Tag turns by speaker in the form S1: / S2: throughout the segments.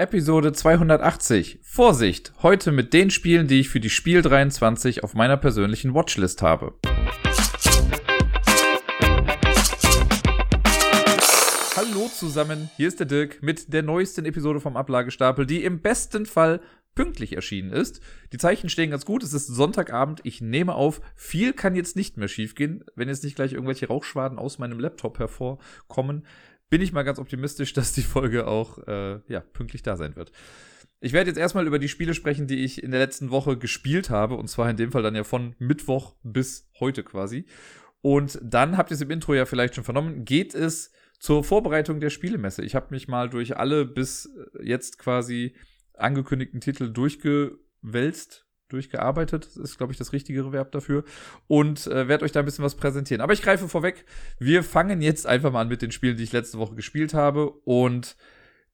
S1: Episode 280. Vorsicht! Heute mit den Spielen, die ich für die Spiel 23 auf meiner persönlichen Watchlist habe. Hallo zusammen, hier ist der Dirk mit der neuesten Episode vom Ablagestapel, die im besten Fall pünktlich erschienen ist. Die Zeichen stehen ganz gut, es ist Sonntagabend, ich nehme auf, viel kann jetzt nicht mehr schiefgehen, wenn jetzt nicht gleich irgendwelche Rauchschwaden aus meinem Laptop hervorkommen bin ich mal ganz optimistisch, dass die Folge auch äh, ja, pünktlich da sein wird. Ich werde jetzt erstmal über die Spiele sprechen, die ich in der letzten Woche gespielt habe. Und zwar in dem Fall dann ja von Mittwoch bis heute quasi. Und dann habt ihr es im Intro ja vielleicht schon vernommen, geht es zur Vorbereitung der Spielemesse. Ich habe mich mal durch alle bis jetzt quasi angekündigten Titel durchgewälzt, durchgearbeitet, ist, glaube ich, das richtigere Verb dafür. Und äh, werde euch da ein bisschen was präsentieren. Aber ich greife vorweg. Wir fangen jetzt einfach mal an mit den Spielen, die ich letzte Woche gespielt habe. Und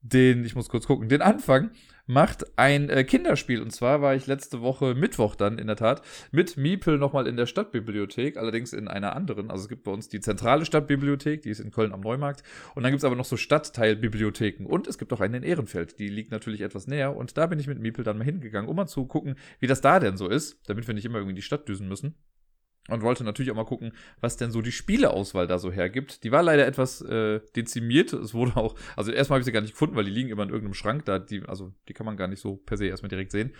S1: den, ich muss kurz gucken, den Anfang macht ein äh, Kinderspiel. Und zwar war ich letzte Woche Mittwoch dann in der Tat mit Miepel nochmal in der Stadtbibliothek, allerdings in einer anderen. Also es gibt bei uns die zentrale Stadtbibliothek, die ist in Köln am Neumarkt. Und dann gibt es aber noch so Stadtteilbibliotheken. Und es gibt auch eine in Ehrenfeld, die liegt natürlich etwas näher. Und da bin ich mit Miepel dann mal hingegangen, um mal zu gucken, wie das da denn so ist, damit wir nicht immer irgendwie in die Stadt düsen müssen und wollte natürlich auch mal gucken, was denn so die Spieleauswahl da so hergibt. Die war leider etwas äh, dezimiert. Es wurde auch, also erstmal habe ich sie gar nicht gefunden, weil die liegen immer in irgendeinem Schrank da. Die, also die kann man gar nicht so per se erstmal direkt sehen.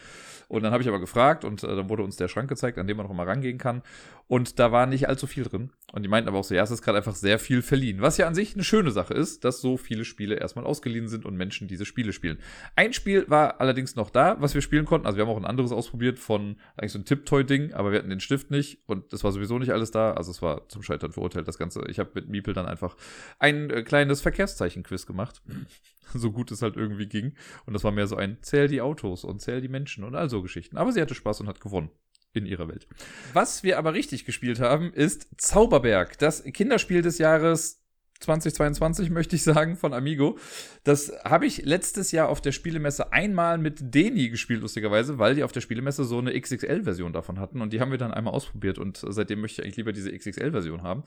S1: Und dann habe ich aber gefragt und äh, dann wurde uns der Schrank gezeigt, an dem man noch mal rangehen kann. Und da war nicht allzu viel drin. Und die meinten aber auch so, ja, es ist gerade einfach sehr viel verliehen. Was ja an sich eine schöne Sache ist, dass so viele Spiele erstmal ausgeliehen sind und Menschen diese Spiele spielen. Ein Spiel war allerdings noch da, was wir spielen konnten. Also wir haben auch ein anderes ausprobiert von eigentlich so ein Tipptoy-Ding, aber wir hatten den Stift nicht und das war sowieso nicht alles da. Also es war zum Scheitern verurteilt, das Ganze. Ich habe mit Miepel dann einfach ein äh, kleines Verkehrszeichen-Quiz gemacht. so gut es halt irgendwie ging. Und das war mehr so ein Zähl die Autos und zähl die Menschen und all so Geschichten. Aber sie hatte Spaß und hat gewonnen in ihrer Welt. Was wir aber richtig gespielt haben, ist Zauberberg, das Kinderspiel des Jahres 2022, möchte ich sagen, von Amigo. Das habe ich letztes Jahr auf der Spielemesse einmal mit Deni gespielt, lustigerweise, weil die auf der Spielemesse so eine XXL-Version davon hatten und die haben wir dann einmal ausprobiert und seitdem möchte ich eigentlich lieber diese XXL-Version haben.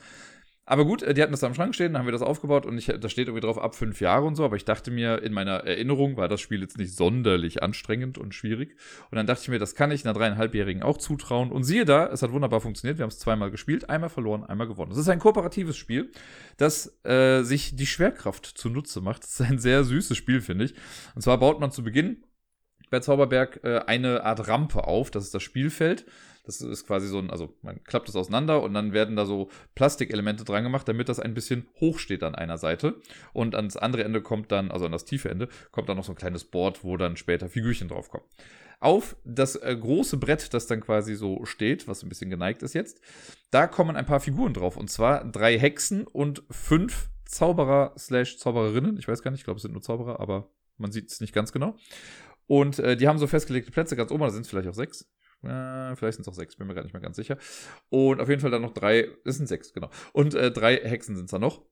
S1: Aber gut, äh, die hatten das am Schrank stehen, dann haben wir das aufgebaut und ich, da steht irgendwie drauf ab fünf Jahre und so, aber ich dachte mir, in meiner Erinnerung war das Spiel jetzt nicht sonderlich anstrengend und schwierig. Und dann dachte ich mir, das kann ich einer dreieinhalbjährigen auch zutrauen. Und siehe da, es hat wunderbar funktioniert. Wir haben es zweimal gespielt, einmal verloren, einmal gewonnen. Es ist ein kooperatives Spiel, das äh, sich die Schwerkraft zunutze macht. Es ist ein sehr süßes Spiel, finde ich. Und zwar baut man zu Beginn bei Zauberberg äh, eine Art Rampe auf, das ist das Spielfeld. Das ist quasi so ein, also man klappt es auseinander und dann werden da so Plastikelemente dran gemacht, damit das ein bisschen hoch steht an einer Seite. Und ans andere Ende kommt dann, also an das tiefe Ende, kommt dann noch so ein kleines Board, wo dann später Figürchen draufkommen. Auf das äh, große Brett, das dann quasi so steht, was ein bisschen geneigt ist jetzt, da kommen ein paar Figuren drauf. Und zwar drei Hexen und fünf Zauberer slash Zaubererinnen. Ich weiß gar nicht, ich glaube, es sind nur Zauberer, aber man sieht es nicht ganz genau. Und äh, die haben so festgelegte Plätze ganz oben, da sind es vielleicht auch sechs. Vielleicht sind es auch sechs, bin mir gar nicht mehr ganz sicher. Und auf jeden Fall dann noch drei, es sind sechs, genau. Und äh, drei Hexen sind es da noch.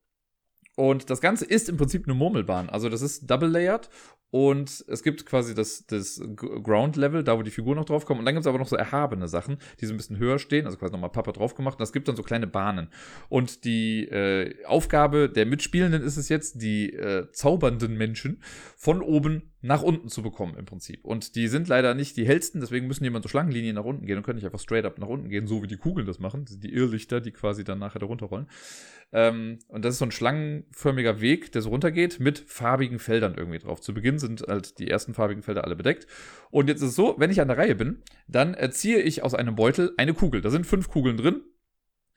S1: Und das Ganze ist im Prinzip eine Murmelbahn. Also das ist double layered und es gibt quasi das, das Ground Level, da wo die Figuren noch draufkommen. Und dann gibt es aber noch so erhabene Sachen, die so ein bisschen höher stehen, also quasi nochmal Papa drauf gemacht. Und es gibt dann so kleine Bahnen. Und die äh, Aufgabe der Mitspielenden ist es jetzt, die äh, zaubernden Menschen von oben nach unten zu bekommen im Prinzip. Und die sind leider nicht die hellsten, deswegen müssen jemand so Schlangenlinien nach unten gehen und können nicht einfach straight up nach unten gehen, so wie die Kugeln das machen. Die Irrlichter, die quasi dann nachher da runterrollen. Ähm, und das ist so ein schlangenförmiger Weg, der so runtergeht, mit farbigen Feldern irgendwie drauf. Zu Beginn sind halt die ersten farbigen Felder alle bedeckt. Und jetzt ist es so, wenn ich an der Reihe bin, dann erziehe ich aus einem Beutel eine Kugel. Da sind fünf Kugeln drin,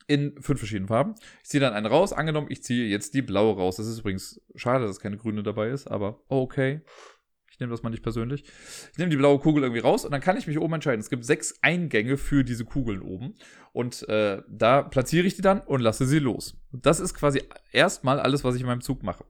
S1: in fünf verschiedenen Farben. Ich ziehe dann eine raus. Angenommen, ich ziehe jetzt die blaue raus. Das ist übrigens schade, dass keine grüne dabei ist, aber okay. Ich nehme das mal nicht persönlich. Ich nehme die blaue Kugel irgendwie raus und dann kann ich mich oben entscheiden. Es gibt sechs Eingänge für diese Kugeln oben. Und äh, da platziere ich die dann und lasse sie los. Das ist quasi erstmal alles, was ich in meinem Zug mache.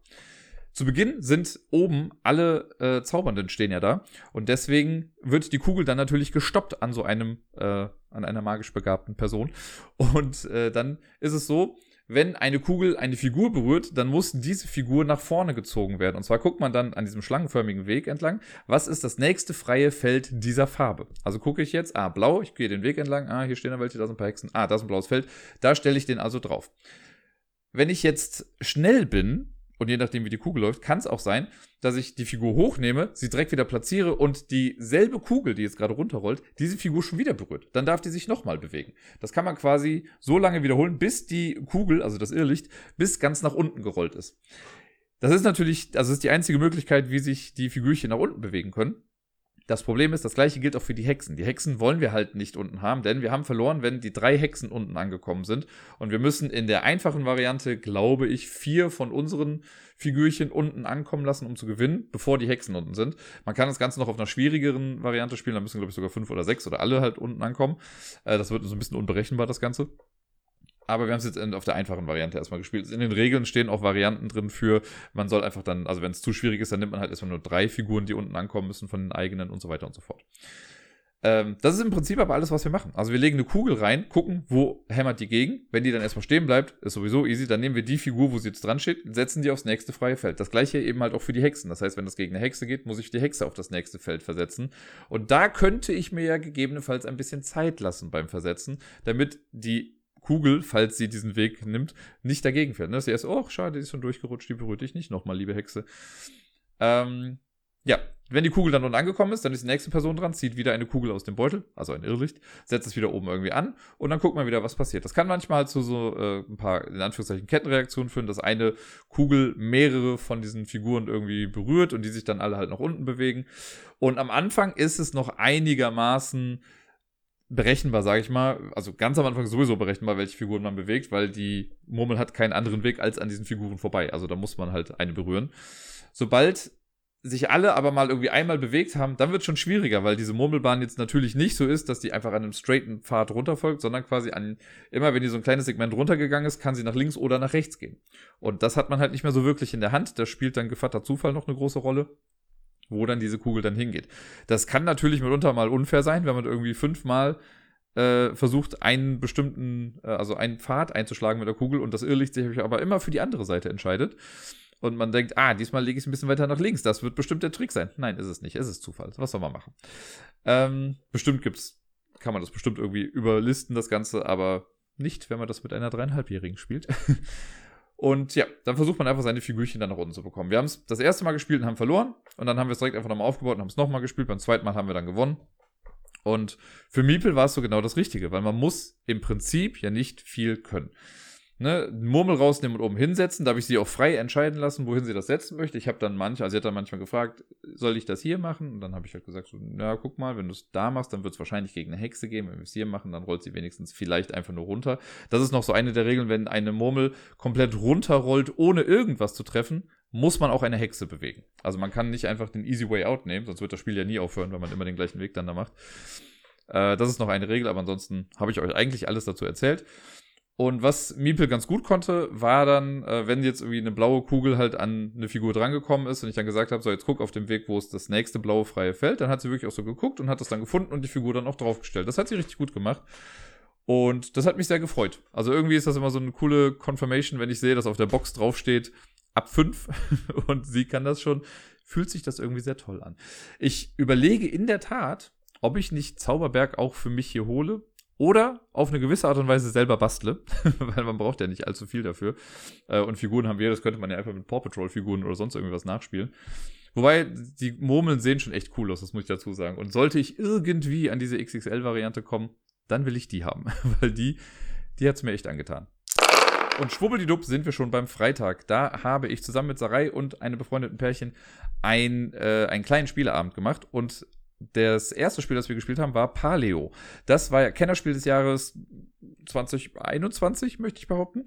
S1: Zu Beginn sind oben alle äh, Zaubernden stehen ja da. Und deswegen wird die Kugel dann natürlich gestoppt an so einem, äh, an einer magisch begabten Person. Und äh, dann ist es so, wenn eine Kugel eine Figur berührt, dann muss diese Figur nach vorne gezogen werden. Und zwar guckt man dann an diesem schlangenförmigen Weg entlang, was ist das nächste freie Feld dieser Farbe. Also gucke ich jetzt, ah, blau, ich gehe den Weg entlang, ah, hier stehen da welche, da sind ein paar Hexen, ah, da ist ein blaues Feld, da stelle ich den also drauf. Wenn ich jetzt schnell bin, und je nachdem, wie die Kugel läuft, kann es auch sein, dass ich die Figur hochnehme, sie direkt wieder platziere und dieselbe Kugel, die jetzt gerade runterrollt, diese Figur schon wieder berührt. Dann darf die sich nochmal bewegen. Das kann man quasi so lange wiederholen, bis die Kugel, also das Irrlicht, bis ganz nach unten gerollt ist. Das ist natürlich, also das ist die einzige Möglichkeit, wie sich die Figürchen nach unten bewegen können. Das Problem ist, das gleiche gilt auch für die Hexen. Die Hexen wollen wir halt nicht unten haben, denn wir haben verloren, wenn die drei Hexen unten angekommen sind. Und wir müssen in der einfachen Variante, glaube ich, vier von unseren Figürchen unten ankommen lassen, um zu gewinnen, bevor die Hexen unten sind. Man kann das Ganze noch auf einer schwierigeren Variante spielen, da müssen, glaube ich, sogar fünf oder sechs oder alle halt unten ankommen. Äh, das wird so ein bisschen unberechenbar, das Ganze aber wir haben es jetzt auf der einfachen Variante erstmal gespielt. In den Regeln stehen auch Varianten drin für, man soll einfach dann, also wenn es zu schwierig ist, dann nimmt man halt erstmal nur drei Figuren, die unten ankommen müssen von den eigenen und so weiter und so fort. Ähm, das ist im Prinzip aber alles, was wir machen. Also wir legen eine Kugel rein, gucken, wo hämmert die gegen. Wenn die dann erstmal stehen bleibt, ist sowieso easy. Dann nehmen wir die Figur, wo sie jetzt dran steht, setzen die aufs nächste freie Feld. Das gleiche eben halt auch für die Hexen. Das heißt, wenn das gegen eine Hexe geht, muss ich die Hexe auf das nächste Feld versetzen. Und da könnte ich mir ja gegebenenfalls ein bisschen Zeit lassen beim Versetzen, damit die Kugel, falls sie diesen Weg nimmt, nicht dagegen fährt. Ne? Sie erst, oh, schade, die ist schon durchgerutscht, die berührt dich nicht nochmal, liebe Hexe. Ähm, ja, wenn die Kugel dann unten angekommen ist, dann ist die nächste Person dran, zieht wieder eine Kugel aus dem Beutel, also ein Irrlicht, setzt es wieder oben irgendwie an und dann guckt man wieder, was passiert. Das kann manchmal zu so äh, ein paar, in Anführungszeichen, Kettenreaktionen führen, dass eine Kugel mehrere von diesen Figuren irgendwie berührt und die sich dann alle halt nach unten bewegen. Und am Anfang ist es noch einigermaßen berechenbar, sage ich mal. Also ganz am Anfang sowieso berechenbar, welche Figuren man bewegt, weil die Murmel hat keinen anderen Weg als an diesen Figuren vorbei. Also da muss man halt eine berühren. Sobald sich alle aber mal irgendwie einmal bewegt haben, dann wird schon schwieriger, weil diese Murmelbahn jetzt natürlich nicht so ist, dass die einfach an einem straighten Pfad runterfolgt, sondern quasi an, immer wenn die so ein kleines Segment runtergegangen ist, kann sie nach links oder nach rechts gehen. Und das hat man halt nicht mehr so wirklich in der Hand. Da spielt dann Gevatter Zufall noch eine große Rolle wo dann diese Kugel dann hingeht. Das kann natürlich mitunter mal unfair sein, wenn man irgendwie fünfmal äh, versucht, einen bestimmten, äh, also einen Pfad einzuschlagen mit der Kugel und das Irrlicht sich aber immer für die andere Seite entscheidet. Und man denkt, ah, diesmal lege ich es ein bisschen weiter nach links. Das wird bestimmt der Trick sein. Nein, ist es nicht. Es ist Zufall. Was soll man machen? Ähm, bestimmt gibt's, kann man das bestimmt irgendwie überlisten, das Ganze, aber nicht, wenn man das mit einer dreieinhalbjährigen spielt. Und ja, dann versucht man einfach seine Figürchen dann nach unten zu bekommen. Wir haben es das erste Mal gespielt und haben verloren. Und dann haben wir es direkt einfach nochmal aufgebaut und haben es nochmal gespielt. Beim zweiten Mal haben wir dann gewonnen. Und für Miepel war es so genau das Richtige, weil man muss im Prinzip ja nicht viel können ne, Murmel rausnehmen und oben hinsetzen. Da habe ich sie auch frei entscheiden lassen, wohin sie das setzen möchte. Ich habe dann manchmal, also sie hat dann manchmal gefragt, soll ich das hier machen? Und dann habe ich halt gesagt, so, na, guck mal, wenn du es da machst, dann wird es wahrscheinlich gegen eine Hexe gehen. Wenn wir es hier machen, dann rollt sie wenigstens vielleicht einfach nur runter. Das ist noch so eine der Regeln, wenn eine Murmel komplett runterrollt, ohne irgendwas zu treffen, muss man auch eine Hexe bewegen. Also man kann nicht einfach den Easy Way Out nehmen, sonst wird das Spiel ja nie aufhören, weil man immer den gleichen Weg dann da macht. Äh, das ist noch eine Regel, aber ansonsten habe ich euch eigentlich alles dazu erzählt. Und was Miepel ganz gut konnte, war dann, äh, wenn jetzt irgendwie eine blaue Kugel halt an eine Figur drangekommen ist und ich dann gesagt habe, so jetzt guck auf dem Weg, wo es das nächste blaue freie Feld, dann hat sie wirklich auch so geguckt und hat das dann gefunden und die Figur dann auch draufgestellt. Das hat sie richtig gut gemacht. Und das hat mich sehr gefreut. Also irgendwie ist das immer so eine coole Confirmation, wenn ich sehe, dass auf der Box draufsteht, ab 5 und sie kann das schon, fühlt sich das irgendwie sehr toll an. Ich überlege in der Tat, ob ich nicht Zauberberg auch für mich hier hole oder auf eine gewisse Art und Weise selber bastle, weil man braucht ja nicht allzu viel dafür. Äh, und Figuren haben wir, das könnte man ja einfach mit Paw Patrol Figuren oder sonst irgendwas nachspielen. Wobei, die Murmeln sehen schon echt cool aus, das muss ich dazu sagen. Und sollte ich irgendwie an diese XXL-Variante kommen, dann will ich die haben, weil die, die hat's mir echt angetan. Und schwubbeldidupp sind wir schon beim Freitag. Da habe ich zusammen mit Sarai und einem befreundeten Pärchen ein, äh, einen kleinen Spieleabend gemacht und das erste Spiel, das wir gespielt haben, war Paleo. Das war ja Kennerspiel des Jahres 2021, möchte ich behaupten.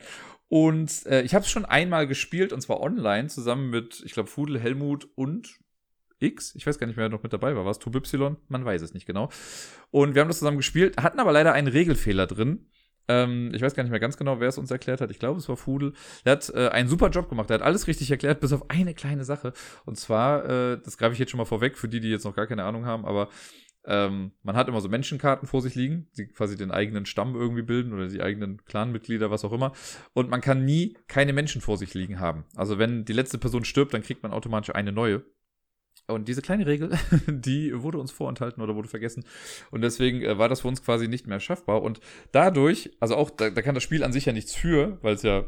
S1: Und äh, ich habe es schon einmal gespielt, und zwar online, zusammen mit, ich glaube, Fudel, Helmut und X. Ich weiß gar nicht, wer noch mit dabei war. War es Y? Man weiß es nicht genau. Und wir haben das zusammen gespielt, hatten aber leider einen Regelfehler drin. Ähm, ich weiß gar nicht mehr ganz genau, wer es uns erklärt hat. Ich glaube, es war Fudel. Der hat äh, einen super Job gemacht. Der hat alles richtig erklärt, bis auf eine kleine Sache. Und zwar, äh, das greife ich jetzt schon mal vorweg, für die, die jetzt noch gar keine Ahnung haben, aber ähm, man hat immer so Menschenkarten vor sich liegen, die quasi den eigenen Stamm irgendwie bilden oder die eigenen Clanmitglieder, was auch immer. Und man kann nie keine Menschen vor sich liegen haben. Also wenn die letzte Person stirbt, dann kriegt man automatisch eine neue. Und diese kleine Regel, die wurde uns vorenthalten oder wurde vergessen. Und deswegen äh, war das für uns quasi nicht mehr schaffbar. Und dadurch, also auch, da, da kann das Spiel an sich ja nichts für, weil es ja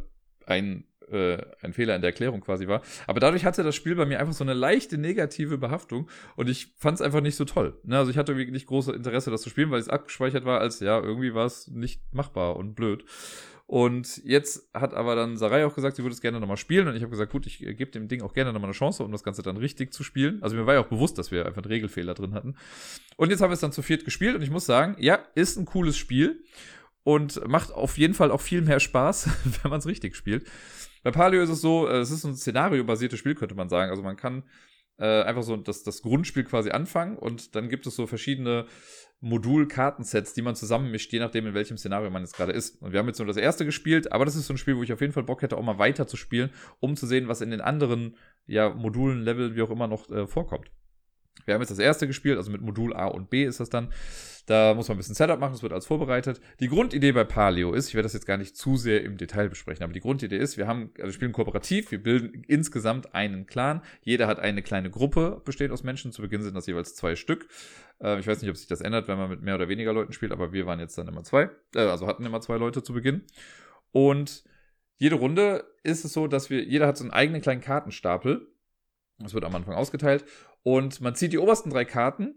S1: ein äh, ein Fehler in der Erklärung quasi war. Aber dadurch hatte das Spiel bei mir einfach so eine leichte negative Behaftung und ich fand es einfach nicht so toll. Ne? Also ich hatte wirklich nicht großes Interesse, das zu spielen, weil es abgespeichert war, als ja, irgendwie war es nicht machbar und blöd. Und jetzt hat aber dann Sarai auch gesagt, sie würde es gerne nochmal spielen. Und ich habe gesagt, gut, ich äh, gebe dem Ding auch gerne nochmal eine Chance, um das Ganze dann richtig zu spielen. Also mir war ja auch bewusst, dass wir einfach einen Regelfehler drin hatten. Und jetzt haben wir es dann zu viert gespielt und ich muss sagen, ja, ist ein cooles Spiel und macht auf jeden Fall auch viel mehr Spaß, wenn man es richtig spielt. Bei Palio ist es so, äh, es ist ein szenario-basiertes Spiel, könnte man sagen. Also man kann äh, einfach so das, das Grundspiel quasi anfangen und dann gibt es so verschiedene Modul-Kartensets, die man zusammenmischt, je nachdem, in welchem Szenario man jetzt gerade ist. Und wir haben jetzt nur das erste gespielt, aber das ist so ein Spiel, wo ich auf jeden Fall Bock hätte, auch mal weiter zu spielen, um zu sehen, was in den anderen ja, Modulen, Level, wie auch immer noch äh, vorkommt. Wir haben jetzt das erste gespielt, also mit Modul A und B ist das dann. Da muss man ein bisschen Setup machen, das wird alles vorbereitet. Die Grundidee bei Paleo ist, ich werde das jetzt gar nicht zu sehr im Detail besprechen, aber die Grundidee ist, wir haben, also wir spielen kooperativ, wir bilden insgesamt einen Clan. Jeder hat eine kleine Gruppe, besteht aus Menschen. Zu Beginn sind das jeweils zwei Stück. Äh, ich weiß nicht, ob sich das ändert, wenn man mit mehr oder weniger Leuten spielt, aber wir waren jetzt dann immer zwei, äh, also hatten immer zwei Leute zu Beginn. Und jede Runde ist es so, dass wir, jeder hat so einen eigenen kleinen Kartenstapel. Das wird am Anfang ausgeteilt. Und man zieht die obersten drei Karten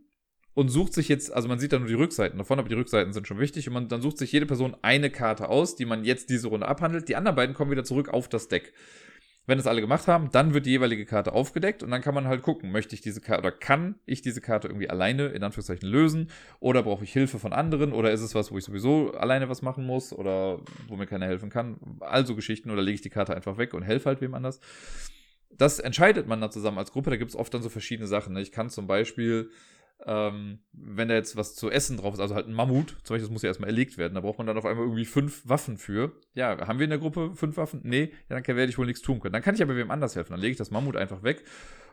S1: und sucht sich jetzt, also man sieht da nur die Rückseiten davon, aber die Rückseiten sind schon wichtig und man dann sucht sich jede Person eine Karte aus, die man jetzt diese Runde abhandelt. Die anderen beiden kommen wieder zurück auf das Deck. Wenn es alle gemacht haben, dann wird die jeweilige Karte aufgedeckt und dann kann man halt gucken, möchte ich diese Karte oder kann ich diese Karte irgendwie alleine in Anführungszeichen lösen oder brauche ich Hilfe von anderen oder ist es was, wo ich sowieso alleine was machen muss oder wo mir keiner helfen kann. Also Geschichten oder lege ich die Karte einfach weg und helfe halt wem anders. Das entscheidet man dann zusammen als Gruppe. Da gibt es oft dann so verschiedene Sachen. Ne? Ich kann zum Beispiel ähm, wenn da jetzt was zu essen drauf ist, also halt ein Mammut, zum Beispiel, das muss ja erstmal erlegt werden, da braucht man dann auf einmal irgendwie fünf Waffen für. Ja, haben wir in der Gruppe fünf Waffen? Nee, ja, dann werde ich wohl nichts tun können. Dann kann ich aber wem anders helfen. Dann lege ich das Mammut einfach weg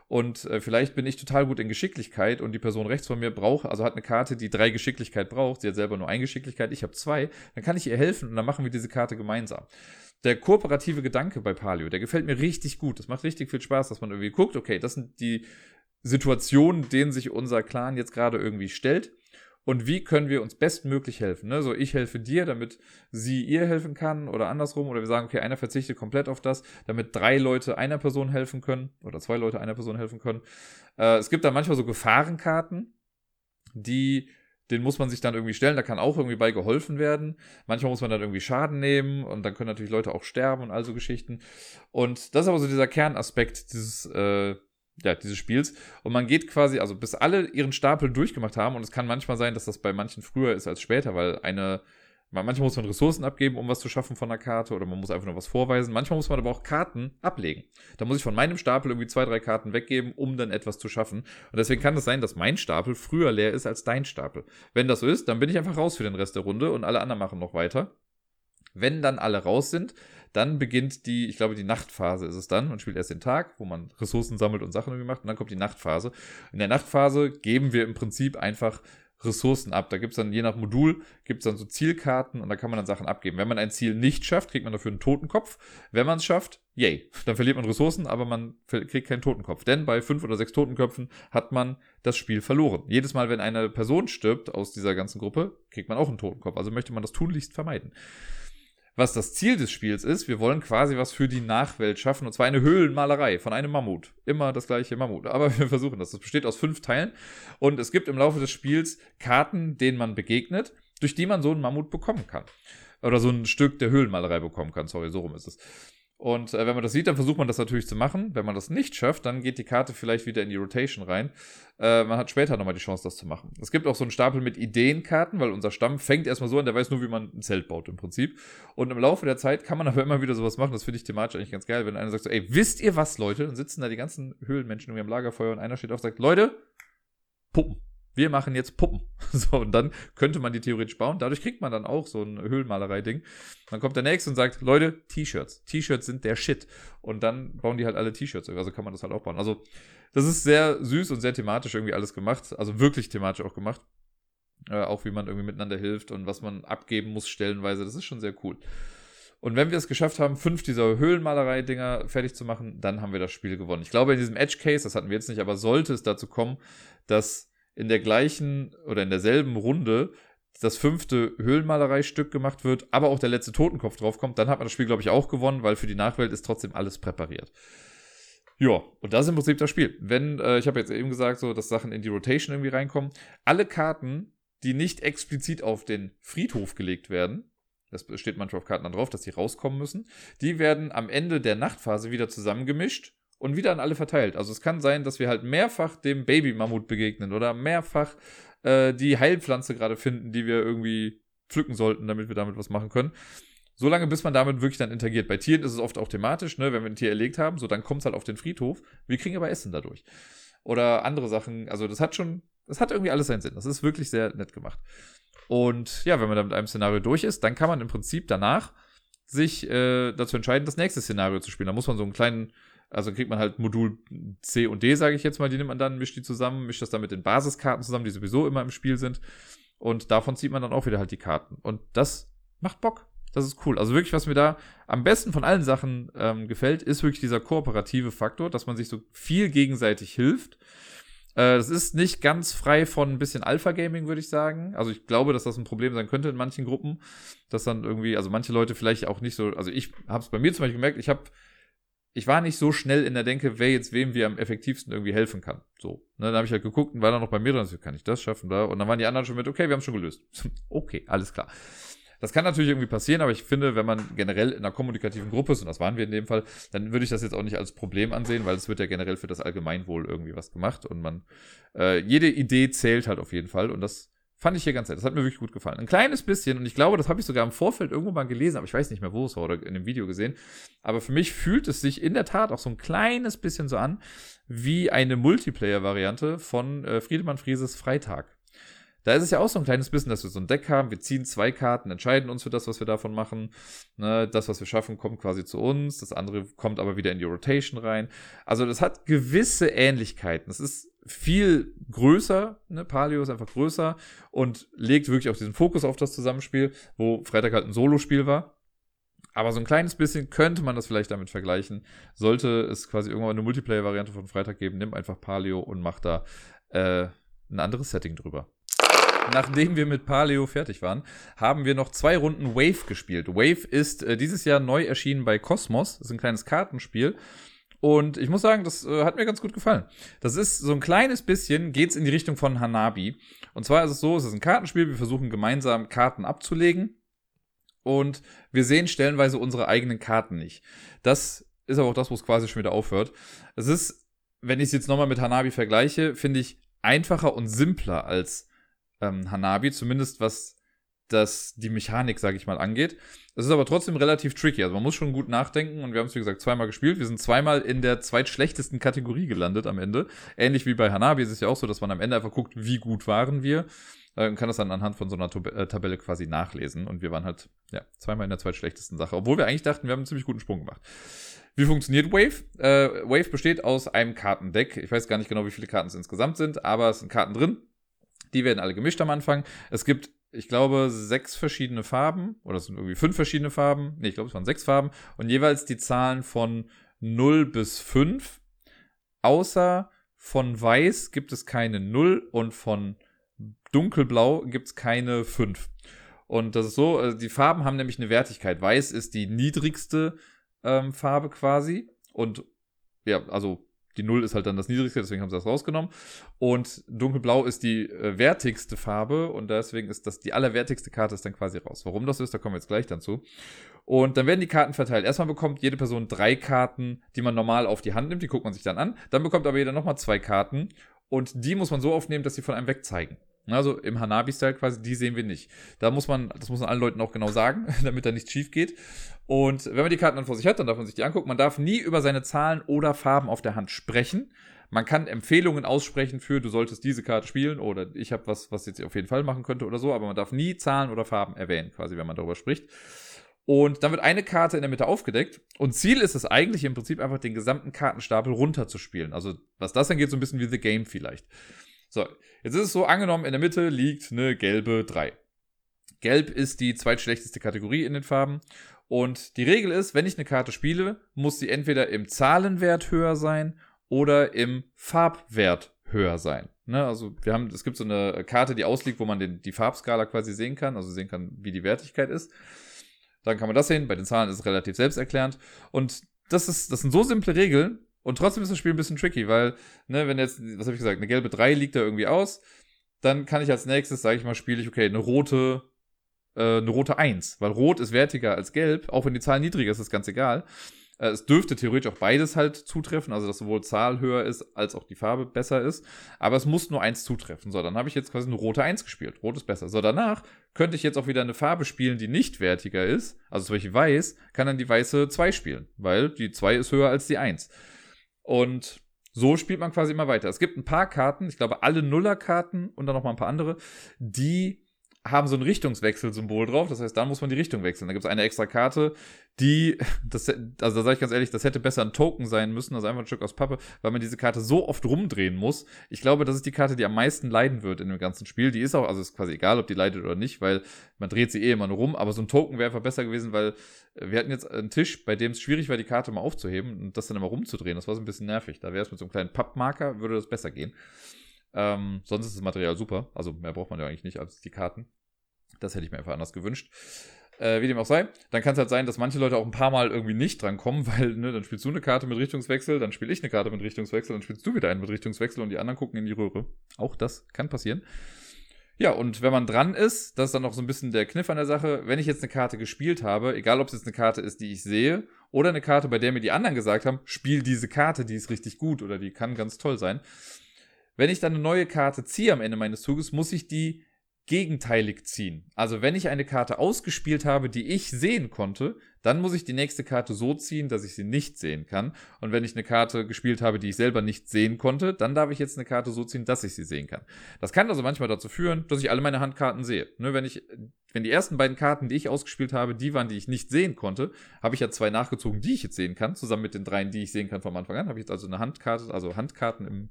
S1: und äh, vielleicht bin ich total gut in Geschicklichkeit und die Person rechts von mir braucht, also hat eine Karte, die drei Geschicklichkeit braucht. Sie hat selber nur eine Geschicklichkeit, ich habe zwei. Dann kann ich ihr helfen und dann machen wir diese Karte gemeinsam. Der kooperative Gedanke bei Palio, der gefällt mir richtig gut. Das macht richtig viel Spaß, dass man irgendwie guckt, okay, das sind die Situationen, denen sich unser Clan jetzt gerade irgendwie stellt. Und wie können wir uns bestmöglich helfen? Ne? So, ich helfe dir, damit sie ihr helfen kann oder andersrum. Oder wir sagen, okay, einer verzichtet komplett auf das, damit drei Leute einer Person helfen können oder zwei Leute einer Person helfen können. Äh, es gibt da manchmal so Gefahrenkarten, die den muss man sich dann irgendwie stellen, da kann auch irgendwie bei geholfen werden. Manchmal muss man dann irgendwie Schaden nehmen und dann können natürlich Leute auch sterben und all so Geschichten. Und das ist aber so dieser Kernaspekt dieses, äh, ja, dieses Spiels. Und man geht quasi, also bis alle ihren Stapel durchgemacht haben, und es kann manchmal sein, dass das bei manchen früher ist als später, weil eine, manchmal muss man Ressourcen abgeben, um was zu schaffen von einer Karte, oder man muss einfach nur was vorweisen. Manchmal muss man aber auch Karten ablegen. Da muss ich von meinem Stapel irgendwie zwei, drei Karten weggeben, um dann etwas zu schaffen. Und deswegen kann es das sein, dass mein Stapel früher leer ist als dein Stapel. Wenn das so ist, dann bin ich einfach raus für den Rest der Runde und alle anderen machen noch weiter. Wenn dann alle raus sind, dann beginnt die, ich glaube, die Nachtphase ist es dann. Man spielt erst den Tag, wo man Ressourcen sammelt und Sachen irgendwie macht. Und dann kommt die Nachtphase. In der Nachtphase geben wir im Prinzip einfach Ressourcen ab. Da gibt es dann je nach Modul, gibt es dann so Zielkarten und da kann man dann Sachen abgeben. Wenn man ein Ziel nicht schafft, kriegt man dafür einen Totenkopf. Wenn man es schafft, yay, dann verliert man Ressourcen, aber man kriegt keinen Totenkopf. Denn bei fünf oder sechs Totenköpfen hat man das Spiel verloren. Jedes Mal, wenn eine Person stirbt aus dieser ganzen Gruppe, kriegt man auch einen Totenkopf. Also möchte man das tunlichst vermeiden was das Ziel des Spiels ist. Wir wollen quasi was für die Nachwelt schaffen, und zwar eine Höhlenmalerei von einem Mammut. Immer das gleiche Mammut. Aber wir versuchen das. Das besteht aus fünf Teilen. Und es gibt im Laufe des Spiels Karten, denen man begegnet, durch die man so einen Mammut bekommen kann. Oder so ein Stück der Höhlenmalerei bekommen kann. Sorry, so rum ist es. Und äh, wenn man das sieht, dann versucht man das natürlich zu machen. Wenn man das nicht schafft, dann geht die Karte vielleicht wieder in die Rotation rein. Äh, man hat später nochmal die Chance, das zu machen. Es gibt auch so einen Stapel mit Ideenkarten, weil unser Stamm fängt erstmal so an, der weiß nur, wie man ein Zelt baut im Prinzip. Und im Laufe der Zeit kann man aber immer wieder sowas machen. Das finde ich thematisch eigentlich ganz geil. Wenn einer sagt so, ey, wisst ihr was, Leute? Dann sitzen da die ganzen Höhlenmenschen irgendwie am Lagerfeuer und einer steht auf und sagt, Leute, Puppen wir machen jetzt Puppen. So, und dann könnte man die theoretisch bauen. Dadurch kriegt man dann auch so ein Höhlenmalerei-Ding. Dann kommt der nächste und sagt, Leute, T-Shirts. T-Shirts sind der Shit. Und dann bauen die halt alle T-Shirts. Also kann man das halt auch bauen. Also, das ist sehr süß und sehr thematisch irgendwie alles gemacht. Also wirklich thematisch auch gemacht. Äh, auch wie man irgendwie miteinander hilft und was man abgeben muss stellenweise. Das ist schon sehr cool. Und wenn wir es geschafft haben, fünf dieser Höhlenmalerei-Dinger fertig zu machen, dann haben wir das Spiel gewonnen. Ich glaube, in diesem Edge-Case, das hatten wir jetzt nicht, aber sollte es dazu kommen, dass in der gleichen oder in derselben Runde das fünfte Höhlenmalereistück gemacht wird, aber auch der letzte Totenkopf draufkommt, dann hat man das Spiel, glaube ich, auch gewonnen, weil für die Nachwelt ist trotzdem alles präpariert. Ja, und das ist im Prinzip das Spiel. Wenn, äh, ich habe jetzt eben gesagt, so, dass Sachen in die Rotation irgendwie reinkommen. Alle Karten, die nicht explizit auf den Friedhof gelegt werden, das steht manchmal auf Karten dann drauf, dass die rauskommen müssen, die werden am Ende der Nachtphase wieder zusammengemischt und wieder an alle verteilt. Also es kann sein, dass wir halt mehrfach dem Baby-Mammut begegnen oder mehrfach äh, die Heilpflanze gerade finden, die wir irgendwie pflücken sollten, damit wir damit was machen können. Solange bis man damit wirklich dann interagiert. Bei Tieren ist es oft auch thematisch, ne? wenn wir ein Tier erlegt haben, so dann kommt es halt auf den Friedhof. Wir kriegen aber Essen dadurch. Oder andere Sachen. Also das hat schon, das hat irgendwie alles seinen Sinn. Das ist wirklich sehr nett gemacht. Und ja, wenn man dann mit einem Szenario durch ist, dann kann man im Prinzip danach sich äh, dazu entscheiden, das nächste Szenario zu spielen. Da muss man so einen kleinen, also kriegt man halt Modul C und D, sage ich jetzt mal, die nimmt man dann, mischt die zusammen, mischt das dann mit den Basiskarten zusammen, die sowieso immer im Spiel sind. Und davon zieht man dann auch wieder halt die Karten. Und das macht Bock. Das ist cool. Also wirklich, was mir da am besten von allen Sachen ähm, gefällt, ist wirklich dieser kooperative Faktor, dass man sich so viel gegenseitig hilft. Äh, das ist nicht ganz frei von ein bisschen Alpha-Gaming, würde ich sagen. Also ich glaube, dass das ein Problem sein könnte in manchen Gruppen, dass dann irgendwie, also manche Leute vielleicht auch nicht so, also ich habe es bei mir zum Beispiel gemerkt, ich habe ich war nicht so schnell in der Denke, wer jetzt wem wie am effektivsten irgendwie helfen kann. So. Ne, dann habe ich halt geguckt und war dann noch bei mir dran, so, kann ich das schaffen da? Und dann waren die anderen schon mit, okay, wir haben schon gelöst. okay, alles klar. Das kann natürlich irgendwie passieren, aber ich finde, wenn man generell in einer kommunikativen Gruppe ist, und das waren wir in dem Fall, dann würde ich das jetzt auch nicht als Problem ansehen, weil es wird ja generell für das Allgemeinwohl irgendwie was gemacht und man, äh, jede Idee zählt halt auf jeden Fall und das fand ich hier ganz nett. Das hat mir wirklich gut gefallen. Ein kleines bisschen, und ich glaube, das habe ich sogar im Vorfeld irgendwo mal gelesen, aber ich weiß nicht mehr, wo es war oder in dem Video gesehen. Aber für mich fühlt es sich in der Tat auch so ein kleines bisschen so an, wie eine Multiplayer-Variante von äh, Friedemann Frieses Freitag. Da ist es ja auch so ein kleines bisschen, dass wir so ein Deck haben. Wir ziehen zwei Karten, entscheiden uns für das, was wir davon machen. Ne, das, was wir schaffen, kommt quasi zu uns. Das andere kommt aber wieder in die Rotation rein. Also das hat gewisse Ähnlichkeiten. Es ist viel größer, ne? Palio ist einfach größer und legt wirklich auch diesen Fokus auf das Zusammenspiel, wo Freitag halt ein Solospiel war. Aber so ein kleines bisschen könnte man das vielleicht damit vergleichen. Sollte es quasi irgendwann eine Multiplayer-Variante von Freitag geben, nimm einfach Palio und mach da äh, ein anderes Setting drüber nachdem wir mit Paleo fertig waren, haben wir noch zwei Runden Wave gespielt. Wave ist äh, dieses Jahr neu erschienen bei Cosmos. Das ist ein kleines Kartenspiel. Und ich muss sagen, das äh, hat mir ganz gut gefallen. Das ist so ein kleines bisschen, geht's in die Richtung von Hanabi. Und zwar ist es so, es ist ein Kartenspiel, wir versuchen gemeinsam Karten abzulegen. Und wir sehen stellenweise unsere eigenen Karten nicht. Das ist aber auch das, wo es quasi schon wieder aufhört. Es ist, wenn ich es jetzt nochmal mit Hanabi vergleiche, finde ich einfacher und simpler als ähm, Hanabi, zumindest was das die Mechanik, sage ich mal, angeht. Es ist aber trotzdem relativ tricky. Also man muss schon gut nachdenken und wir haben es, wie gesagt, zweimal gespielt. Wir sind zweimal in der zweitschlechtesten Kategorie gelandet am Ende. Ähnlich wie bei Hanabi ist es ja auch so, dass man am Ende einfach guckt, wie gut waren wir. Äh, und kann das dann anhand von so einer äh, Tabelle quasi nachlesen. Und wir waren halt, ja, zweimal in der zweitschlechtesten Sache. Obwohl wir eigentlich dachten, wir haben einen ziemlich guten Sprung gemacht. Wie funktioniert Wave? Äh, Wave besteht aus einem Kartendeck. Ich weiß gar nicht genau, wie viele Karten es insgesamt sind, aber es sind Karten drin. Die werden alle gemischt am Anfang. Es gibt, ich glaube, sechs verschiedene Farben oder es sind irgendwie fünf verschiedene Farben. Nee, ich glaube, es waren sechs Farben und jeweils die Zahlen von 0 bis 5. Außer von weiß gibt es keine 0 und von dunkelblau gibt es keine 5. Und das ist so, also die Farben haben nämlich eine Wertigkeit. Weiß ist die niedrigste ähm, Farbe quasi. Und ja, also die 0 ist halt dann das niedrigste, deswegen haben sie das rausgenommen. Und dunkelblau ist die äh, wertigste Farbe und deswegen ist das die allerwertigste Karte ist dann quasi raus. Warum das ist, da kommen wir jetzt gleich dann zu. Und dann werden die Karten verteilt. Erstmal bekommt jede Person drei Karten, die man normal auf die Hand nimmt, die guckt man sich dann an. Dann bekommt aber jeder nochmal zwei Karten und die muss man so aufnehmen, dass sie von einem wegzeigen. Also im Hanabi-Style quasi, die sehen wir nicht. Da muss man, das muss man allen Leuten auch genau sagen, damit da nichts schief geht. Und wenn man die Karten dann vor sich hat, dann darf man sich die angucken. Man darf nie über seine Zahlen oder Farben auf der Hand sprechen. Man kann Empfehlungen aussprechen für, du solltest diese Karte spielen oder ich habe was, was jetzt auf jeden Fall machen könnte oder so, aber man darf nie Zahlen oder Farben erwähnen, quasi, wenn man darüber spricht. Und dann wird eine Karte in der Mitte aufgedeckt. Und Ziel ist es eigentlich im Prinzip einfach den gesamten Kartenstapel runterzuspielen. Also, was das angeht, so ein bisschen wie The Game vielleicht. So, jetzt ist es so, angenommen, in der Mitte liegt eine gelbe 3. Gelb ist die zweitschlechteste Kategorie in den Farben. Und die Regel ist, wenn ich eine Karte spiele, muss sie entweder im Zahlenwert höher sein oder im Farbwert höher sein. Ne, also wir haben, es gibt so eine Karte, die ausliegt, wo man den, die Farbskala quasi sehen kann, also sehen kann, wie die Wertigkeit ist. Dann kann man das sehen. Bei den Zahlen ist es relativ selbsterklärend. Und das ist, das sind so simple Regeln. Und trotzdem ist das Spiel ein bisschen tricky, weil, ne, wenn jetzt, was habe ich gesagt, eine gelbe 3 liegt da irgendwie aus, dann kann ich als nächstes, sage ich mal, spiele ich, okay, eine rote, äh, eine rote 1, weil rot ist wertiger als gelb, auch wenn die Zahl niedriger ist, ist ganz egal. Äh, es dürfte theoretisch auch beides halt zutreffen, also dass sowohl Zahl höher ist, als auch die Farbe besser ist. Aber es muss nur eins zutreffen. So, dann habe ich jetzt quasi eine rote 1 gespielt. Rot ist besser. So, danach könnte ich jetzt auch wieder eine Farbe spielen, die nicht wertiger ist. Also zum Beispiel weiß, kann dann die weiße 2 spielen, weil die 2 ist höher als die 1. Und so spielt man quasi immer weiter. Es gibt ein paar Karten, ich glaube alle Nuller-Karten und dann noch mal ein paar andere, die haben so ein Richtungswechselsymbol drauf. Das heißt, da muss man die Richtung wechseln. Da gibt es eine extra Karte, die, das, also da sage ich ganz ehrlich, das hätte besser ein Token sein müssen, also einfach ein Stück aus Pappe, weil man diese Karte so oft rumdrehen muss. Ich glaube, das ist die Karte, die am meisten leiden wird in dem ganzen Spiel. Die ist auch, also ist quasi egal, ob die leidet oder nicht, weil man dreht sie eh immer nur rum. Aber so ein Token wäre einfach besser gewesen, weil wir hatten jetzt einen Tisch, bei dem es schwierig war, die Karte mal aufzuheben und das dann immer rumzudrehen. Das war so ein bisschen nervig. Da wäre es mit so einem kleinen Pappmarker, würde das besser gehen. Ähm, sonst ist das Material super. Also mehr braucht man ja eigentlich nicht als die Karten. Das hätte ich mir einfach anders gewünscht. Äh, wie dem auch sei. Dann kann es halt sein, dass manche Leute auch ein paar Mal irgendwie nicht drankommen, weil, ne, dann spielst du eine Karte mit Richtungswechsel, dann spiele ich eine Karte mit Richtungswechsel, dann spielst du wieder einen mit Richtungswechsel und die anderen gucken in die Röhre. Auch das kann passieren. Ja, und wenn man dran ist, das ist dann noch so ein bisschen der Kniff an der Sache, wenn ich jetzt eine Karte gespielt habe, egal ob es jetzt eine Karte ist, die ich sehe, oder eine Karte, bei der mir die anderen gesagt haben, spiel diese Karte, die ist richtig gut oder die kann ganz toll sein, wenn ich dann eine neue Karte ziehe am Ende meines Zuges, muss ich die gegenteilig ziehen. Also wenn ich eine Karte ausgespielt habe, die ich sehen konnte, dann muss ich die nächste Karte so ziehen, dass ich sie nicht sehen kann. Und wenn ich eine Karte gespielt habe, die ich selber nicht sehen konnte, dann darf ich jetzt eine Karte so ziehen, dass ich sie sehen kann. Das kann also manchmal dazu führen, dass ich alle meine Handkarten sehe. Ne, wenn ich, wenn die ersten beiden Karten, die ich ausgespielt habe, die waren, die ich nicht sehen konnte, habe ich ja zwei nachgezogen, die ich jetzt sehen kann, zusammen mit den dreien, die ich sehen kann vom Anfang an. Habe ich jetzt also eine Handkarte, also Handkarten im,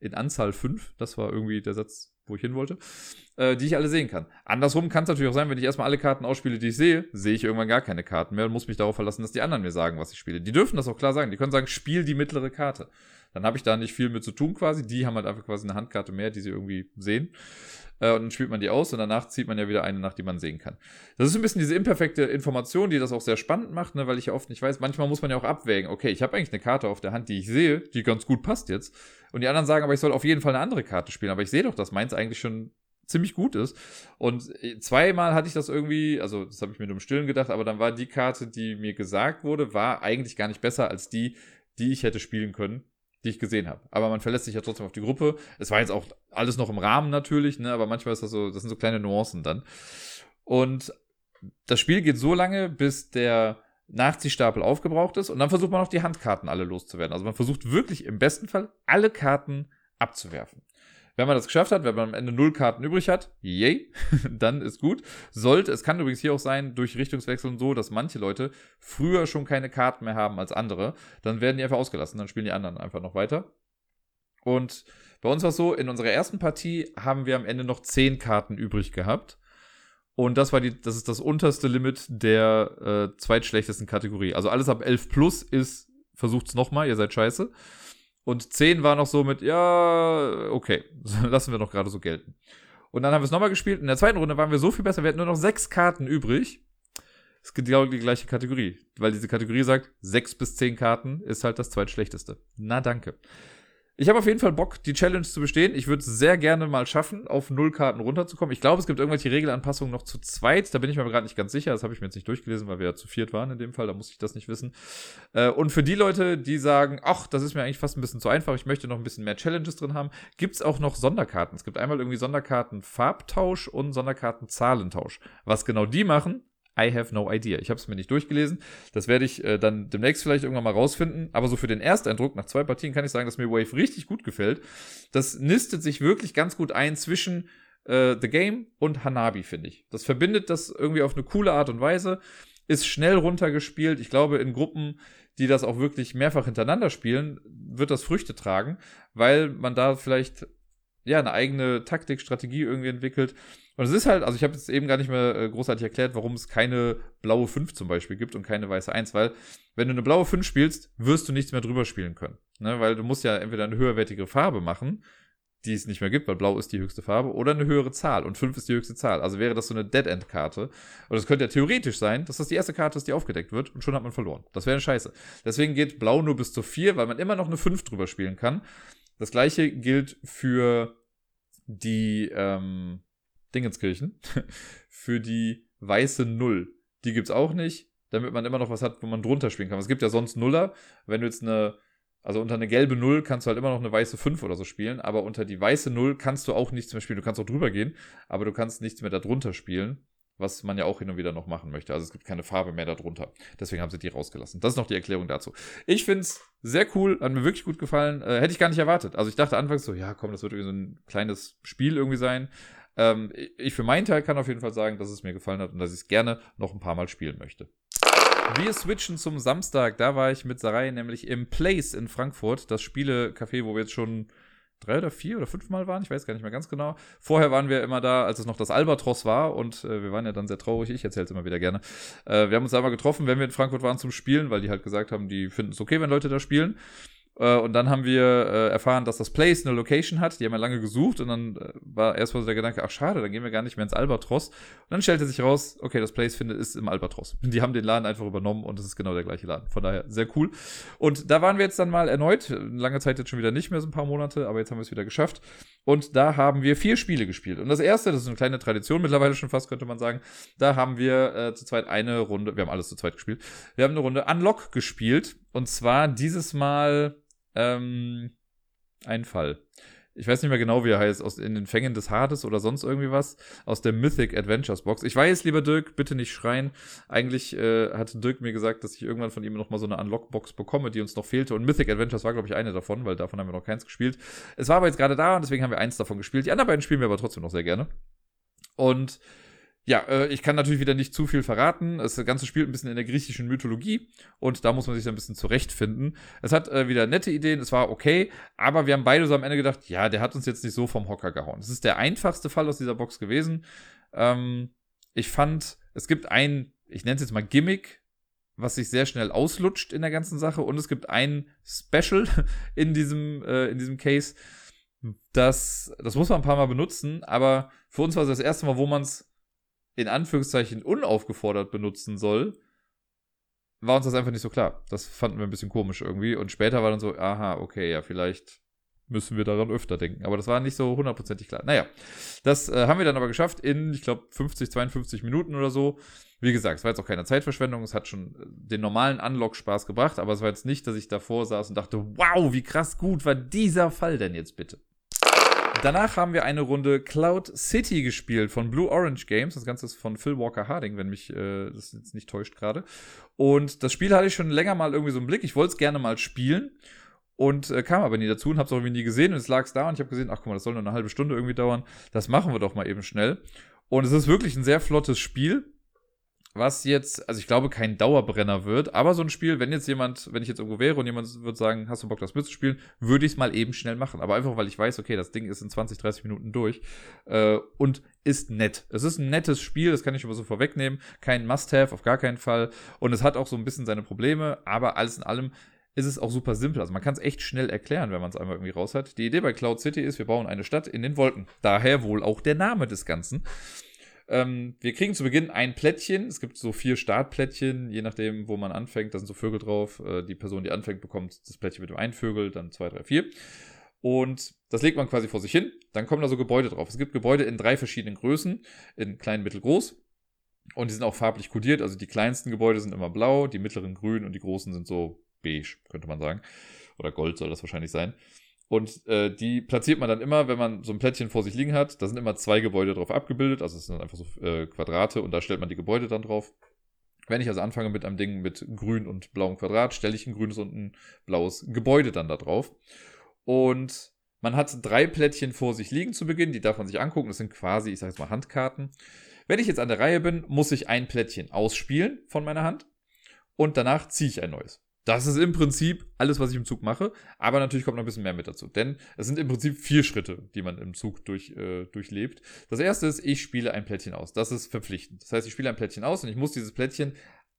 S1: in Anzahl fünf. Das war irgendwie der Satz, wo ich hin wollte, äh, die ich alle sehen kann. Andersrum kann es natürlich auch sein, wenn ich erstmal alle Karten ausspiele, die ich sehe, sehe ich irgendwann gar keine Karten mehr und muss mich darauf verlassen, dass die anderen mir sagen, was ich spiele. Die dürfen das auch klar sagen. Die können sagen, spiel die mittlere Karte. Dann habe ich da nicht viel mit zu tun quasi. Die haben halt einfach quasi eine Handkarte mehr, die sie irgendwie sehen. Äh, und dann spielt man die aus und danach zieht man ja wieder eine nach, die man sehen kann. Das ist ein bisschen diese imperfekte Information, die das auch sehr spannend macht, ne, weil ich ja oft nicht weiß, manchmal muss man ja auch abwägen, okay, ich habe eigentlich eine Karte auf der Hand, die ich sehe, die ganz gut passt jetzt. Und die anderen sagen, aber ich soll auf jeden Fall eine andere Karte spielen. Aber ich sehe doch, dass meins eigentlich schon ziemlich gut ist. Und äh, zweimal hatte ich das irgendwie, also das habe ich mir nur im Stillen gedacht, aber dann war die Karte, die mir gesagt wurde, war eigentlich gar nicht besser als die, die ich hätte spielen können die ich gesehen habe. Aber man verlässt sich ja trotzdem auf die Gruppe. Es war jetzt auch alles noch im Rahmen natürlich, ne, aber manchmal ist das so, das sind so kleine Nuancen dann. Und das Spiel geht so lange, bis der Nachziehstapel aufgebraucht ist und dann versucht man auch die Handkarten alle loszuwerden. Also man versucht wirklich im besten Fall alle Karten abzuwerfen. Wenn man das geschafft hat, wenn man am Ende null Karten übrig hat, yay, dann ist gut. Sollte, es kann übrigens hier auch sein, durch Richtungswechsel und so, dass manche Leute früher schon keine Karten mehr haben als andere, dann werden die einfach ausgelassen, dann spielen die anderen einfach noch weiter. Und bei uns war es so, in unserer ersten Partie haben wir am Ende noch zehn Karten übrig gehabt. Und das war die, das ist das unterste Limit der äh, zweitschlechtesten Kategorie. Also alles ab 11 plus ist, versucht's nochmal, ihr seid scheiße. Und 10 war noch so mit, ja, okay, lassen wir noch gerade so gelten. Und dann haben wir es nochmal gespielt. In der zweiten Runde waren wir so viel besser. Wir hatten nur noch sechs Karten übrig. Es gibt genau die gleiche Kategorie. Weil diese Kategorie sagt, sechs bis zehn Karten ist halt das zweitschlechteste. Na, danke. Ich habe auf jeden Fall Bock, die Challenge zu bestehen. Ich würde es sehr gerne mal schaffen, auf null Karten runterzukommen. Ich glaube, es gibt irgendwelche Regelanpassungen noch zu zweit. Da bin ich mir gerade nicht ganz sicher. Das habe ich mir jetzt nicht durchgelesen, weil wir ja zu viert waren in dem Fall. Da muss ich das nicht wissen. Äh, und für die Leute, die sagen, ach, das ist mir eigentlich fast ein bisschen zu einfach, ich möchte noch ein bisschen mehr Challenges drin haben, gibt es auch noch Sonderkarten. Es gibt einmal irgendwie Sonderkarten Farbtausch und Sonderkarten Zahlentausch. Was genau die machen, I have no idea. Ich habe es mir nicht durchgelesen. Das werde ich äh, dann demnächst vielleicht irgendwann mal rausfinden. Aber so für den Ersteindruck nach zwei Partien kann ich sagen, dass mir Wave richtig gut gefällt. Das nistet sich wirklich ganz gut ein zwischen äh, The Game und Hanabi, finde ich. Das verbindet das irgendwie auf eine coole Art und Weise. Ist schnell runtergespielt. Ich glaube, in Gruppen, die das auch wirklich mehrfach hintereinander spielen, wird das Früchte tragen, weil man da vielleicht ja, eine eigene Taktik, Strategie irgendwie entwickelt. Und es ist halt, also ich habe jetzt eben gar nicht mehr äh, großartig erklärt, warum es keine blaue 5 zum Beispiel gibt und keine weiße 1, weil wenn du eine blaue 5 spielst, wirst du nichts mehr drüber spielen können. Ne? Weil du musst ja entweder eine höherwertige Farbe machen, die es nicht mehr gibt, weil blau ist die höchste Farbe, oder eine höhere Zahl und 5 ist die höchste Zahl. Also wäre das so eine Dead-End-Karte. Und es könnte ja theoretisch sein, dass das die erste Karte ist, die aufgedeckt wird und schon hat man verloren. Das wäre eine Scheiße. Deswegen geht blau nur bis zur 4, weil man immer noch eine 5 drüber spielen kann. Das gleiche gilt für die ähm, Dingenskirchen, für die weiße Null. Die gibt's auch nicht, damit man immer noch was hat, wo man drunter spielen kann. Es gibt ja sonst Nuller. Wenn du jetzt eine also unter eine gelbe Null kannst du halt immer noch eine weiße 5 oder so spielen, aber unter die weiße Null kannst du auch nichts mehr spielen. Du kannst auch drüber gehen, aber du kannst nichts mehr darunter spielen, was man ja auch hin und wieder noch machen möchte. Also es gibt keine Farbe mehr darunter. Deswegen haben sie die rausgelassen. Das ist noch die Erklärung dazu. Ich finde es sehr cool, hat mir wirklich gut gefallen. Äh, hätte ich gar nicht erwartet. Also ich dachte anfangs so, ja komm, das wird irgendwie so ein kleines Spiel irgendwie sein. Ähm, ich für meinen Teil kann auf jeden Fall sagen, dass es mir gefallen hat und dass ich es gerne noch ein paar Mal spielen möchte. Wir switchen zum Samstag. Da war ich mit Sarai nämlich im Place in Frankfurt, das Spielecafé, wo wir jetzt schon drei oder vier oder fünf Mal waren, ich weiß gar nicht mehr ganz genau. Vorher waren wir immer da, als es noch das Albatros war und äh, wir waren ja dann sehr traurig, ich erzähle es immer wieder gerne. Äh, wir haben uns da mal getroffen, wenn wir in Frankfurt waren zum Spielen, weil die halt gesagt haben, die finden es okay, wenn Leute da spielen. Äh, und dann haben wir äh, erfahren, dass das Place eine Location hat. Die haben ja lange gesucht und dann äh, war erstmal so der Gedanke, ach schade, dann gehen wir gar nicht mehr ins Albatros. Und dann stellte sich raus, okay, das Place findet ist im Albatros. Die haben den Laden einfach übernommen und es ist genau der gleiche Laden. Von daher sehr cool. Und da waren wir jetzt dann mal erneut, lange Zeit jetzt schon wieder nicht mehr, so ein paar Monate, aber jetzt haben wir es wieder geschafft. Und da haben wir vier Spiele gespielt. Und das erste, das ist eine kleine Tradition mittlerweile schon fast, könnte man sagen, da haben wir äh, zu zweit eine Runde, wir haben alles zu zweit gespielt, wir haben eine Runde Unlock gespielt. Und zwar dieses Mal ähm, ein Fall. Ich weiß nicht mehr genau, wie er heißt, aus in den Fängen des Hades oder sonst irgendwie was, aus der Mythic Adventures Box. Ich weiß, lieber Dirk, bitte nicht schreien. Eigentlich äh, hat Dirk mir gesagt, dass ich irgendwann von ihm noch mal so eine Unlock-Box bekomme, die uns noch fehlte. Und Mythic Adventures war, glaube ich, eine davon, weil davon haben wir noch keins gespielt. Es war aber jetzt gerade da und deswegen haben wir eins davon gespielt. Die anderen beiden spielen wir aber trotzdem noch sehr gerne. Und ja, äh, ich kann natürlich wieder nicht zu viel verraten. Das Ganze spielt ein bisschen in der griechischen Mythologie und da muss man sich ein bisschen zurechtfinden. Es hat äh, wieder nette Ideen, es war okay, aber wir haben beide so am Ende gedacht, ja, der hat uns jetzt nicht so vom Hocker gehauen. Es ist der einfachste Fall aus dieser Box gewesen. Ähm, ich fand, es gibt ein, ich nenne es jetzt mal Gimmick, was sich sehr schnell auslutscht in der ganzen Sache und es gibt ein Special in diesem, äh, in diesem Case. Das, das muss man ein paar Mal benutzen, aber für uns war es das erste Mal, wo man es in Anführungszeichen unaufgefordert benutzen soll, war uns das einfach nicht so klar. Das fanden wir ein bisschen komisch irgendwie. Und später war dann so, aha, okay, ja, vielleicht müssen wir daran öfter denken. Aber das war nicht so hundertprozentig klar. Naja, das äh, haben wir dann aber geschafft in, ich glaube, 50, 52 Minuten oder so. Wie gesagt, es war jetzt auch keine Zeitverschwendung. Es hat schon äh, den normalen Unlock Spaß gebracht. Aber es war jetzt nicht, dass ich davor saß und dachte, wow, wie krass gut war dieser Fall denn jetzt bitte. Danach haben wir eine Runde Cloud City gespielt von Blue Orange Games. Das Ganze ist von Phil Walker Harding, wenn mich äh, das jetzt nicht täuscht gerade. Und das Spiel hatte ich schon länger mal irgendwie so im Blick. Ich wollte es gerne mal spielen und äh, kam aber nie dazu und habe es irgendwie nie gesehen. Und es lag da und ich habe gesehen, ach guck mal, das soll nur eine halbe Stunde irgendwie dauern. Das machen wir doch mal eben schnell. Und es ist wirklich ein sehr flottes Spiel was jetzt, also ich glaube, kein Dauerbrenner wird, aber so ein Spiel, wenn jetzt jemand, wenn ich jetzt irgendwo wäre und jemand würde sagen, hast du Bock, das mitzuspielen, würde ich es mal eben schnell machen. Aber einfach, weil ich weiß, okay, das Ding ist in 20, 30 Minuten durch äh, und ist nett. Es ist ein nettes Spiel, das kann ich aber so vorwegnehmen. Kein Must-Have, auf gar keinen Fall. Und es hat auch so ein bisschen seine Probleme, aber alles in allem ist es auch super simpel. Also man kann es echt schnell erklären, wenn man es einmal irgendwie raus hat. Die Idee bei Cloud City ist, wir bauen eine Stadt in den Wolken. Daher wohl auch der Name des Ganzen. Ähm, wir kriegen zu Beginn ein Plättchen. Es gibt so vier Startplättchen, je nachdem, wo man anfängt. Da sind so Vögel drauf. Äh, die Person, die anfängt, bekommt das Plättchen mit dem einen Vögel, dann zwei, drei, vier. Und das legt man quasi vor sich hin. Dann kommen da so Gebäude drauf. Es gibt Gebäude in drei verschiedenen Größen, in klein, mittel, groß. Und die sind auch farblich kodiert. Also die kleinsten Gebäude sind immer blau, die mittleren grün und die großen sind so beige, könnte man sagen. Oder Gold soll das wahrscheinlich sein. Und äh, die platziert man dann immer, wenn man so ein Plättchen vor sich liegen hat. Da sind immer zwei Gebäude drauf abgebildet. Also es sind einfach so äh, Quadrate und da stellt man die Gebäude dann drauf. Wenn ich also anfange mit einem Ding mit grün und blauem Quadrat, stelle ich ein grünes und ein blaues Gebäude dann da drauf. Und man hat drei Plättchen vor sich liegen zu Beginn, die darf man sich angucken. Das sind quasi, ich sage jetzt mal, Handkarten. Wenn ich jetzt an der Reihe bin, muss ich ein Plättchen ausspielen von meiner Hand und danach ziehe ich ein neues. Das ist im Prinzip alles, was ich im Zug mache. Aber natürlich kommt noch ein bisschen mehr mit dazu. Denn es sind im Prinzip vier Schritte, die man im Zug durch, äh, durchlebt. Das erste ist, ich spiele ein Plättchen aus. Das ist verpflichtend. Das heißt, ich spiele ein Plättchen aus und ich muss dieses Plättchen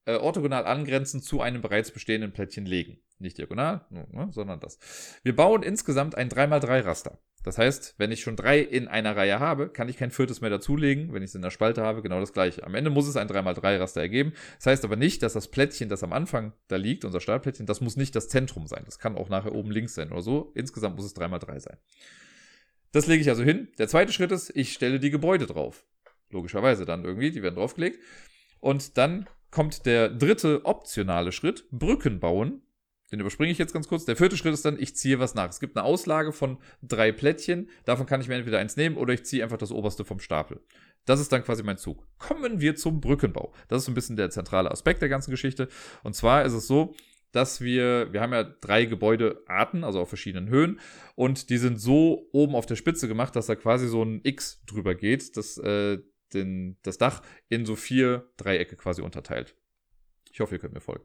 S1: äh, orthogonal angrenzend zu einem bereits bestehenden Plättchen legen. Nicht diagonal, ne, sondern das. Wir bauen insgesamt ein 3x3-Raster. Das heißt, wenn ich schon drei in einer Reihe habe, kann ich kein viertes mehr dazulegen. Wenn ich es in der Spalte habe, genau das gleiche. Am Ende muss es ein 3x3-Raster ergeben. Das heißt aber nicht, dass das Plättchen, das am Anfang da liegt, unser Startplättchen, das muss nicht das Zentrum sein. Das kann auch nachher oben links sein oder so. Insgesamt muss es 3x3 sein. Das lege ich also hin. Der zweite Schritt ist, ich stelle die Gebäude drauf. Logischerweise dann irgendwie, die werden draufgelegt. Und dann kommt der dritte optionale Schritt, Brücken bauen. Den überspringe ich jetzt ganz kurz. Der vierte Schritt ist dann, ich ziehe was nach. Es gibt eine Auslage von drei Plättchen. Davon kann ich mir entweder eins nehmen oder ich ziehe einfach das oberste vom Stapel. Das ist dann quasi mein Zug. Kommen wir zum Brückenbau. Das ist so ein bisschen der zentrale Aspekt der ganzen Geschichte. Und zwar ist es so, dass wir, wir haben ja drei Gebäudearten, also auf verschiedenen Höhen, und die sind so oben auf der Spitze gemacht, dass da quasi so ein X drüber geht, das äh, den, das Dach in so vier Dreiecke quasi unterteilt. Ich hoffe, ihr könnt mir folgen.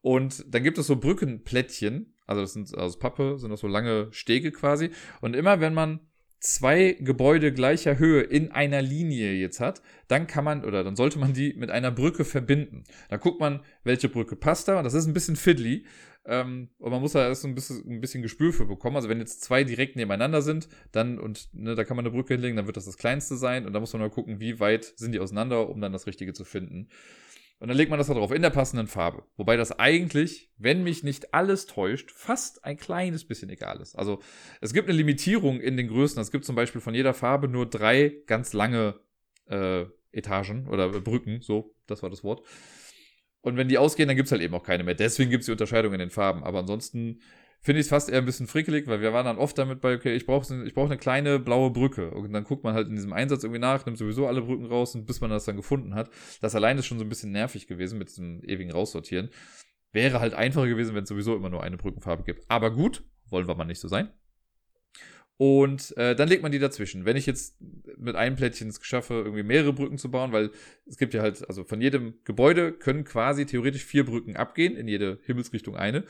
S1: Und dann gibt es so Brückenplättchen, also das sind aus Pappe, sind das so lange Stege quasi. Und immer wenn man zwei Gebäude gleicher Höhe in einer Linie jetzt hat, dann kann man oder dann sollte man die mit einer Brücke verbinden. Da guckt man, welche Brücke passt da. Und das ist ein bisschen fiddly. Ähm, und man muss da erst ein bisschen, ein bisschen Gespür für bekommen. Also wenn jetzt zwei direkt nebeneinander sind, dann und ne, da kann man eine Brücke hinlegen, dann wird das das kleinste sein. Und da muss man mal gucken, wie weit sind die auseinander, um dann das Richtige zu finden. Und dann legt man das da drauf in der passenden Farbe. Wobei das eigentlich, wenn mich nicht alles täuscht, fast ein kleines bisschen egal ist. Also es gibt eine Limitierung in den Größen. Es gibt zum Beispiel von jeder Farbe nur drei ganz lange äh, Etagen oder Brücken. So, das war das Wort. Und wenn die ausgehen, dann gibt es halt eben auch keine mehr. Deswegen gibt es die Unterscheidung in den Farben. Aber ansonsten finde ich es fast eher ein bisschen frickelig, weil wir waren dann oft damit bei, okay, ich brauche ich brauch eine kleine blaue Brücke. Und dann guckt man halt in diesem Einsatz irgendwie nach, nimmt sowieso alle Brücken raus und bis man das dann gefunden hat. Das allein ist schon so ein bisschen nervig gewesen mit diesem ewigen Raussortieren. Wäre halt einfacher gewesen, wenn es sowieso immer nur eine Brückenfarbe gibt. Aber gut, wollen wir mal nicht so sein. Und äh, dann legt man die dazwischen. Wenn ich jetzt mit einem Plättchen es schaffe, irgendwie mehrere Brücken zu bauen, weil es gibt ja halt, also von jedem Gebäude können quasi theoretisch vier Brücken abgehen, in jede Himmelsrichtung eine.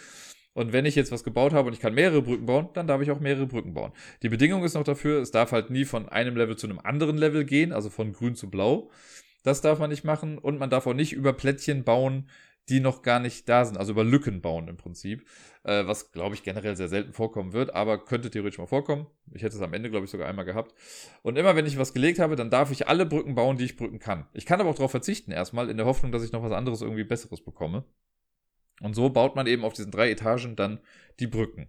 S1: Und wenn ich jetzt was gebaut habe und ich kann mehrere Brücken bauen, dann darf ich auch mehrere Brücken bauen. Die Bedingung ist noch dafür, es darf halt nie von einem Level zu einem anderen Level gehen, also von grün zu blau. Das darf man nicht machen und man darf auch nicht über Plättchen bauen, die noch gar nicht da sind, also über Lücken bauen im Prinzip, äh, was glaube ich generell sehr selten vorkommen wird, aber könnte theoretisch mal vorkommen. Ich hätte es am Ende glaube ich sogar einmal gehabt. Und immer wenn ich was gelegt habe, dann darf ich alle Brücken bauen, die ich brücken kann. Ich kann aber auch darauf verzichten erstmal, in der Hoffnung, dass ich noch was anderes irgendwie Besseres bekomme. Und so baut man eben auf diesen drei Etagen dann die Brücken.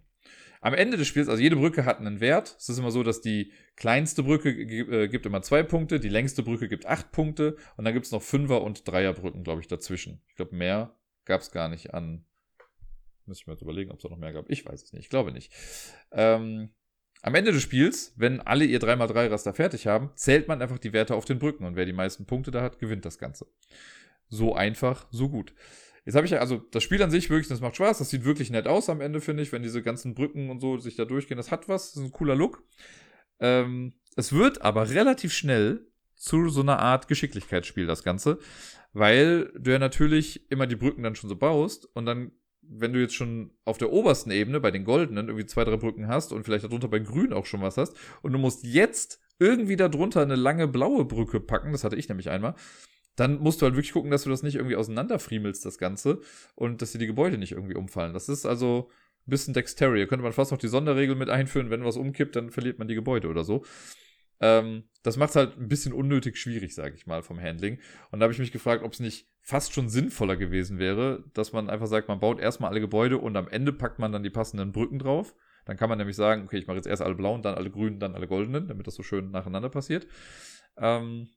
S1: Am Ende des Spiels, also jede Brücke hat einen Wert. Es ist immer so, dass die kleinste Brücke äh, gibt immer zwei Punkte, die längste Brücke gibt acht Punkte und dann gibt es noch Fünfer- und Dreierbrücken, glaube ich, dazwischen. Ich glaube, mehr gab es gar nicht an. Müsste ich mir jetzt überlegen, ob es da noch mehr gab. Ich weiß es nicht. Ich glaube nicht. Ähm, am Ende des Spiels, wenn alle ihr 3x3-Raster fertig haben, zählt man einfach die Werte auf den Brücken und wer die meisten Punkte da hat, gewinnt das Ganze. So einfach, so gut. Jetzt habe ich ja, also das Spiel an sich wirklich, das macht Spaß, das sieht wirklich nett aus am Ende, finde ich, wenn diese ganzen Brücken und so sich da durchgehen. Das hat was, das ist ein cooler Look. Ähm, es wird aber relativ schnell zu so einer Art Geschicklichkeitsspiel, das Ganze, weil du ja natürlich immer die Brücken dann schon so baust und dann, wenn du jetzt schon auf der obersten Ebene bei den goldenen irgendwie zwei, drei Brücken hast und vielleicht darunter bei grün auch schon was hast und du musst jetzt irgendwie darunter eine lange blaue Brücke packen, das hatte ich nämlich einmal, dann musst du halt wirklich gucken, dass du das nicht irgendwie auseinanderfriemelst, das Ganze, und dass dir die Gebäude nicht irgendwie umfallen. Das ist also ein bisschen Dexterity. Könnte man fast noch die Sonderregel mit einführen, wenn was umkippt, dann verliert man die Gebäude oder so. Ähm, das macht es halt ein bisschen unnötig schwierig, sage ich mal, vom Handling. Und da habe ich mich gefragt, ob es nicht fast schon sinnvoller gewesen wäre, dass man einfach sagt, man baut erstmal alle Gebäude und am Ende packt man dann die passenden Brücken drauf. Dann kann man nämlich sagen, okay, ich mache jetzt erst alle blauen, dann alle grünen, dann alle goldenen, damit das so schön nacheinander passiert. Ähm,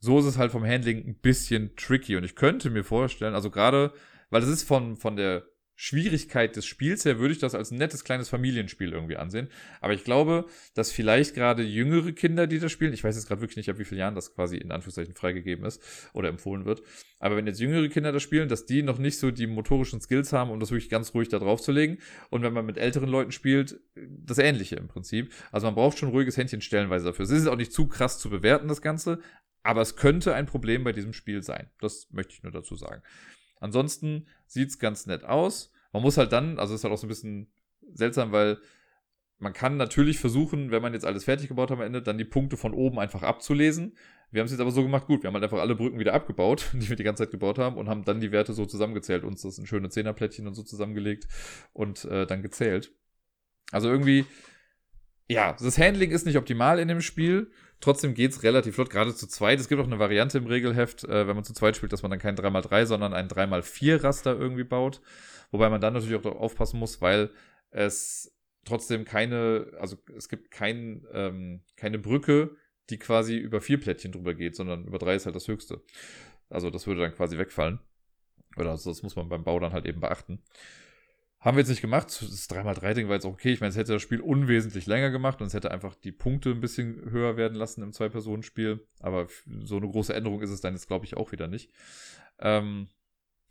S1: so ist es halt vom Handling ein bisschen tricky. Und ich könnte mir vorstellen, also gerade, weil das ist von, von der Schwierigkeit des Spiels her, würde ich das als nettes kleines Familienspiel irgendwie ansehen. Aber ich glaube, dass vielleicht gerade jüngere Kinder, die das spielen, ich weiß jetzt gerade wirklich nicht, ab wie vielen Jahren das quasi in Anführungszeichen freigegeben ist oder empfohlen wird, aber wenn jetzt jüngere Kinder das spielen, dass die noch nicht so die motorischen Skills haben, um das wirklich ganz ruhig da drauf zu legen. Und wenn man mit älteren Leuten spielt, das Ähnliche im Prinzip. Also man braucht schon ruhiges Händchen stellenweise dafür. Es ist auch nicht zu krass zu bewerten, das Ganze, aber es könnte ein Problem bei diesem Spiel sein. Das möchte ich nur dazu sagen. Ansonsten sieht's ganz nett aus. Man muss halt dann, also ist halt auch so ein bisschen seltsam, weil man kann natürlich versuchen, wenn man jetzt alles fertig gebaut hat am Ende, dann die Punkte von oben einfach abzulesen. Wir haben es jetzt aber so gemacht, gut, wir haben halt einfach alle Brücken wieder abgebaut, die wir die ganze Zeit gebaut haben und haben dann die Werte so zusammengezählt, uns das in schöne Zehnerplättchen und so zusammengelegt und äh, dann gezählt. Also irgendwie, ja, das Handling ist nicht optimal in dem Spiel. Trotzdem geht's relativ flott, gerade zu zweit. Es gibt auch eine Variante im Regelheft, äh, wenn man zu zweit spielt, dass man dann kein 3x3, sondern ein 3x4 Raster irgendwie baut. Wobei man dann natürlich auch aufpassen muss, weil es trotzdem keine, also es gibt kein, ähm, keine Brücke, die quasi über vier Plättchen drüber geht, sondern über drei ist halt das höchste. Also das würde dann quasi wegfallen. Oder also das muss man beim Bau dann halt eben beachten. Haben wir jetzt nicht gemacht. Das 3x3-Ding war jetzt auch okay. Ich meine, es hätte das Spiel unwesentlich länger gemacht und es hätte einfach die Punkte ein bisschen höher werden lassen im Zwei-Personen-Spiel. Aber so eine große Änderung ist es dann jetzt, glaube ich, auch wieder nicht. Ähm,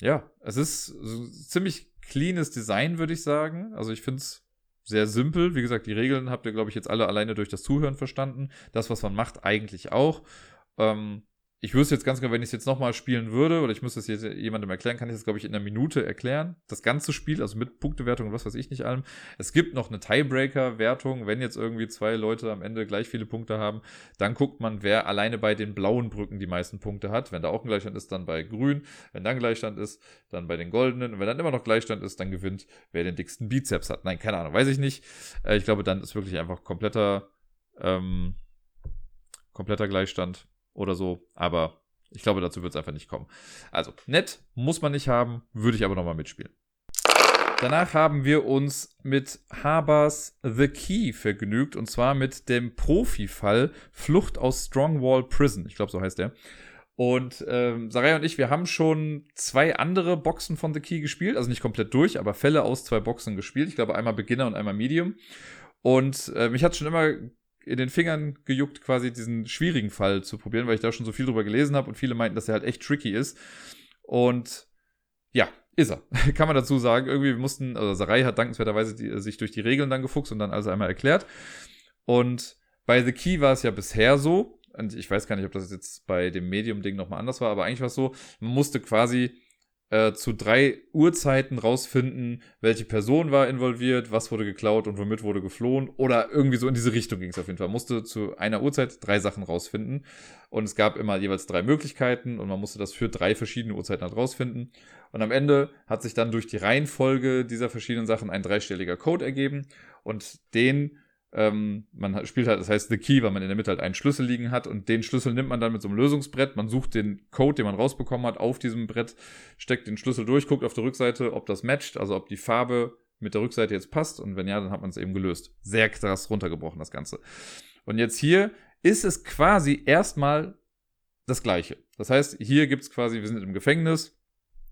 S1: ja, es ist so ziemlich cleanes Design, würde ich sagen. Also ich finde es sehr simpel. Wie gesagt, die Regeln habt ihr, glaube ich, jetzt alle alleine durch das Zuhören verstanden. Das, was man macht, eigentlich auch. Ähm, ich wüsste jetzt ganz genau, wenn ich es jetzt nochmal spielen würde, oder ich müsste es jetzt jemandem erklären, kann ich es, glaube ich, in einer Minute erklären. Das ganze Spiel, also mit Punktewertung und was weiß ich nicht allem. Es gibt noch eine Tiebreaker-Wertung. Wenn jetzt irgendwie zwei Leute am Ende gleich viele Punkte haben, dann guckt man, wer alleine bei den blauen Brücken die meisten Punkte hat. Wenn da auch ein Gleichstand ist, dann bei grün. Wenn dann Gleichstand ist, dann bei den goldenen. Und wenn dann immer noch Gleichstand ist, dann gewinnt, wer den dicksten Bizeps hat. Nein, keine Ahnung, weiß ich nicht. Äh, ich glaube, dann ist wirklich einfach kompletter, ähm, kompletter Gleichstand oder so. Aber ich glaube, dazu wird es einfach nicht kommen. Also, nett muss man nicht haben, würde ich aber nochmal mitspielen. Danach haben wir uns mit Habers The Key vergnügt und zwar mit dem Profi-Fall Flucht aus Strongwall Prison. Ich glaube, so heißt der. Und ähm, Sarai und ich, wir haben schon zwei andere Boxen von The Key gespielt, also nicht komplett durch, aber Fälle aus zwei Boxen gespielt. Ich glaube, einmal Beginner und einmal Medium. Und äh, mich hat schon immer in den Fingern gejuckt, quasi diesen schwierigen Fall zu probieren, weil ich da schon so viel drüber gelesen habe und viele meinten, dass er halt echt tricky ist. Und ja, ist er. Kann man dazu sagen. Irgendwie mussten, also Sarai hat dankenswerterweise die, sich durch die Regeln dann gefuchst und dann also einmal erklärt. Und bei The Key war es ja bisher so, und ich weiß gar nicht, ob das jetzt bei dem Medium-Ding nochmal anders war, aber eigentlich war es so, man musste quasi äh, zu drei Uhrzeiten rausfinden, welche Person war involviert, was wurde geklaut und womit wurde geflohen. Oder irgendwie so in diese Richtung ging es auf jeden Fall. Man musste zu einer Uhrzeit drei Sachen rausfinden. Und es gab immer jeweils drei Möglichkeiten und man musste das für drei verschiedene Uhrzeiten halt rausfinden. Und am Ende hat sich dann durch die Reihenfolge dieser verschiedenen Sachen ein dreistelliger Code ergeben. Und den ähm, man spielt halt, das heißt The Key, weil man in der Mitte halt einen Schlüssel liegen hat und den Schlüssel nimmt man dann mit so einem Lösungsbrett. Man sucht den Code, den man rausbekommen hat, auf diesem Brett, steckt den Schlüssel durch, guckt auf der Rückseite, ob das matcht, also ob die Farbe mit der Rückseite jetzt passt und wenn ja, dann hat man es eben gelöst. Sehr krass runtergebrochen, das Ganze. Und jetzt hier ist es quasi erstmal das Gleiche. Das heißt, hier gibt es quasi, wir sind im Gefängnis,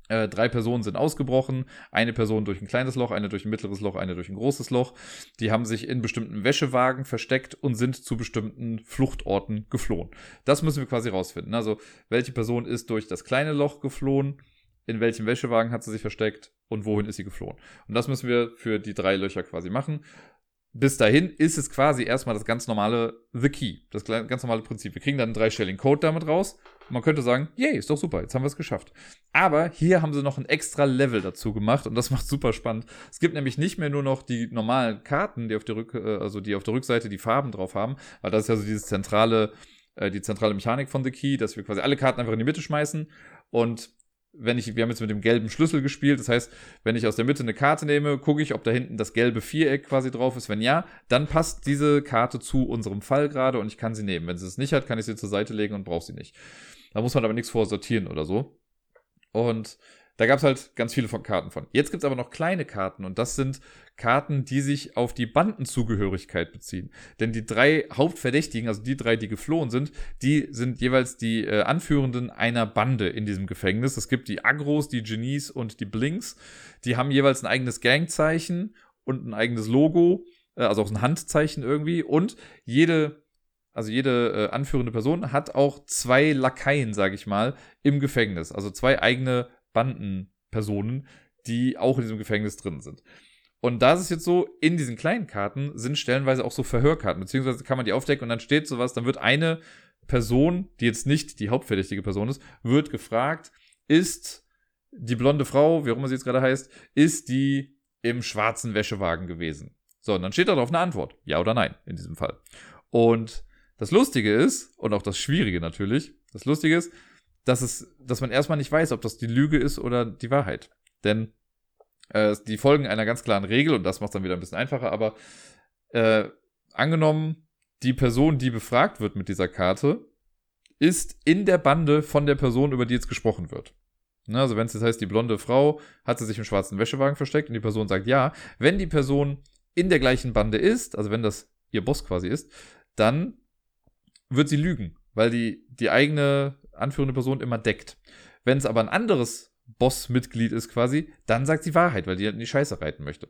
S1: äh, drei Personen sind ausgebrochen. Eine Person durch ein kleines Loch, eine durch ein mittleres Loch, eine durch ein großes Loch. Die haben sich in bestimmten Wäschewagen versteckt und sind zu bestimmten Fluchtorten geflohen. Das müssen wir quasi rausfinden. Also, welche Person ist durch das kleine Loch geflohen? In welchem Wäschewagen hat sie sich versteckt? Und wohin ist sie geflohen? Und das müssen wir für die drei Löcher quasi machen bis dahin ist es quasi erstmal das ganz normale The Key, das ganz normale Prinzip. Wir kriegen dann einen dreistelligen Code damit raus. Man könnte sagen, yay, ist doch super, jetzt haben wir es geschafft. Aber hier haben sie noch ein extra Level dazu gemacht und das macht super spannend. Es gibt nämlich nicht mehr nur noch die normalen Karten, die auf der Rück äh, also die auf der Rückseite die Farben drauf haben, weil das ist ja so dieses zentrale, äh, die zentrale Mechanik von The Key, dass wir quasi alle Karten einfach in die Mitte schmeißen und wenn ich, wir haben jetzt mit dem gelben Schlüssel gespielt, das heißt, wenn ich aus der Mitte eine Karte nehme, gucke ich, ob da hinten das gelbe Viereck quasi drauf ist. Wenn ja, dann passt diese Karte zu unserem Fall gerade und ich kann sie nehmen. Wenn sie es nicht hat, kann ich sie zur Seite legen und brauche sie nicht. Da muss man aber nichts vorsortieren oder so. Und da gab es halt ganz viele von Karten von. Jetzt gibt es aber noch kleine Karten und das sind Karten, die sich auf die Bandenzugehörigkeit beziehen. Denn die drei Hauptverdächtigen, also die drei, die geflohen sind, die sind jeweils die äh, Anführenden einer Bande in diesem Gefängnis. Es gibt die Agros, die Genies und die Blinks. Die haben jeweils ein eigenes Gangzeichen und ein eigenes Logo, äh, also auch ein Handzeichen irgendwie. Und jede also jede äh, anführende Person hat auch zwei Lakaien, sage ich mal, im Gefängnis. Also zwei eigene Bandenpersonen, die auch in diesem Gefängnis drin sind. Und da ist es jetzt so, in diesen kleinen Karten sind stellenweise auch so Verhörkarten, beziehungsweise kann man die aufdecken und dann steht sowas, dann wird eine Person, die jetzt nicht die hauptverdächtige Person ist, wird gefragt, ist die blonde Frau, wie auch immer sie jetzt gerade heißt, ist die im schwarzen Wäschewagen gewesen? So, und dann steht darauf eine Antwort, ja oder nein, in diesem Fall. Und Das Lustige ist, und auch das Schwierige natürlich, das Lustige ist, dass es, dass man erstmal nicht weiß, ob das die Lüge ist oder die Wahrheit. Denn äh, die folgen einer ganz klaren Regel und das macht es dann wieder ein bisschen einfacher, aber äh, angenommen, die Person, die befragt wird mit dieser Karte, ist in der Bande von der Person, über die jetzt gesprochen wird. Ne, also wenn es jetzt heißt, die blonde Frau hat sie sich im schwarzen Wäschewagen versteckt und die Person sagt ja, wenn die Person in der gleichen Bande ist, also wenn das ihr Boss quasi ist, dann wird sie lügen, weil die die eigene anführende Person immer deckt. Wenn es aber ein anderes Boss-Mitglied ist quasi, dann sagt sie Wahrheit, weil die halt in die Scheiße reiten möchte.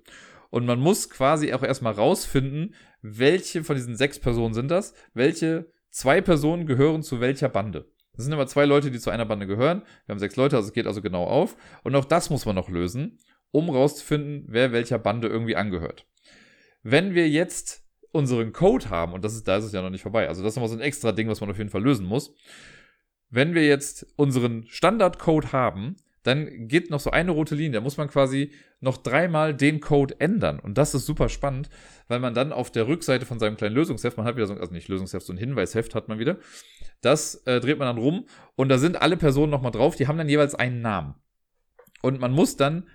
S1: Und man muss quasi auch erstmal rausfinden, welche von diesen sechs Personen sind das, welche zwei Personen gehören zu welcher Bande. Das sind immer zwei Leute, die zu einer Bande gehören. Wir haben sechs Leute, also es geht also genau auf. Und auch das muss man noch lösen, um rauszufinden, wer welcher Bande irgendwie angehört. Wenn wir jetzt unseren Code haben, und das ist, da ist es ja noch nicht vorbei, also das ist nochmal so ein extra Ding, was man auf jeden Fall lösen muss. Wenn wir jetzt unseren Standardcode haben, dann geht noch so eine rote Linie. Da muss man quasi noch dreimal den Code ändern. Und das ist super spannend, weil man dann auf der Rückseite von seinem kleinen Lösungsheft, man hat wieder so, also nicht Lösungsheft, so ein Hinweisheft hat man wieder. Das äh, dreht man dann rum und da sind alle Personen nochmal drauf, die haben dann jeweils einen Namen. Und man muss dann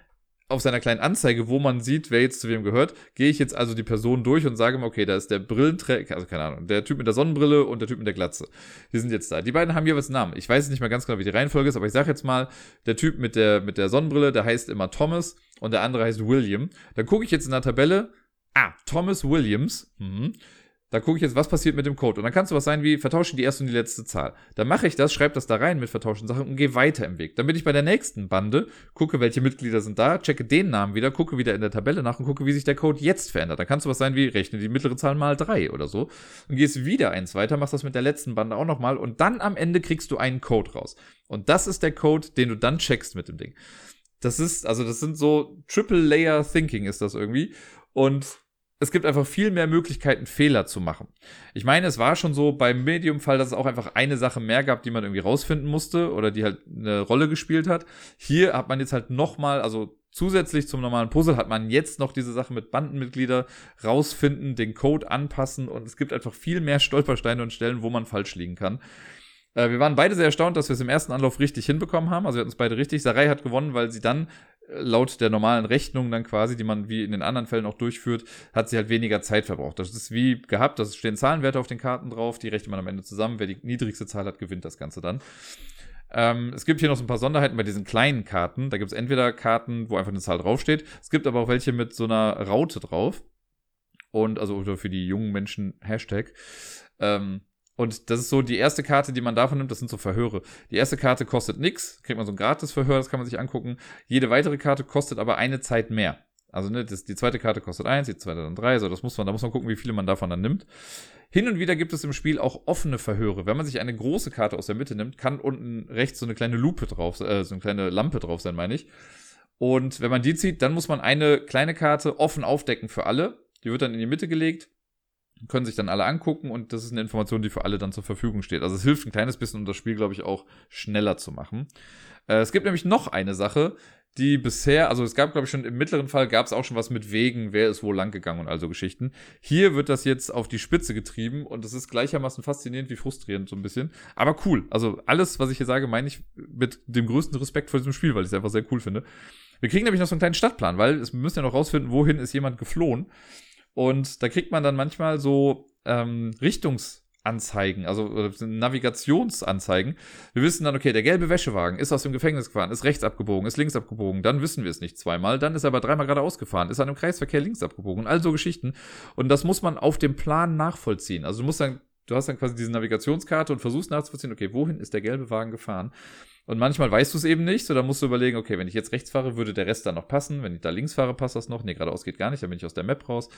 S1: auf seiner kleinen Anzeige, wo man sieht, wer jetzt zu wem gehört, gehe ich jetzt also die Person durch und sage mir, okay, da ist der Brillenträger, also keine Ahnung, der Typ mit der Sonnenbrille und der Typ mit der Glatze. Die sind jetzt da. Die beiden haben jeweils einen Namen. Ich weiß nicht mehr ganz genau, wie die Reihenfolge ist, aber ich sage jetzt mal, der Typ mit der, mit der Sonnenbrille, der heißt immer Thomas und der andere heißt William. Dann gucke ich jetzt in der Tabelle, ah, Thomas Williams, mhm. Da gucke ich jetzt, was passiert mit dem Code. Und dann kannst du was sein wie, vertauschen die erste und die letzte Zahl. Dann mache ich das, schreibe das da rein mit vertauschten Sachen und gehe weiter im Weg. Dann bin ich bei der nächsten Bande, gucke, welche Mitglieder sind da, checke den Namen wieder, gucke wieder in der Tabelle nach und gucke, wie sich der Code jetzt verändert. Dann kannst du was sein wie, rechne die mittlere Zahl mal drei oder so. Und gehst wieder eins weiter, machst das mit der letzten Bande auch nochmal und dann am Ende kriegst du einen Code raus. Und das ist der Code, den du dann checkst mit dem Ding. Das ist, also das sind so Triple Layer Thinking ist das irgendwie. Und es gibt einfach viel mehr Möglichkeiten, Fehler zu machen. Ich meine, es war schon so beim Medium-Fall, dass es auch einfach eine Sache mehr gab, die man irgendwie rausfinden musste oder die halt eine Rolle gespielt hat. Hier hat man jetzt halt nochmal, also zusätzlich zum normalen Puzzle hat man jetzt noch diese Sache mit Bandenmitglieder rausfinden, den Code anpassen und es gibt einfach viel mehr Stolpersteine und Stellen, wo man falsch liegen kann. Äh, wir waren beide sehr erstaunt, dass wir es im ersten Anlauf richtig hinbekommen haben. Also wir hatten es beide richtig. Sarai hat gewonnen, weil sie dann laut der normalen Rechnung dann quasi, die man wie in den anderen Fällen auch durchführt, hat sie halt weniger Zeit verbraucht. Das ist wie gehabt, da stehen Zahlenwerte auf den Karten drauf, die rechnet man am Ende zusammen. Wer die niedrigste Zahl hat, gewinnt das Ganze dann. Ähm, es gibt hier noch so ein paar Sonderheiten bei diesen kleinen Karten. Da gibt es entweder Karten, wo einfach eine Zahl draufsteht. Es gibt aber auch welche mit so einer Raute drauf. Und also für die jungen Menschen Hashtag. Ähm, und das ist so die erste Karte, die man davon nimmt, das sind so Verhöre. Die erste Karte kostet nichts, kriegt man so ein Gratis-Verhör, das kann man sich angucken. Jede weitere Karte kostet aber eine Zeit mehr. Also ne, das, die zweite Karte kostet eins, die zweite dann drei, so das muss man, da muss man gucken, wie viele man davon dann nimmt. Hin und wieder gibt es im Spiel auch offene Verhöre. Wenn man sich eine große Karte aus der Mitte nimmt, kann unten rechts so eine kleine Lupe drauf, äh, so eine kleine Lampe drauf sein, meine ich. Und wenn man die zieht, dann muss man eine kleine Karte offen aufdecken für alle. Die wird dann in die Mitte gelegt können sich dann alle angucken und das ist eine Information, die für alle dann zur Verfügung steht. Also es hilft ein kleines bisschen, um das Spiel, glaube ich, auch schneller zu machen. Äh, es gibt nämlich noch eine Sache, die bisher, also es gab, glaube ich, schon im mittleren Fall gab es auch schon was mit Wegen, wer ist wo lang gegangen und also Geschichten. Hier wird das jetzt auf die Spitze getrieben und das ist gleichermaßen faszinierend wie frustrierend so ein bisschen. Aber cool. Also alles, was ich hier sage, meine ich mit dem größten Respekt vor diesem Spiel, weil ich es einfach sehr cool finde. Wir kriegen nämlich noch so einen kleinen Stadtplan, weil es müssen ja noch rausfinden, wohin ist jemand geflohen. Und da kriegt man dann manchmal so ähm, Richtungsanzeigen, also Navigationsanzeigen. Wir wissen dann, okay, der gelbe Wäschewagen ist aus dem Gefängnis gefahren, ist rechts abgebogen, ist links abgebogen, dann wissen wir es nicht zweimal, dann ist er aber dreimal geradeaus gefahren, ist an einem Kreisverkehr links abgebogen all so Geschichten. Und das muss man auf dem Plan nachvollziehen. Also du musst dann, du hast dann quasi diese Navigationskarte und versuchst nachzuvollziehen, okay, wohin ist der gelbe Wagen gefahren? Und manchmal weißt du es eben nicht, so dann musst du überlegen, okay, wenn ich jetzt rechts fahre, würde der Rest dann noch passen. Wenn ich da links fahre, passt das noch. Nee, geradeaus geht gar nicht, dann bin ich aus der Map raus.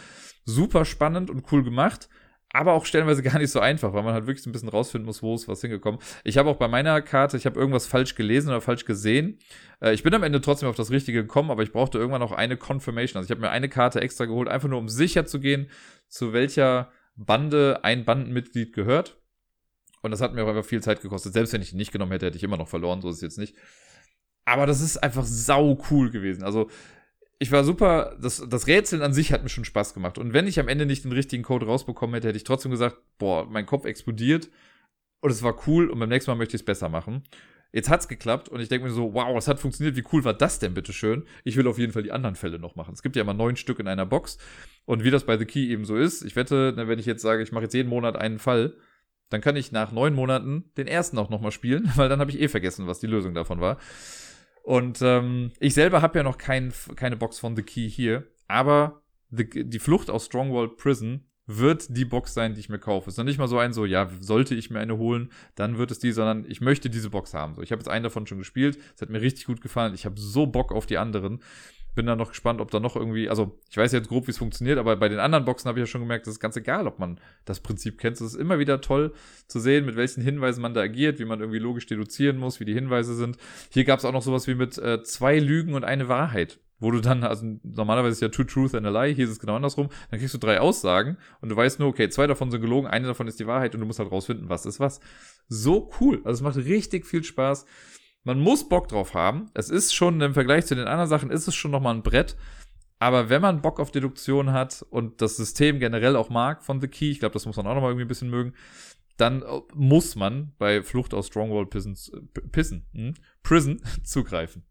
S1: Super spannend und cool gemacht, aber auch stellenweise gar nicht so einfach, weil man halt wirklich ein bisschen rausfinden muss, wo ist was hingekommen. Ich habe auch bei meiner Karte, ich habe irgendwas falsch gelesen oder falsch gesehen. Äh, ich bin am Ende trotzdem auf das Richtige gekommen, aber ich brauchte irgendwann noch eine Confirmation. Also ich habe mir eine Karte extra geholt, einfach nur um sicher zu gehen, zu welcher Bande ein Bandenmitglied gehört. Und das hat mir auch einfach viel Zeit gekostet. Selbst wenn ich ihn nicht genommen hätte, hätte ich immer noch verloren. So ist es jetzt nicht. Aber das ist einfach sau cool gewesen. Also, ich war super, das, das Rätseln an sich hat mir schon Spaß gemacht. Und wenn ich am Ende nicht den richtigen Code rausbekommen hätte, hätte ich trotzdem gesagt, boah, mein Kopf explodiert und es war cool und beim nächsten Mal möchte ich es besser machen. Jetzt hat's geklappt und ich denke mir so, wow, es hat funktioniert, wie cool war das denn bitte schön? Ich will auf jeden Fall die anderen Fälle noch machen. Es gibt ja immer neun Stück in einer Box und wie das bei The Key eben so ist, ich wette, wenn ich jetzt sage, ich mache jetzt jeden Monat einen Fall, dann kann ich nach neun Monaten den ersten auch nochmal spielen, weil dann habe ich eh vergessen, was die Lösung davon war. Und ähm, ich selber habe ja noch kein, keine Box von The Key hier, aber the, die Flucht aus Stronghold Prison wird die Box sein, die ich mir kaufe. Ist noch nicht mal so ein so, ja, sollte ich mir eine holen, dann wird es die, sondern ich möchte diese Box haben. So, ich habe jetzt einen davon schon gespielt, es hat mir richtig gut gefallen. Ich habe so Bock auf die anderen bin dann noch gespannt, ob da noch irgendwie, also ich weiß jetzt grob, wie es funktioniert, aber bei den anderen Boxen habe ich ja schon gemerkt, das ist ganz egal, ob man das Prinzip kennt. Es ist immer wieder toll zu sehen, mit welchen Hinweisen man da agiert, wie man irgendwie logisch deduzieren muss, wie die Hinweise sind. Hier gab es auch noch sowas wie mit äh, zwei Lügen und eine Wahrheit. Wo du dann, also normalerweise ist ja Two Truth and a Lie, hier ist es genau andersrum, dann kriegst du drei Aussagen und du weißt nur, okay, zwei davon sind gelogen, eine davon ist die Wahrheit und du musst halt rausfinden, was ist was. So cool. Also es macht richtig viel Spaß. Man muss Bock drauf haben. Es ist schon im Vergleich zu den anderen Sachen, ist es schon nochmal ein Brett. Aber wenn man Bock auf Deduktion hat und das System generell auch mag von The Key, ich glaube, das muss man auch nochmal irgendwie ein bisschen mögen, dann äh, muss man bei Flucht aus Stronghold Pissons, äh, Pissen, hm, Prison zugreifen.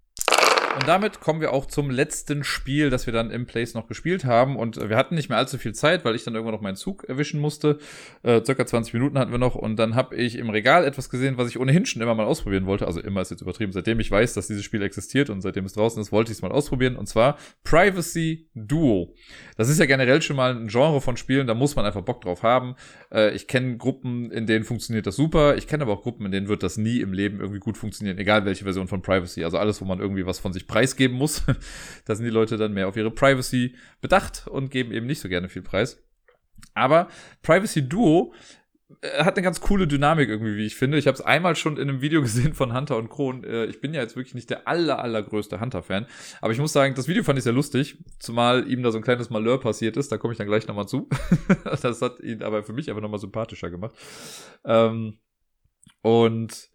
S1: Und damit kommen wir auch zum letzten Spiel, das wir dann im Place noch gespielt haben. Und wir hatten nicht mehr allzu viel Zeit, weil ich dann irgendwann noch meinen Zug erwischen musste. Äh, circa 20 Minuten hatten wir noch. Und dann habe ich im Regal etwas gesehen, was ich ohnehin schon immer mal ausprobieren wollte. Also immer ist jetzt übertrieben. Seitdem ich weiß, dass dieses Spiel existiert und seitdem es draußen ist, wollte ich es mal ausprobieren. Und zwar Privacy Duo. Das ist ja generell schon mal ein Genre von Spielen, da muss man einfach Bock drauf haben. Äh, ich kenne Gruppen, in denen funktioniert das super. Ich kenne aber auch Gruppen, in denen wird das nie im Leben irgendwie gut funktionieren. Egal welche Version von Privacy. Also alles, wo man irgendwie was von sich sich preisgeben muss. da sind die Leute dann mehr auf ihre Privacy bedacht und geben eben nicht so gerne viel Preis. Aber Privacy Duo äh, hat eine ganz coole Dynamik irgendwie, wie ich finde. Ich habe es einmal schon in einem Video gesehen von Hunter und Kron. Äh, ich bin ja jetzt wirklich nicht der aller, allergrößte Hunter-Fan. Aber ich muss sagen, das Video fand ich sehr lustig. Zumal ihm da so ein kleines Malheur passiert ist. Da komme ich dann gleich nochmal zu. das hat ihn aber für mich aber nochmal sympathischer gemacht. Ähm, und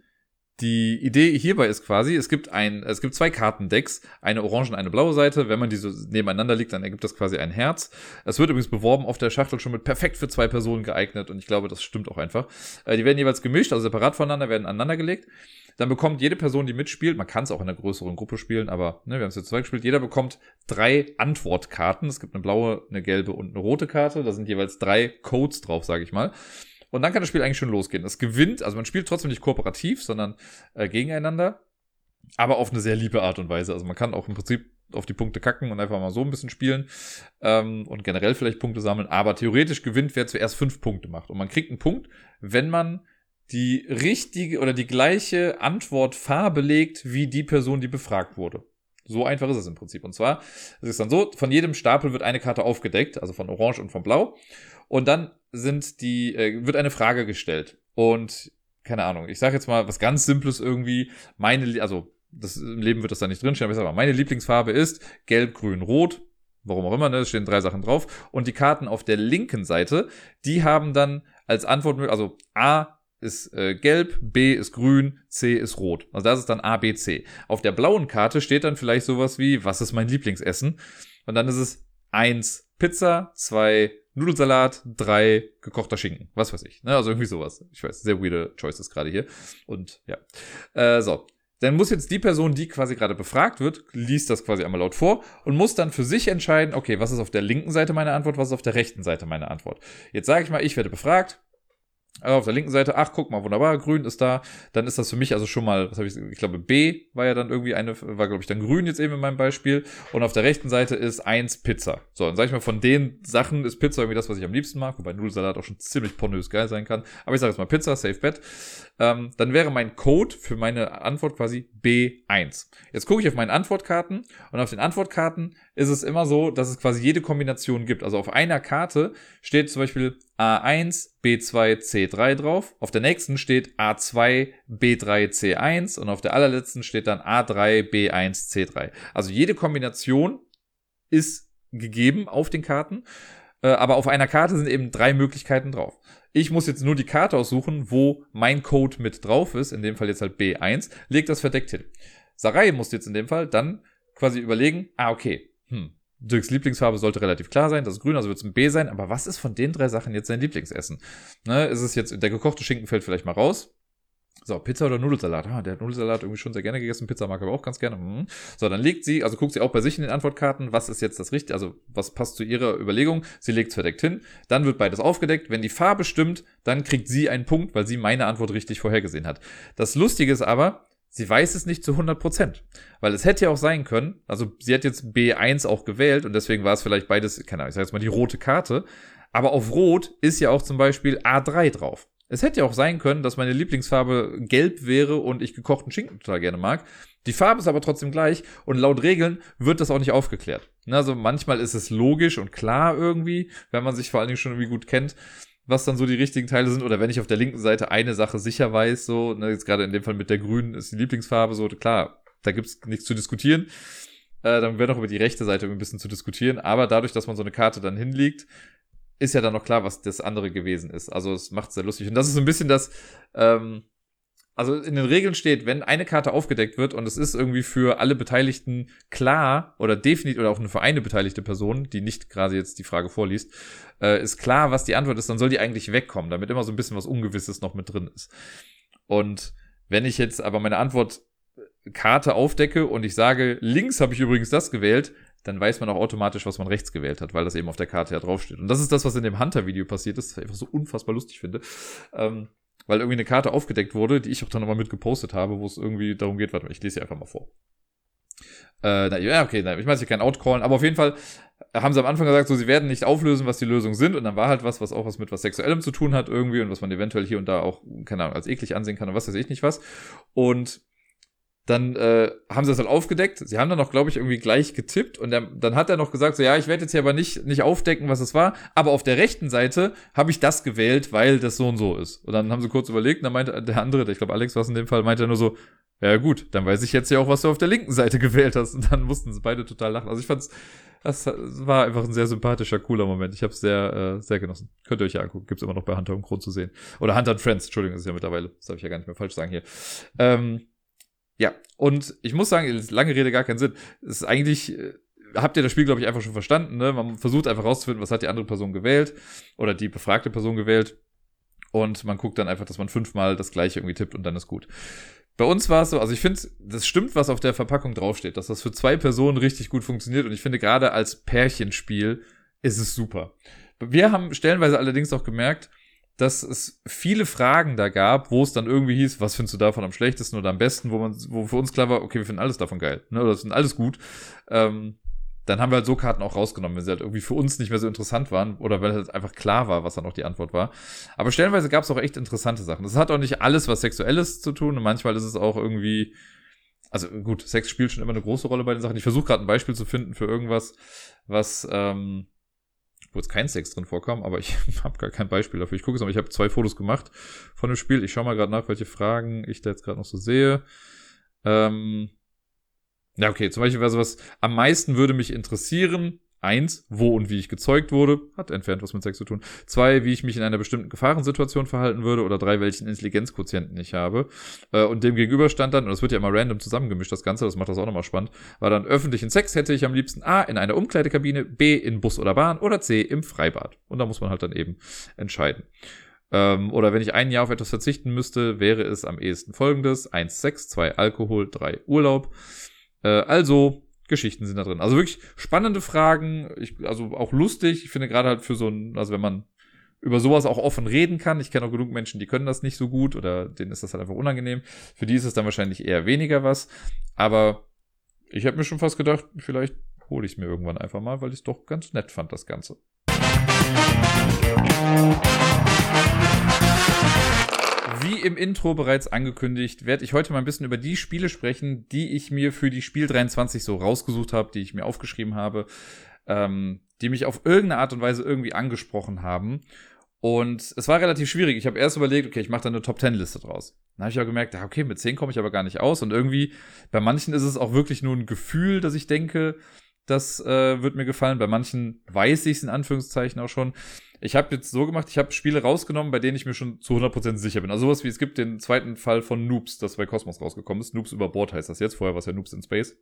S1: die Idee hierbei ist quasi, es gibt ein, es gibt zwei Kartendecks, eine orange und eine blaue Seite. Wenn man diese so nebeneinander liegt, dann ergibt das quasi ein Herz. Es wird übrigens beworben auf der Schachtel schon mit perfekt für zwei Personen geeignet und ich glaube, das stimmt auch einfach. Äh, die werden jeweils gemischt, also separat voneinander, werden aneinandergelegt. Dann bekommt jede Person, die mitspielt, man kann es auch in einer größeren Gruppe spielen, aber ne, wir haben es jetzt zwei gespielt, jeder bekommt drei Antwortkarten. Es gibt eine blaue, eine gelbe und eine rote Karte. Da sind jeweils drei Codes drauf, sage ich mal. Und dann kann das Spiel eigentlich schon losgehen. Es gewinnt, also man spielt trotzdem nicht kooperativ, sondern äh, gegeneinander, aber auf eine sehr liebe Art und Weise. Also man kann auch im Prinzip auf die Punkte kacken und einfach mal so ein bisschen spielen ähm, und generell vielleicht Punkte sammeln. Aber theoretisch gewinnt, wer zuerst fünf Punkte macht. Und man kriegt einen Punkt, wenn man die richtige oder die gleiche Antwortfarbe legt wie die Person, die befragt wurde. So einfach ist es im Prinzip. Und zwar, es ist dann so, von jedem Stapel wird eine Karte aufgedeckt, also von Orange und von Blau. Und dann sind die, äh, wird eine Frage gestellt. Und keine Ahnung, ich sage jetzt mal was ganz Simples irgendwie. Meine, also das, im Leben wird das da nicht drinstehen, aber ich sag mal, meine Lieblingsfarbe ist Gelb, Grün, Rot. Warum auch immer, ne? Es stehen drei Sachen drauf. Und die Karten auf der linken Seite, die haben dann als Antwort, also A ist äh, gelb, B ist grün, C ist rot. Also das ist dann A, B, C. Auf der blauen Karte steht dann vielleicht sowas wie, was ist mein Lieblingsessen? Und dann ist es eins Pizza, zwei Nudelsalat, drei gekochter Schinken. Was weiß ich. Ne? Also irgendwie sowas. Ich weiß, sehr weirde Choices gerade hier. Und ja. Äh, so. Dann muss jetzt die Person, die quasi gerade befragt wird, liest das quasi einmal laut vor und muss dann für sich entscheiden, okay, was ist auf der linken Seite meine Antwort, was ist auf der rechten Seite meine Antwort. Jetzt sage ich mal, ich werde befragt, auf der linken Seite, ach, guck mal, wunderbar, grün ist da. Dann ist das für mich also schon mal, was habe ich, ich glaube, B war ja dann irgendwie eine, war glaube ich dann grün jetzt eben in meinem Beispiel. Und auf der rechten Seite ist eins Pizza. So, dann sag ich mal, von den Sachen ist Pizza irgendwie das, was ich am liebsten mag, wobei Nudelsalat auch schon ziemlich pornös geil sein kann. Aber ich sage jetzt mal Pizza, Safe Bet. Ähm, dann wäre mein Code für meine Antwort quasi B1. Jetzt gucke ich auf meine Antwortkarten und auf den Antwortkarten ist es immer so, dass es quasi jede Kombination gibt. Also auf einer Karte steht zum Beispiel A1, B2, C3 drauf. Auf der nächsten steht A2, B3, C1 und auf der allerletzten steht dann A3, B1, C3. Also jede Kombination ist gegeben auf den Karten, äh, aber auf einer Karte sind eben drei Möglichkeiten drauf. Ich muss jetzt nur die Karte aussuchen, wo mein Code mit drauf ist, in dem Fall jetzt halt B1, leg das verdeckt hin. Sarai muss jetzt in dem Fall dann quasi überlegen, ah, okay, hm, Dirks Lieblingsfarbe sollte relativ klar sein, das ist grün, also wird es ein B sein, aber was ist von den drei Sachen jetzt sein Lieblingsessen? Ne, ist es jetzt, der gekochte Schinken fällt vielleicht mal raus. So, Pizza oder Nudelsalat? Ah, der hat Nudelsalat irgendwie schon sehr gerne gegessen, Pizza mag er aber auch ganz gerne. Hm. So, dann legt sie, also guckt sie auch bei sich in den Antwortkarten, was ist jetzt das Richtige, also was passt zu ihrer Überlegung. Sie legt es verdeckt hin, dann wird beides aufgedeckt. Wenn die Farbe stimmt, dann kriegt sie einen Punkt, weil sie meine Antwort richtig vorhergesehen hat. Das Lustige ist aber, sie weiß es nicht zu 100 Prozent. Weil es hätte ja auch sein können, also sie hat jetzt B1 auch gewählt und deswegen war es vielleicht beides, keine Ahnung, ich sag jetzt mal die rote Karte. Aber auf Rot ist ja auch zum Beispiel A3 drauf. Es hätte ja auch sein können, dass meine Lieblingsfarbe gelb wäre und ich gekochten Schinken total gerne mag. Die Farbe ist aber trotzdem gleich und laut Regeln wird das auch nicht aufgeklärt. Also manchmal ist es logisch und klar irgendwie, wenn man sich vor allen Dingen schon irgendwie gut kennt was dann so die richtigen Teile sind. Oder wenn ich auf der linken Seite eine Sache sicher weiß, so, ne, jetzt gerade in dem Fall mit der grünen ist die Lieblingsfarbe, so, klar, da gibt's nichts zu diskutieren. Äh, dann wäre noch über die rechte Seite ein bisschen zu diskutieren. Aber dadurch, dass man so eine Karte dann hinlegt, ist ja dann noch klar, was das andere gewesen ist. Also es macht sehr lustig. Und das ist so ein bisschen das, ähm, also in den Regeln steht, wenn eine Karte aufgedeckt wird und es ist irgendwie für alle Beteiligten klar oder definitiv oder auch eine für eine beteiligte Person, die nicht gerade jetzt die Frage vorliest, äh, ist klar, was die Antwort ist, dann soll die eigentlich wegkommen, damit immer so ein bisschen was Ungewisses noch mit drin ist. Und wenn ich jetzt aber meine Antwort äh, aufdecke und ich sage, links habe ich übrigens das gewählt, dann weiß man auch automatisch, was man rechts gewählt hat, weil das eben auf der Karte ja draufsteht. Und das ist das, was in dem Hunter-Video passiert ist, das ich einfach so unfassbar lustig finde. Ähm, weil irgendwie eine Karte aufgedeckt wurde, die ich auch dann nochmal mit gepostet habe, wo es irgendwie darum geht, warte mal, ich lese sie einfach mal vor. Äh, na, ja, okay, na, ich weiß hier kein Outcallen, aber auf jeden Fall haben sie am Anfang gesagt, so, sie werden nicht auflösen, was die Lösungen sind, und dann war halt was, was auch was mit was Sexuellem zu tun hat irgendwie und was man eventuell hier und da auch, keine Ahnung, als eklig ansehen kann und was weiß ich nicht was. Und dann äh, haben sie das halt aufgedeckt. Sie haben dann auch, glaube ich, irgendwie gleich getippt und der, dann hat er noch gesagt, so ja, ich werde jetzt hier aber nicht, nicht aufdecken, was es war, aber auf der rechten Seite habe ich das gewählt, weil das so und so ist. Und dann haben sie kurz überlegt und dann meinte der andere, ich glaube Alex war es in dem Fall, meinte er nur so, ja gut, dann weiß ich jetzt ja auch, was du auf der linken Seite gewählt hast. Und dann mussten sie beide total lachen. Also ich fand's, das war einfach ein sehr sympathischer, cooler Moment. Ich habe es sehr, äh, sehr genossen. Könnt ihr euch ja angucken. Gibt's immer noch bei Hunter und Kron zu sehen. Oder Hunter and Friends, Entschuldigung, das ist ja mittlerweile. Das darf ich ja gar nicht mehr falsch sagen hier. Ähm, ja, und ich muss sagen, lange Rede gar keinen Sinn. Es ist eigentlich, äh, habt ihr das Spiel, glaube ich, einfach schon verstanden. Ne? Man versucht einfach rauszufinden, was hat die andere Person gewählt oder die befragte Person gewählt. Und man guckt dann einfach, dass man fünfmal das gleiche irgendwie tippt und dann ist gut. Bei uns war es so, also ich finde, das stimmt, was auf der Verpackung draufsteht, dass das für zwei Personen richtig gut funktioniert. Und ich finde, gerade als Pärchenspiel ist es super. Wir haben stellenweise allerdings auch gemerkt, dass es viele Fragen da gab, wo es dann irgendwie hieß, was findest du davon am schlechtesten oder am besten, wo man, wo für uns klar war, okay, wir finden alles davon geil, ne, oder das sind alles gut. Ähm, dann haben wir halt so Karten auch rausgenommen, wenn sie halt irgendwie für uns nicht mehr so interessant waren oder weil halt einfach klar war, was dann auch die Antwort war. Aber stellenweise gab es auch echt interessante Sachen. Das hat auch nicht alles was Sexuelles zu tun und manchmal ist es auch irgendwie, also gut, Sex spielt schon immer eine große Rolle bei den Sachen. Ich versuche gerade ein Beispiel zu finden für irgendwas, was ähm, wo jetzt kein Sex drin vorkam, aber ich habe gar kein Beispiel dafür. Ich gucke es aber, ich habe zwei Fotos gemacht von dem Spiel. Ich schaue mal gerade nach, welche Fragen ich da jetzt gerade noch so sehe. Ähm, ja, okay, zum Beispiel wäre sowas, am meisten würde mich interessieren, Eins, wo und wie ich gezeugt wurde, hat entfernt was mit Sex zu tun. Zwei, wie ich mich in einer bestimmten Gefahrensituation verhalten würde. Oder drei, welchen Intelligenzquotienten ich habe. Äh, und dem gegenüber stand dann, und das wird ja immer random zusammengemischt, das Ganze, das macht das auch nochmal spannend, war dann öffentlichen Sex hätte ich am liebsten A, in einer Umkleidekabine, B, in Bus oder Bahn oder C, im Freibad. Und da muss man halt dann eben entscheiden. Ähm, oder wenn ich ein Jahr auf etwas verzichten müsste, wäre es am ehesten folgendes. Eins Sex, zwei Alkohol, drei Urlaub. Äh, also Geschichten sind da drin. Also wirklich spannende Fragen, ich, also auch lustig. Ich finde gerade halt für so ein, also wenn man über sowas auch offen reden kann. Ich kenne auch genug Menschen, die können das nicht so gut oder denen ist das halt einfach unangenehm. Für die ist es dann wahrscheinlich eher weniger was. Aber ich habe mir schon fast gedacht, vielleicht hole ich es mir irgendwann einfach mal, weil ich es doch ganz nett fand, das Ganze. Wie im Intro bereits angekündigt, werde ich heute mal ein bisschen über die Spiele sprechen, die ich mir für die Spiel 23 so rausgesucht habe, die ich mir aufgeschrieben habe, ähm, die mich auf irgendeine Art und Weise irgendwie angesprochen haben. Und es war relativ schwierig. Ich habe erst überlegt, okay, ich mache da eine Top 10 Liste draus. Dann habe ich auch gemerkt, okay, mit 10 komme ich aber gar nicht aus. Und irgendwie, bei manchen ist es auch wirklich nur ein Gefühl, dass ich denke, das äh, wird mir gefallen. Bei manchen weiß ich es in Anführungszeichen auch schon. Ich habe jetzt so gemacht, ich habe Spiele rausgenommen, bei denen ich mir schon zu 100% sicher bin. Also sowas wie es gibt den zweiten Fall von Noobs, das bei Cosmos rausgekommen ist. Noobs über Bord heißt das jetzt. Vorher war es ja Noobs in Space.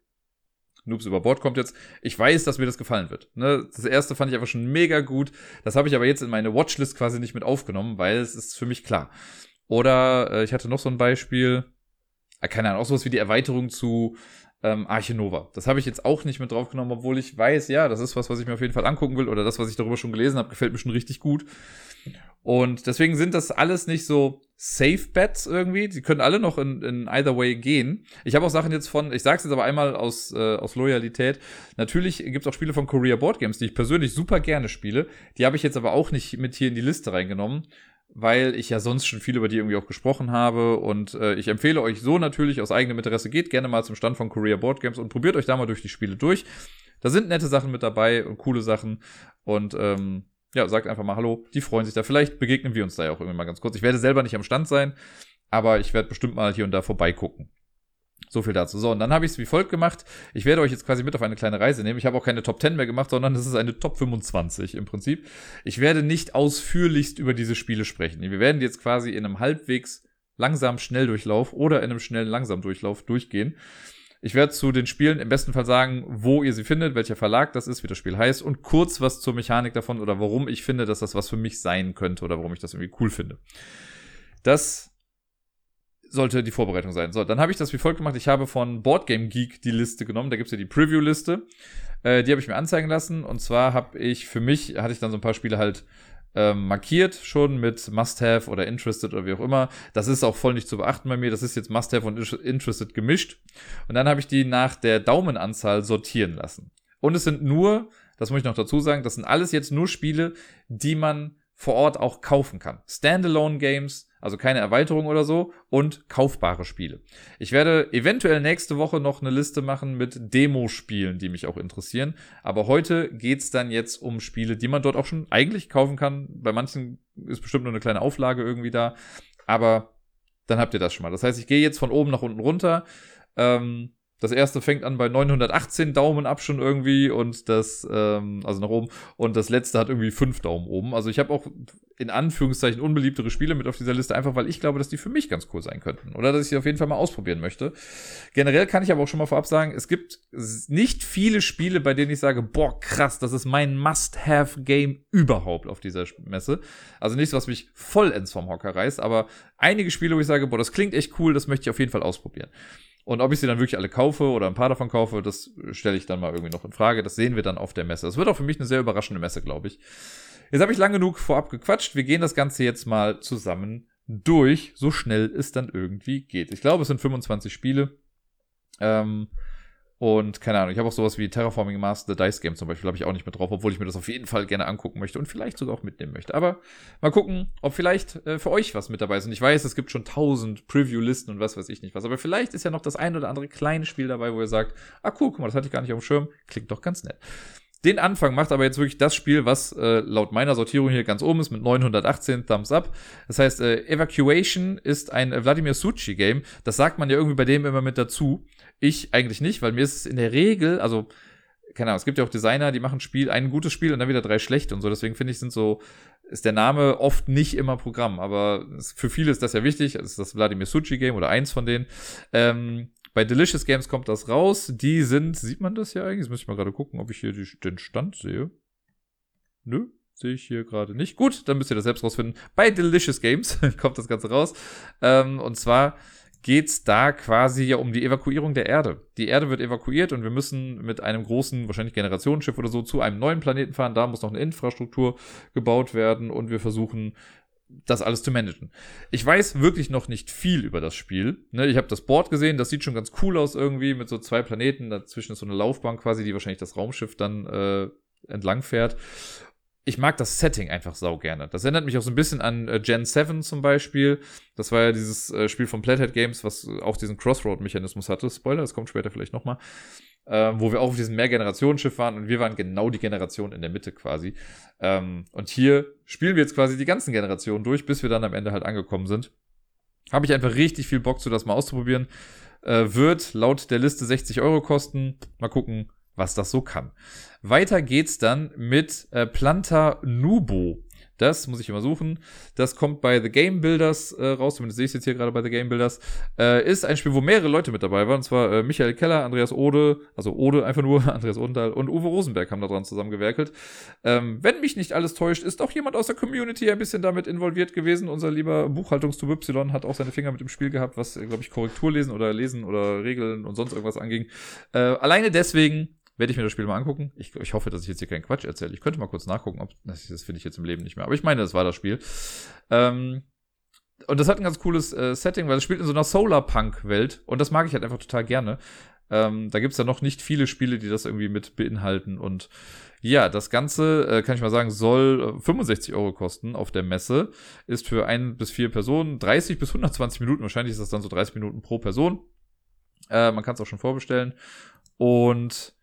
S1: Noobs über Bord kommt jetzt. Ich weiß, dass mir das gefallen wird. Ne? Das erste fand ich einfach schon mega gut. Das habe ich aber jetzt in meine Watchlist quasi nicht mit aufgenommen, weil es ist für mich klar. Oder äh, ich hatte noch so ein Beispiel, äh, keine Ahnung, auch sowas wie die Erweiterung zu ähm, Arche Nova. Das habe ich jetzt auch nicht mit draufgenommen, obwohl ich weiß, ja, das ist was, was ich mir auf jeden Fall angucken will oder das, was ich darüber schon gelesen habe, gefällt mir schon richtig gut. Und deswegen sind das alles nicht so Safe Bets irgendwie. Die können alle noch in, in either way gehen. Ich habe auch Sachen jetzt von, ich sage es jetzt aber einmal aus, äh, aus Loyalität. Natürlich gibt es auch Spiele von Korea Board Games, die ich persönlich super gerne spiele. Die habe ich jetzt aber auch nicht mit hier in die Liste reingenommen, weil ich ja sonst schon viel über die irgendwie auch gesprochen habe. Und äh, ich empfehle euch so natürlich aus eigenem Interesse, geht gerne mal zum Stand von Korea Board Games und probiert euch da mal durch die Spiele durch. Da sind nette Sachen mit dabei und coole Sachen. Und ähm, ja, sagt einfach mal Hallo. Die freuen sich da. Vielleicht begegnen wir uns da ja auch irgendwie mal ganz kurz. Ich werde selber nicht am Stand sein, aber ich werde bestimmt mal hier und da vorbeigucken. So viel dazu. So, und dann habe ich es wie folgt gemacht. Ich werde euch jetzt quasi mit auf eine kleine Reise nehmen. Ich habe auch keine Top 10 mehr gemacht, sondern es ist eine Top 25 im Prinzip. Ich werde nicht ausführlichst über diese Spiele sprechen. Wir werden jetzt quasi in einem halbwegs langsamen Schnelldurchlauf oder in einem schnellen Langsamdurchlauf durchgehen. Ich werde zu den Spielen im besten Fall sagen, wo ihr sie findet, welcher Verlag das ist, wie das Spiel heißt und kurz was zur Mechanik davon oder warum ich finde, dass das was für mich sein könnte oder warum ich das irgendwie cool finde. Das sollte die Vorbereitung sein. So, dann habe ich das wie folgt gemacht. Ich habe von Boardgame Geek die Liste genommen. Da gibt es ja die Preview-Liste. Äh, die habe ich mir anzeigen lassen. Und zwar habe ich für mich, hatte ich dann so ein paar Spiele halt ähm, markiert schon mit Must-Have oder Interested oder wie auch immer. Das ist auch voll nicht zu beachten bei mir. Das ist jetzt Must-Have und Interested gemischt. Und dann habe ich die nach der Daumenanzahl sortieren lassen. Und es sind nur, das muss ich noch dazu sagen, das sind alles jetzt nur Spiele, die man vor Ort auch kaufen kann. Standalone Games, also keine Erweiterung oder so und kaufbare Spiele. Ich werde eventuell nächste Woche noch eine Liste machen mit Demospielen, die mich auch interessieren, aber heute geht's dann jetzt um Spiele, die man dort auch schon eigentlich kaufen kann. Bei manchen ist bestimmt nur eine kleine Auflage irgendwie da, aber dann habt ihr das schon mal. Das heißt, ich gehe jetzt von oben nach unten runter. Ähm, das erste fängt an bei 918 Daumen ab schon irgendwie und das, ähm, also nach oben. Und das letzte hat irgendwie fünf Daumen oben. Also ich habe auch in Anführungszeichen unbeliebtere Spiele mit auf dieser Liste, einfach weil ich glaube, dass die für mich ganz cool sein könnten. Oder dass ich sie auf jeden Fall mal ausprobieren möchte. Generell kann ich aber auch schon mal vorab sagen, es gibt nicht viele Spiele, bei denen ich sage, boah, krass, das ist mein Must-Have-Game überhaupt auf dieser Messe. Also nichts, was mich vollends vom Hocker reißt, aber einige Spiele, wo ich sage, boah, das klingt echt cool, das möchte ich auf jeden Fall ausprobieren. Und ob ich sie dann wirklich alle kaufe oder ein paar davon kaufe, das stelle ich dann mal irgendwie noch in Frage. Das sehen wir dann auf der Messe. Das wird auch für mich eine sehr überraschende Messe, glaube ich. Jetzt habe ich lang genug vorab gequatscht. Wir gehen das Ganze jetzt mal zusammen durch, so schnell es dann irgendwie geht. Ich glaube, es sind 25 Spiele. Ähm, und keine Ahnung, ich habe auch sowas wie Terraforming Mars, The Dice Game zum Beispiel, habe ich auch nicht mit drauf, obwohl ich mir das auf jeden Fall gerne angucken möchte und vielleicht sogar auch mitnehmen möchte. Aber mal gucken, ob vielleicht äh, für euch was mit dabei ist. Und ich weiß, es gibt schon tausend Preview-Listen und was weiß ich nicht was. Aber vielleicht ist ja noch das ein oder andere kleine Spiel dabei, wo ihr sagt, ah cool, guck mal, das hatte ich gar nicht auf dem Schirm. Klingt doch ganz nett. Den Anfang macht aber jetzt wirklich das Spiel, was äh, laut meiner Sortierung hier ganz oben ist, mit 918 Thumbs Up. Das heißt, äh, Evacuation ist ein äh, Vladimir Suchi-Game. Das sagt man ja irgendwie bei dem immer mit dazu. Ich eigentlich nicht, weil mir ist es in der Regel, also, keine Ahnung, es gibt ja auch Designer, die machen Spiel, ein gutes Spiel und dann wieder drei schlechte und so. Deswegen finde ich, sind so, ist der Name oft nicht immer Programm. Aber für viele ist das ja wichtig. Es ist das Vladimir Suchi-Game oder eins von denen. Ähm, bei Delicious Games kommt das raus. Die sind, sieht man das ja eigentlich? Jetzt muss ich mal gerade gucken, ob ich hier die, den Stand sehe. Nö, sehe ich hier gerade nicht. Gut, dann müsst ihr das selbst rausfinden. Bei Delicious Games kommt das Ganze raus. Ähm, und zwar geht's da quasi ja um die Evakuierung der Erde. Die Erde wird evakuiert und wir müssen mit einem großen, wahrscheinlich Generationsschiff oder so, zu einem neuen Planeten fahren. Da muss noch eine Infrastruktur gebaut werden und wir versuchen das alles zu managen. Ich weiß wirklich noch nicht viel über das Spiel. Ne, ich habe das Board gesehen, das sieht schon ganz cool aus irgendwie mit so zwei Planeten. Dazwischen ist so eine Laufbahn quasi, die wahrscheinlich das Raumschiff dann äh, entlang fährt. Ich mag das Setting einfach sau gerne. Das erinnert mich auch so ein bisschen an äh, Gen 7 zum Beispiel. Das war ja dieses äh, Spiel von Plathead Games, was auch diesen Crossroad-Mechanismus hatte. Spoiler, das kommt später vielleicht nochmal ähm, wo wir auch auf diesem Mehrgenerationenschiff waren und wir waren genau die Generation in der Mitte quasi. Ähm, und hier spielen wir jetzt quasi die ganzen Generationen durch, bis wir dann am Ende halt angekommen sind. Habe ich einfach richtig viel Bock zu, das mal auszuprobieren. Äh, wird laut der Liste 60 Euro kosten. Mal gucken, was das so kann. Weiter geht's dann mit äh, Planta Nubo. Das muss ich immer suchen. Das kommt bei The Game Builders äh, raus, zumindest sehe ich es jetzt hier gerade bei The Game Builders. Äh, ist ein Spiel, wo mehrere Leute mit dabei waren. Und zwar äh, Michael Keller, Andreas Ode, also Ode einfach nur, Andreas Odenthal und Uwe Rosenberg haben da dran zusammengewerkelt. Ähm, wenn mich nicht alles täuscht, ist auch jemand aus der Community ein bisschen damit involviert gewesen. Unser lieber Buchhaltungstub Y hat auch seine Finger mit im Spiel gehabt, was, glaube ich, Korrekturlesen oder Lesen oder Regeln und sonst irgendwas anging. Äh, alleine deswegen werde ich mir das Spiel mal angucken. Ich, ich hoffe, dass ich jetzt hier keinen Quatsch erzähle. Ich könnte mal kurz nachgucken, ob das, das finde ich jetzt im Leben nicht mehr. Aber ich meine, das war das Spiel. Ähm, und das hat ein ganz cooles äh, Setting, weil es spielt in so einer Solarpunk-Welt und das mag ich halt einfach total gerne. Ähm, da gibt's ja noch nicht viele Spiele, die das irgendwie mit beinhalten. Und ja, das Ganze, äh, kann ich mal sagen, soll 65 äh, Euro kosten auf der Messe. Ist für ein bis vier Personen 30 bis 120 Minuten. Wahrscheinlich ist das dann so 30 Minuten pro Person. Äh, man kann es auch schon vorbestellen. Und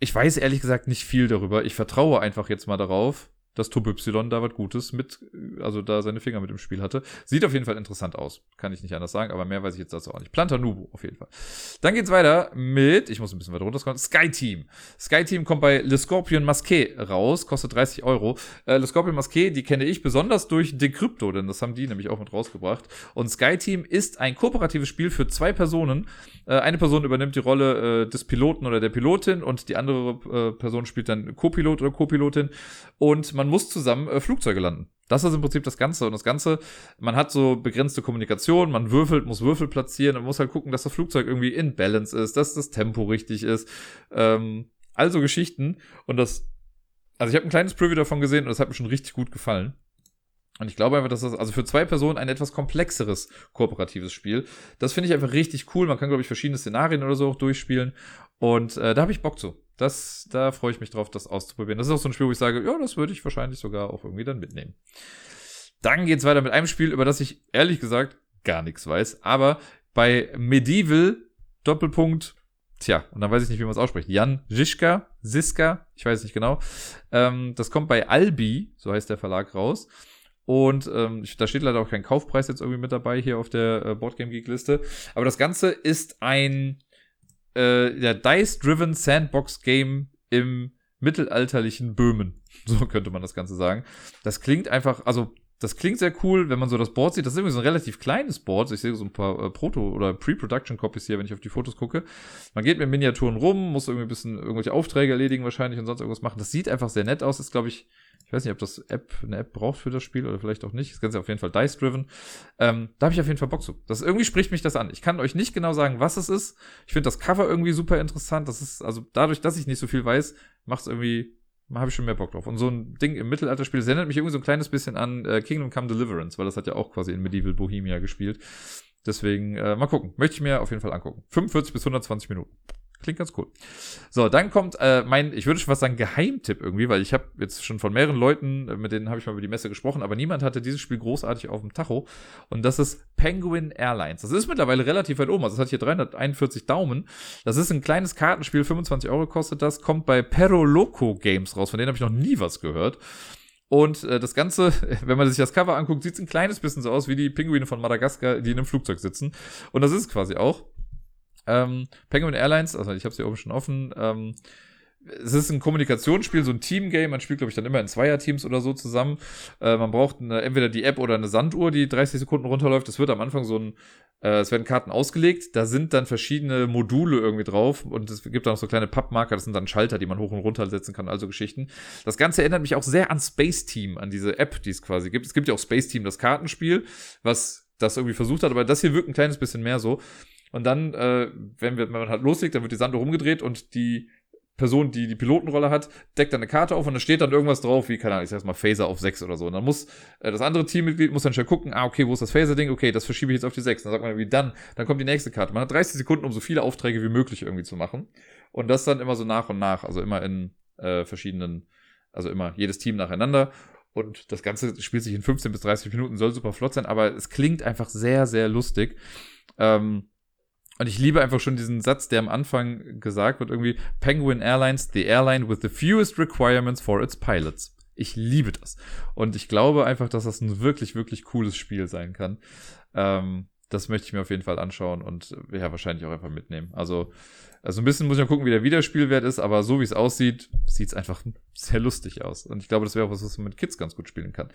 S1: ich weiß ehrlich gesagt nicht viel darüber. Ich vertraue einfach jetzt mal darauf, dass Turbo Y da was Gutes mit, also da seine Finger mit im Spiel hatte. Sieht auf jeden Fall interessant aus. Kann ich nicht anders sagen, aber mehr weiß ich jetzt dazu auch nicht. Planta Nubu, auf jeden Fall. Dann geht's weiter mit, ich muss ein bisschen weiter runterkommen, Sky Team. Sky Team kommt bei Le Scorpion Masqué raus, kostet 30 Euro. Äh, Le Scorpion Masqué, die kenne ich besonders durch Decrypto, denn das haben die nämlich auch mit rausgebracht. Und Sky Team ist ein kooperatives Spiel für zwei Personen. Äh, eine Person übernimmt die Rolle äh, des Piloten oder der Pilotin und die andere äh, Person spielt dann Co-Pilot oder Co-Pilotin. Und man man muss zusammen äh, Flugzeuge landen. Das ist im Prinzip das Ganze. Und das Ganze, man hat so begrenzte Kommunikation, man würfelt, muss Würfel platzieren und muss halt gucken, dass das Flugzeug irgendwie in Balance ist, dass das Tempo richtig ist. Ähm, also Geschichten. Und das, also ich habe ein kleines Preview davon gesehen und das hat mir schon richtig gut gefallen. Und ich glaube einfach, dass das also für zwei Personen ein etwas komplexeres kooperatives Spiel. Das finde ich einfach richtig cool. Man kann, glaube ich, verschiedene Szenarien oder so auch durchspielen. Und äh, da habe ich Bock zu. Das, da freue ich mich drauf, das auszuprobieren. Das ist auch so ein Spiel, wo ich sage, ja, das würde ich wahrscheinlich sogar auch irgendwie dann mitnehmen. Dann geht's weiter mit einem Spiel, über das ich ehrlich gesagt gar nichts weiß. Aber bei Medieval Doppelpunkt, tja, und dann weiß ich nicht, wie man es ausspricht. Jan Ziska, Siska, ich weiß nicht genau. Ähm, das kommt bei Albi, so heißt der Verlag, raus. Und ähm, da steht leider auch kein Kaufpreis jetzt irgendwie mit dabei hier auf der äh, Boardgame Geek Liste. Aber das Ganze ist ein äh, der Dice-Driven Sandbox-Game im mittelalterlichen Böhmen. So könnte man das Ganze sagen. Das klingt einfach, also das klingt sehr cool, wenn man so das Board sieht. Das ist irgendwie so ein relativ kleines Board. Ich sehe so ein paar äh, Proto- oder Pre-Production-Copies hier, wenn ich auf die Fotos gucke. Man geht mit Miniaturen rum, muss irgendwie ein bisschen irgendwelche Aufträge erledigen wahrscheinlich und sonst irgendwas machen. Das sieht einfach sehr nett aus. Ist, glaube ich, ich weiß nicht, ob das App eine App braucht für das Spiel oder vielleicht auch nicht. Das Ganze auf jeden Fall dice-driven. Ähm, da habe ich auf jeden Fall Bock zu. Das irgendwie spricht mich das an. Ich kann euch nicht genau sagen, was es ist. Ich finde das Cover irgendwie super interessant. Das ist, also dadurch, dass ich nicht so viel weiß, macht es irgendwie, habe ich schon mehr Bock drauf. Und so ein Ding im Mittelalterspiel, erinnert mich irgendwie so ein kleines bisschen an äh, Kingdom Come Deliverance, weil das hat ja auch quasi in Medieval Bohemia gespielt. Deswegen, äh, mal gucken. Möchte ich mir auf jeden Fall angucken. 45 bis 120 Minuten. Klingt ganz cool. So, dann kommt äh, mein, ich würde schon was sagen, Geheimtipp irgendwie, weil ich habe jetzt schon von mehreren Leuten, äh, mit denen habe ich mal über die Messe gesprochen, aber niemand hatte dieses Spiel großartig auf dem Tacho. Und das ist Penguin Airlines. Das ist mittlerweile relativ weit oben. Also es hat hier 341 Daumen. Das ist ein kleines Kartenspiel, 25 Euro kostet das, kommt bei Perro Loco Games raus. Von denen habe ich noch nie was gehört. Und äh, das Ganze, wenn man sich das Cover anguckt, sieht es ein kleines bisschen so aus wie die Pinguine von Madagaskar, die in einem Flugzeug sitzen. Und das ist quasi auch. Ähm, Penguin Airlines, also ich habe sie oben schon offen. Ähm, es ist ein Kommunikationsspiel, so ein Teamgame. Man spielt, glaube ich, dann immer in Zweierteams oder so zusammen. Äh, man braucht eine, entweder die App oder eine Sanduhr, die 30 Sekunden runterläuft. Es wird am Anfang so ein, äh, es werden Karten ausgelegt. Da sind dann verschiedene Module irgendwie drauf und es gibt dann auch so kleine Pappmarker. Das sind dann Schalter, die man hoch und runter setzen kann, also Geschichten. Das Ganze erinnert mich auch sehr an Space Team, an diese App, die es quasi gibt. Es gibt ja auch Space Team, das Kartenspiel, was das irgendwie versucht hat, aber das hier wirkt ein kleines bisschen mehr so. Und dann, äh, wenn, wir, wenn man halt loslegt, dann wird die Sande rumgedreht und die Person, die die Pilotenrolle hat, deckt dann eine Karte auf und da steht dann irgendwas drauf, wie, keine Ahnung, ich sag's mal, Phaser auf 6 oder so. Und dann muss äh, das andere Teammitglied muss dann schnell gucken, ah, okay, wo ist das Phaser-Ding? Okay, das verschiebe ich jetzt auf die 6. Dann sagt man wie dann, dann kommt die nächste Karte. Man hat 30 Sekunden, um so viele Aufträge wie möglich irgendwie zu machen. Und das dann immer so nach und nach, also immer in äh, verschiedenen, also immer jedes Team nacheinander. Und das Ganze spielt sich in 15 bis 30 Minuten, soll super flott sein, aber es klingt einfach sehr, sehr lustig. Ähm, und ich liebe einfach schon diesen Satz, der am Anfang gesagt wird, irgendwie, Penguin Airlines, the airline with the fewest requirements for its pilots. Ich liebe das. Und ich glaube einfach, dass das ein wirklich, wirklich cooles Spiel sein kann. Ähm, das möchte ich mir auf jeden Fall anschauen und ja, wahrscheinlich auch einfach mitnehmen. Also Also ein bisschen muss ich mal gucken, wie der Wiederspielwert ist, aber so wie es aussieht, sieht es einfach sehr lustig aus. Und ich glaube, das wäre auch was, was man mit Kids ganz gut spielen kann.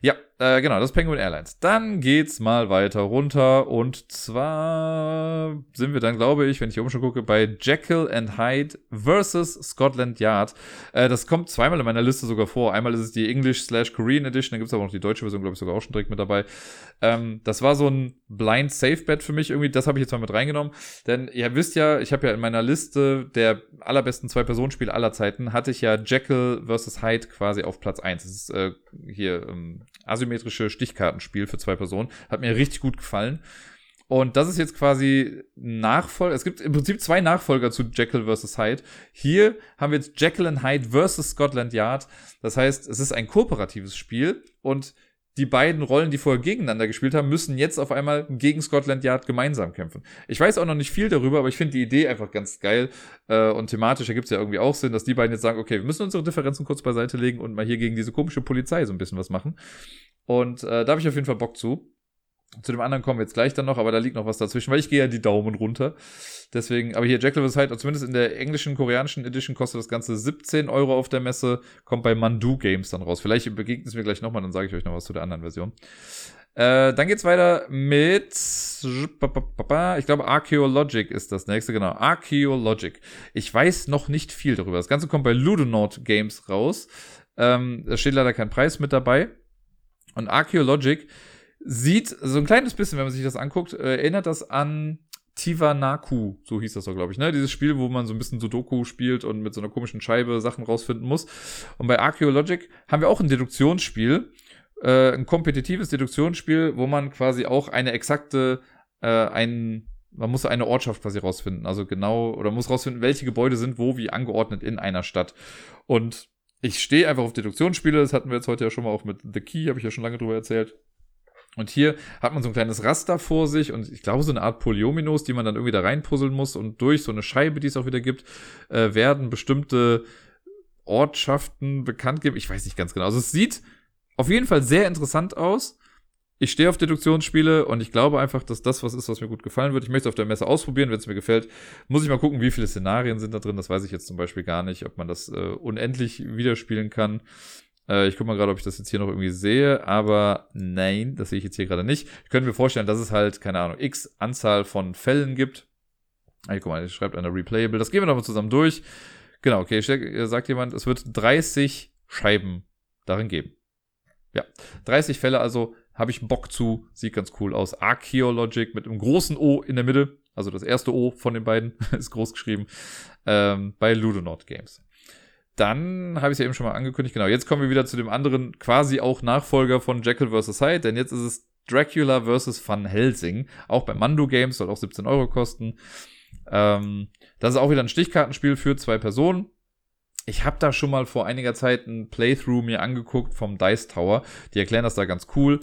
S1: Ja, äh, genau, das ist Penguin Airlines. Dann geht's mal weiter runter und zwar sind wir dann, glaube ich, wenn ich hier oben schon gucke, bei Jekyll and Hyde versus Scotland Yard. Äh, das kommt zweimal in meiner Liste sogar vor. Einmal ist es die English slash Korean Edition, dann gibt's aber noch die deutsche Version, glaube ich, sogar auch schon direkt mit dabei. Ähm, das war so ein Blind Safe Bet für mich irgendwie, das habe ich jetzt mal mit reingenommen, denn ihr wisst ja, ich habe ja in meiner Liste der allerbesten Zwei-Personen-Spiele aller Zeiten, hatte ich ja Jekyll versus Hyde quasi auf Platz 1. Das ist äh, hier ähm, asymmetrische Stichkartenspiel für zwei Personen. Hat mir richtig gut gefallen. Und das ist jetzt quasi Nachfolger. Es gibt im Prinzip zwei Nachfolger zu Jekyll vs. Hyde. Hier haben wir jetzt Jekyll and Hyde vs. Scotland Yard. Das heißt, es ist ein kooperatives Spiel und die beiden Rollen, die vorher gegeneinander gespielt haben, müssen jetzt auf einmal gegen Scotland Yard gemeinsam kämpfen. Ich weiß auch noch nicht viel darüber, aber ich finde die Idee einfach ganz geil. Äh, und thematisch ergibt es ja irgendwie auch Sinn, dass die beiden jetzt sagen, okay, wir müssen unsere Differenzen kurz beiseite legen und mal hier gegen diese komische Polizei so ein bisschen was machen. Und äh, da habe ich auf jeden Fall Bock zu. Zu dem anderen kommen wir jetzt gleich dann noch, aber da liegt noch was dazwischen, weil ich gehe ja die Daumen runter. Deswegen, aber hier Jackal vs. Hyde, zumindest in der englischen, koreanischen Edition kostet das Ganze 17 Euro auf der Messe, kommt bei Mandu Games dann raus. Vielleicht begegnet es mir gleich nochmal, dann sage ich euch noch was zu der anderen Version. Äh, dann geht's weiter mit, ich glaube, Archaeologic ist das nächste, genau. Archaeologic. Ich weiß noch nicht viel darüber. Das Ganze kommt bei Ludonaut Games raus. Ähm, da steht leider kein Preis mit dabei. Und Archaeologic sieht so ein kleines bisschen, wenn man sich das anguckt, äh, erinnert das an Tivanaku, so hieß das doch, glaube ich, ne? Dieses Spiel, wo man so ein bisschen Sudoku spielt und mit so einer komischen Scheibe Sachen rausfinden muss. Und bei Archaeologic haben wir auch ein Deduktionsspiel, äh, ein kompetitives Deduktionsspiel, wo man quasi auch eine exakte, äh, ein, man muss eine Ortschaft quasi rausfinden, also genau, oder muss rausfinden, welche Gebäude sind wo wie angeordnet in einer Stadt. Und ich stehe einfach auf Deduktionsspiele, das hatten wir jetzt heute ja schon mal auch mit The Key, habe ich ja schon lange drüber erzählt. Und hier hat man so ein kleines Raster vor sich und ich glaube so eine Art Polyominos, die man dann irgendwie da reinpuzzeln muss und durch so eine Scheibe, die es auch wieder gibt, äh, werden bestimmte Ortschaften bekannt geben. Ich weiß nicht ganz genau. Also es sieht auf jeden Fall sehr interessant aus ich stehe auf Deduktionsspiele und ich glaube einfach, dass das was ist, was mir gut gefallen wird. Ich möchte es auf der Messe ausprobieren, wenn es mir gefällt. Muss ich mal gucken, wie viele Szenarien sind da drin. Das weiß ich jetzt zum Beispiel gar nicht, ob man das äh, unendlich wiederspielen kann. Äh, ich gucke mal gerade, ob ich das jetzt hier noch irgendwie sehe, aber nein, das sehe ich jetzt hier gerade nicht. Ich könnte mir vorstellen, dass es halt, keine Ahnung, x Anzahl von Fällen gibt. Ah, guck mal, ich schreibt einer Replayable. Das gehen wir nochmal zusammen durch. Genau, okay, sagt jemand, es wird 30 Scheiben darin geben. Ja, 30 Fälle, also habe ich Bock zu. Sieht ganz cool aus. Archaeologic mit einem großen O in der Mitte. Also das erste O von den beiden ist groß geschrieben. Ähm, bei Ludonaut Games. Dann habe ich es ja eben schon mal angekündigt. Genau, jetzt kommen wir wieder zu dem anderen, quasi auch Nachfolger von Jekyll vs. Hyde. Denn jetzt ist es Dracula vs. Van Helsing. Auch bei Mando Games. Soll auch 17 Euro kosten. Ähm, das ist auch wieder ein Stichkartenspiel für zwei Personen. Ich habe da schon mal vor einiger Zeit ein Playthrough mir angeguckt vom Dice Tower. Die erklären das da ganz cool.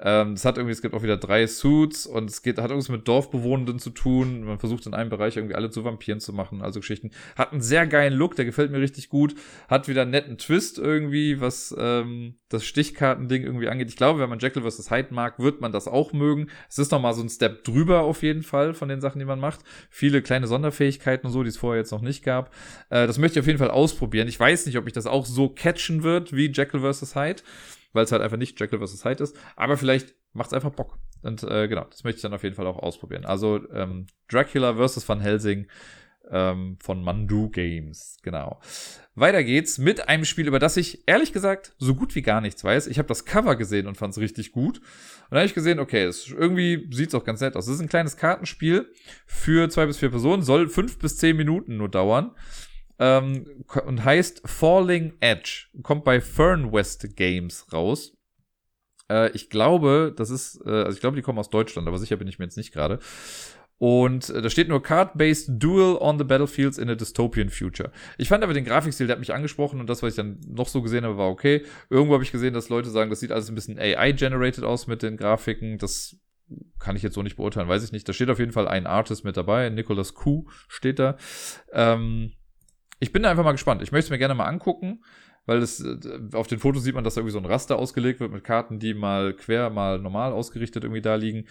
S1: Ähm, es hat irgendwie, es gibt auch wieder drei Suits und es geht, hat irgendwas mit Dorfbewohnenden zu tun. Man versucht in einem Bereich irgendwie alle zu Vampiren zu machen, also Geschichten. Hat einen sehr geilen Look, der gefällt mir richtig gut. Hat wieder einen netten Twist irgendwie, was ähm, das Stichkartending irgendwie angeht. Ich glaube, wenn man Jekyll vs. Hyde mag, wird man das auch mögen. Es ist nochmal so ein Step drüber auf jeden Fall von den Sachen, die man macht. Viele kleine Sonderfähigkeiten und so, die es vorher jetzt noch nicht gab. Äh, das möchte ich auf jeden Fall ausprobieren. Ich weiß nicht, ob ich das auch so catchen wird wie Jekyll vs. Hyde weil es halt einfach nicht Jekyll vs. Hyde ist. Aber vielleicht macht es einfach Bock. Und äh, genau, das möchte ich dann auf jeden Fall auch ausprobieren. Also ähm, Dracula vs. Van Helsing ähm, von Mandu Games. Genau. Weiter geht's mit einem Spiel, über das ich ehrlich gesagt so gut wie gar nichts weiß. Ich habe das Cover gesehen und fand es richtig gut. Und dann habe ich gesehen, okay, es irgendwie sieht's auch ganz nett aus. Es ist ein kleines Kartenspiel für zwei bis vier Personen, soll fünf bis zehn Minuten nur dauern ähm, und heißt Falling Edge. Kommt bei Fernwest Games raus. Äh, ich glaube, das ist, äh, also ich glaube, die kommen aus Deutschland, aber sicher bin ich mir jetzt nicht gerade. Und äh, da steht nur Card-Based Duel on the Battlefields in a Dystopian Future. Ich fand aber den Grafikstil, der hat mich angesprochen und das, was ich dann noch so gesehen habe, war okay. Irgendwo habe ich gesehen, dass Leute sagen, das sieht alles ein bisschen AI-generated aus mit den Grafiken. Das kann ich jetzt so nicht beurteilen, weiß ich nicht. Da steht auf jeden Fall ein Artist mit dabei, Nicholas Kuh steht da. Ähm, ich bin da einfach mal gespannt. Ich möchte es mir gerne mal angucken, weil es äh, auf den Fotos sieht man, dass da irgendwie so ein Raster ausgelegt wird mit Karten, die mal quer, mal normal ausgerichtet irgendwie da liegen.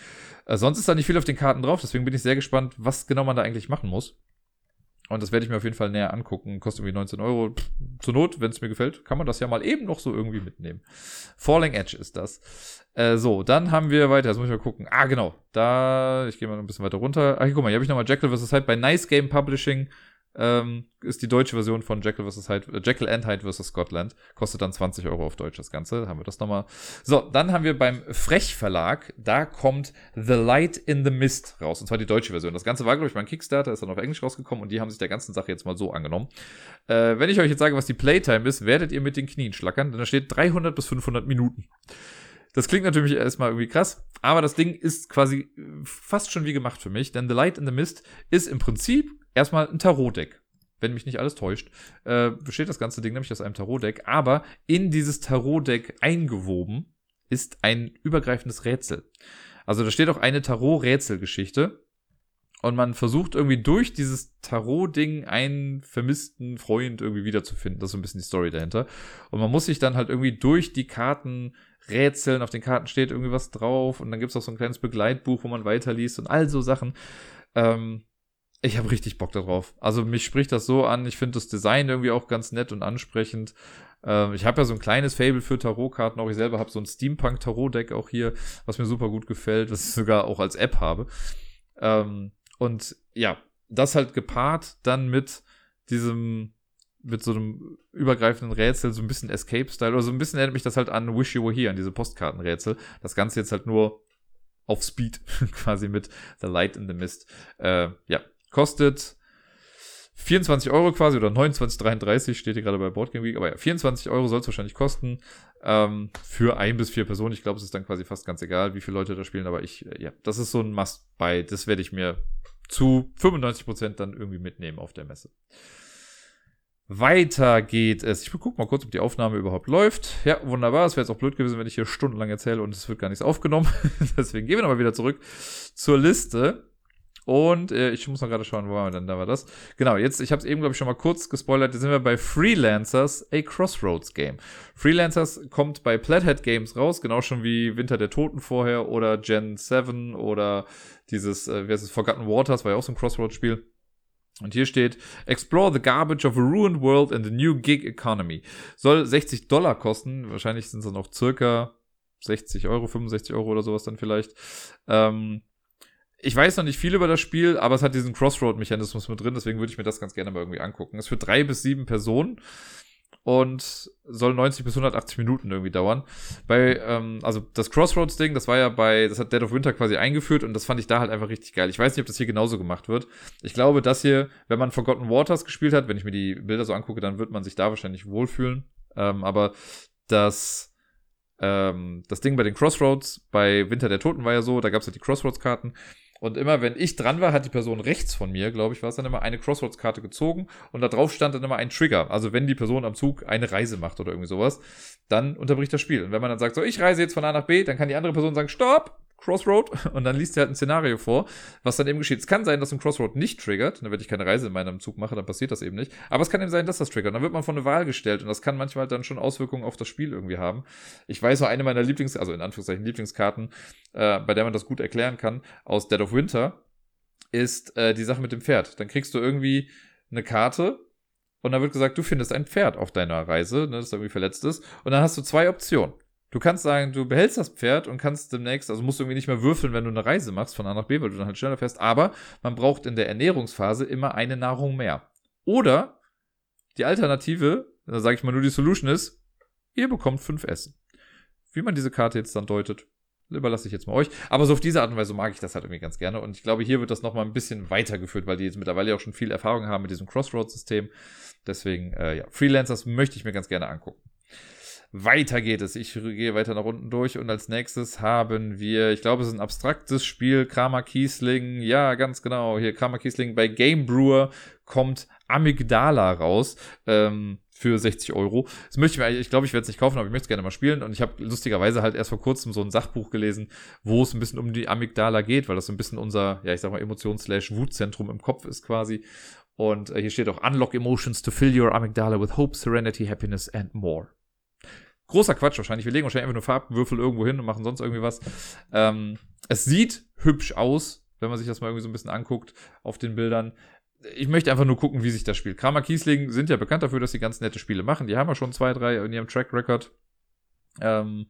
S1: Äh, sonst ist da nicht viel auf den Karten drauf, deswegen bin ich sehr gespannt, was genau man da eigentlich machen muss. Und das werde ich mir auf jeden Fall näher angucken. Kostet irgendwie 19 Euro. Pff, zur Not, wenn es mir gefällt, kann man das ja mal eben noch so irgendwie mitnehmen. Falling Edge ist das. Äh, so, dann haben wir weiter. Jetzt muss ich mal gucken. Ah, genau. Da, ich gehe mal ein bisschen weiter runter. Hier, guck mal, hier habe ich nochmal Jekyll vs. Hyde bei Nice Game Publishing ähm, ist die deutsche Version von Jekyll vs. Hyde, äh, Jekyll and Hyde vs. Scotland. Kostet dann 20 Euro auf Deutsch das Ganze. Da haben wir das nochmal. So, dann haben wir beim Frech Verlag, da kommt The Light in the Mist raus. Und zwar die deutsche Version. Das Ganze war, glaube ich, beim Kickstarter, ist dann auf Englisch rausgekommen und die haben sich der ganzen Sache jetzt mal so angenommen. Äh, wenn ich euch jetzt sage, was die Playtime ist, werdet ihr mit den Knien schlackern, denn da steht 300 bis 500 Minuten. Das klingt natürlich erstmal irgendwie krass, aber das Ding ist quasi fast schon wie gemacht für mich, denn The Light in the Mist ist im Prinzip erstmal ein Tarot-Deck. Wenn mich nicht alles täuscht, äh, besteht das ganze Ding nämlich aus einem Tarot-Deck, aber in dieses Tarot-Deck eingewoben ist ein übergreifendes Rätsel. Also da steht auch eine Tarot-Rätselgeschichte und man versucht irgendwie durch dieses Tarot-Ding einen vermissten Freund irgendwie wiederzufinden. Das ist so ein bisschen die Story dahinter. Und man muss sich dann halt irgendwie durch die Karten rätseln. Auf den Karten steht irgendwie was drauf und dann gibt es auch so ein kleines Begleitbuch, wo man weiterliest und all so Sachen. Ähm, ich habe richtig Bock darauf. Also mich spricht das so an. Ich finde das Design irgendwie auch ganz nett und ansprechend. Ähm, ich habe ja so ein kleines Fable für Tarotkarten. Auch ich selber habe so ein Steampunk-Tarot-Deck auch hier, was mir super gut gefällt, was ich sogar auch als App habe. Ähm, und ja, das halt gepaart dann mit diesem, mit so einem übergreifenden Rätsel, so ein bisschen Escape-Style, oder so ein bisschen erinnert mich das halt an Wish You Were Here, an diese Postkartenrätsel. Das Ganze jetzt halt nur auf Speed, quasi mit The Light in the Mist. Äh, ja, Kostet 24 Euro quasi oder 29,33 steht hier gerade bei Boardgame Week. Aber ja, 24 Euro soll es wahrscheinlich kosten. Ähm, für ein bis vier Personen. Ich glaube, es ist dann quasi fast ganz egal, wie viele Leute da spielen. Aber ich, äh, ja, das ist so ein Must-Buy. Das werde ich mir zu 95% dann irgendwie mitnehmen auf der Messe. Weiter geht es. Ich gucke mal kurz, ob die Aufnahme überhaupt läuft. Ja, wunderbar. Es wäre jetzt auch blöd gewesen, wenn ich hier stundenlang erzähle und es wird gar nichts aufgenommen. Deswegen gehen wir nochmal wieder zurück zur Liste. Und äh, ich muss noch gerade schauen, wo waren wir denn? Da war das. Genau, jetzt, ich habe es eben, glaube ich, schon mal kurz gespoilert. Jetzt sind wir bei Freelancers, a Crossroads Game. Freelancers kommt bei Plathead Games raus, genau schon wie Winter der Toten vorher oder Gen 7 oder dieses, äh, wie heißt es, Forgotten Waters, war ja auch so ein Crossroads-Spiel. Und hier steht, Explore the garbage of a ruined world in the new gig economy. Soll 60 Dollar kosten. Wahrscheinlich sind es dann auch circa 60 Euro, 65 Euro oder sowas dann vielleicht. Ähm, ich weiß noch nicht viel über das Spiel, aber es hat diesen Crossroad-Mechanismus mit drin, deswegen würde ich mir das ganz gerne mal irgendwie angucken. Es für drei bis sieben Personen und soll 90 bis 180 Minuten irgendwie dauern. Bei, ähm, also das Crossroads-Ding, das war ja bei, das hat Dead of Winter quasi eingeführt und das fand ich da halt einfach richtig geil. Ich weiß nicht, ob das hier genauso gemacht wird. Ich glaube, dass hier, wenn man Forgotten Waters gespielt hat, wenn ich mir die Bilder so angucke, dann wird man sich da wahrscheinlich wohlfühlen. Ähm, aber das, ähm, das Ding bei den Crossroads, bei Winter der Toten war ja so, da gab es halt die Crossroads-Karten und immer, wenn ich dran war, hat die Person rechts von mir, glaube ich, war es dann immer eine Crossroads-Karte gezogen und da drauf stand dann immer ein Trigger. Also wenn die Person am Zug eine Reise macht oder irgendwie sowas, dann unterbricht das Spiel. Und wenn man dann sagt, so, ich reise jetzt von A nach B, dann kann die andere Person sagen, stopp, Crossroad und dann liest er halt ein Szenario vor, was dann eben geschieht. Es kann sein, dass ein Crossroad nicht triggert, dann werde ich keine Reise in meinem Zug mache, dann passiert das eben nicht. Aber es kann eben sein, dass das triggert. Dann wird man vor eine Wahl gestellt und das kann manchmal dann schon Auswirkungen auf das Spiel irgendwie haben. Ich weiß noch eine meiner Lieblings, also in Anführungszeichen Lieblingskarten, äh, bei der man das gut erklären kann, aus Dead of Winter, ist äh, die Sache mit dem Pferd. Dann kriegst du irgendwie eine Karte und dann wird gesagt, du findest ein Pferd auf deiner Reise, ne, das irgendwie verletzt ist. Und dann hast du zwei Optionen. Du kannst sagen, du behältst das Pferd und kannst demnächst, also musst du irgendwie nicht mehr würfeln, wenn du eine Reise machst von A nach B, weil du dann halt schneller fährst. Aber man braucht in der Ernährungsphase immer eine Nahrung mehr. Oder die Alternative, da sage ich mal nur die Solution ist, ihr bekommt fünf Essen. Wie man diese Karte jetzt dann deutet, überlasse ich jetzt mal euch. Aber so auf diese Art und Weise mag ich das halt irgendwie ganz gerne. Und ich glaube, hier wird das nochmal ein bisschen weitergeführt, weil die jetzt mittlerweile auch schon viel Erfahrung haben mit diesem Crossroads-System. Deswegen, äh, ja, Freelancers möchte ich mir ganz gerne angucken. Weiter geht es. Ich gehe weiter nach unten durch und als nächstes haben wir, ich glaube, es ist ein abstraktes Spiel, Kramer Kiesling. Ja, ganz genau. Hier Kramer Kiesling bei Game Brewer kommt Amygdala raus. Ähm, für 60 Euro. Das möchte ich mir, ich glaube, ich werde es nicht kaufen, aber ich möchte es gerne mal spielen. Und ich habe lustigerweise halt erst vor kurzem so ein Sachbuch gelesen, wo es ein bisschen um die Amygdala geht, weil das so ein bisschen unser, ja, ich sag mal, Emotions-Wutzentrum im Kopf ist quasi. Und äh, hier steht auch Unlock Emotions to fill your Amygdala with hope, serenity, happiness and more großer Quatsch wahrscheinlich. Wir legen wahrscheinlich einfach nur Farbwürfel irgendwo hin und machen sonst irgendwie was. Ähm, es sieht hübsch aus, wenn man sich das mal irgendwie so ein bisschen anguckt auf den Bildern. ich möchte einfach nur gucken, wie sich das spielt. Kramer Kiesling sind ja bekannt dafür, dass sie ganz nette Spiele machen. Die haben ja schon zwei, drei in ihrem Track Record. Ähm,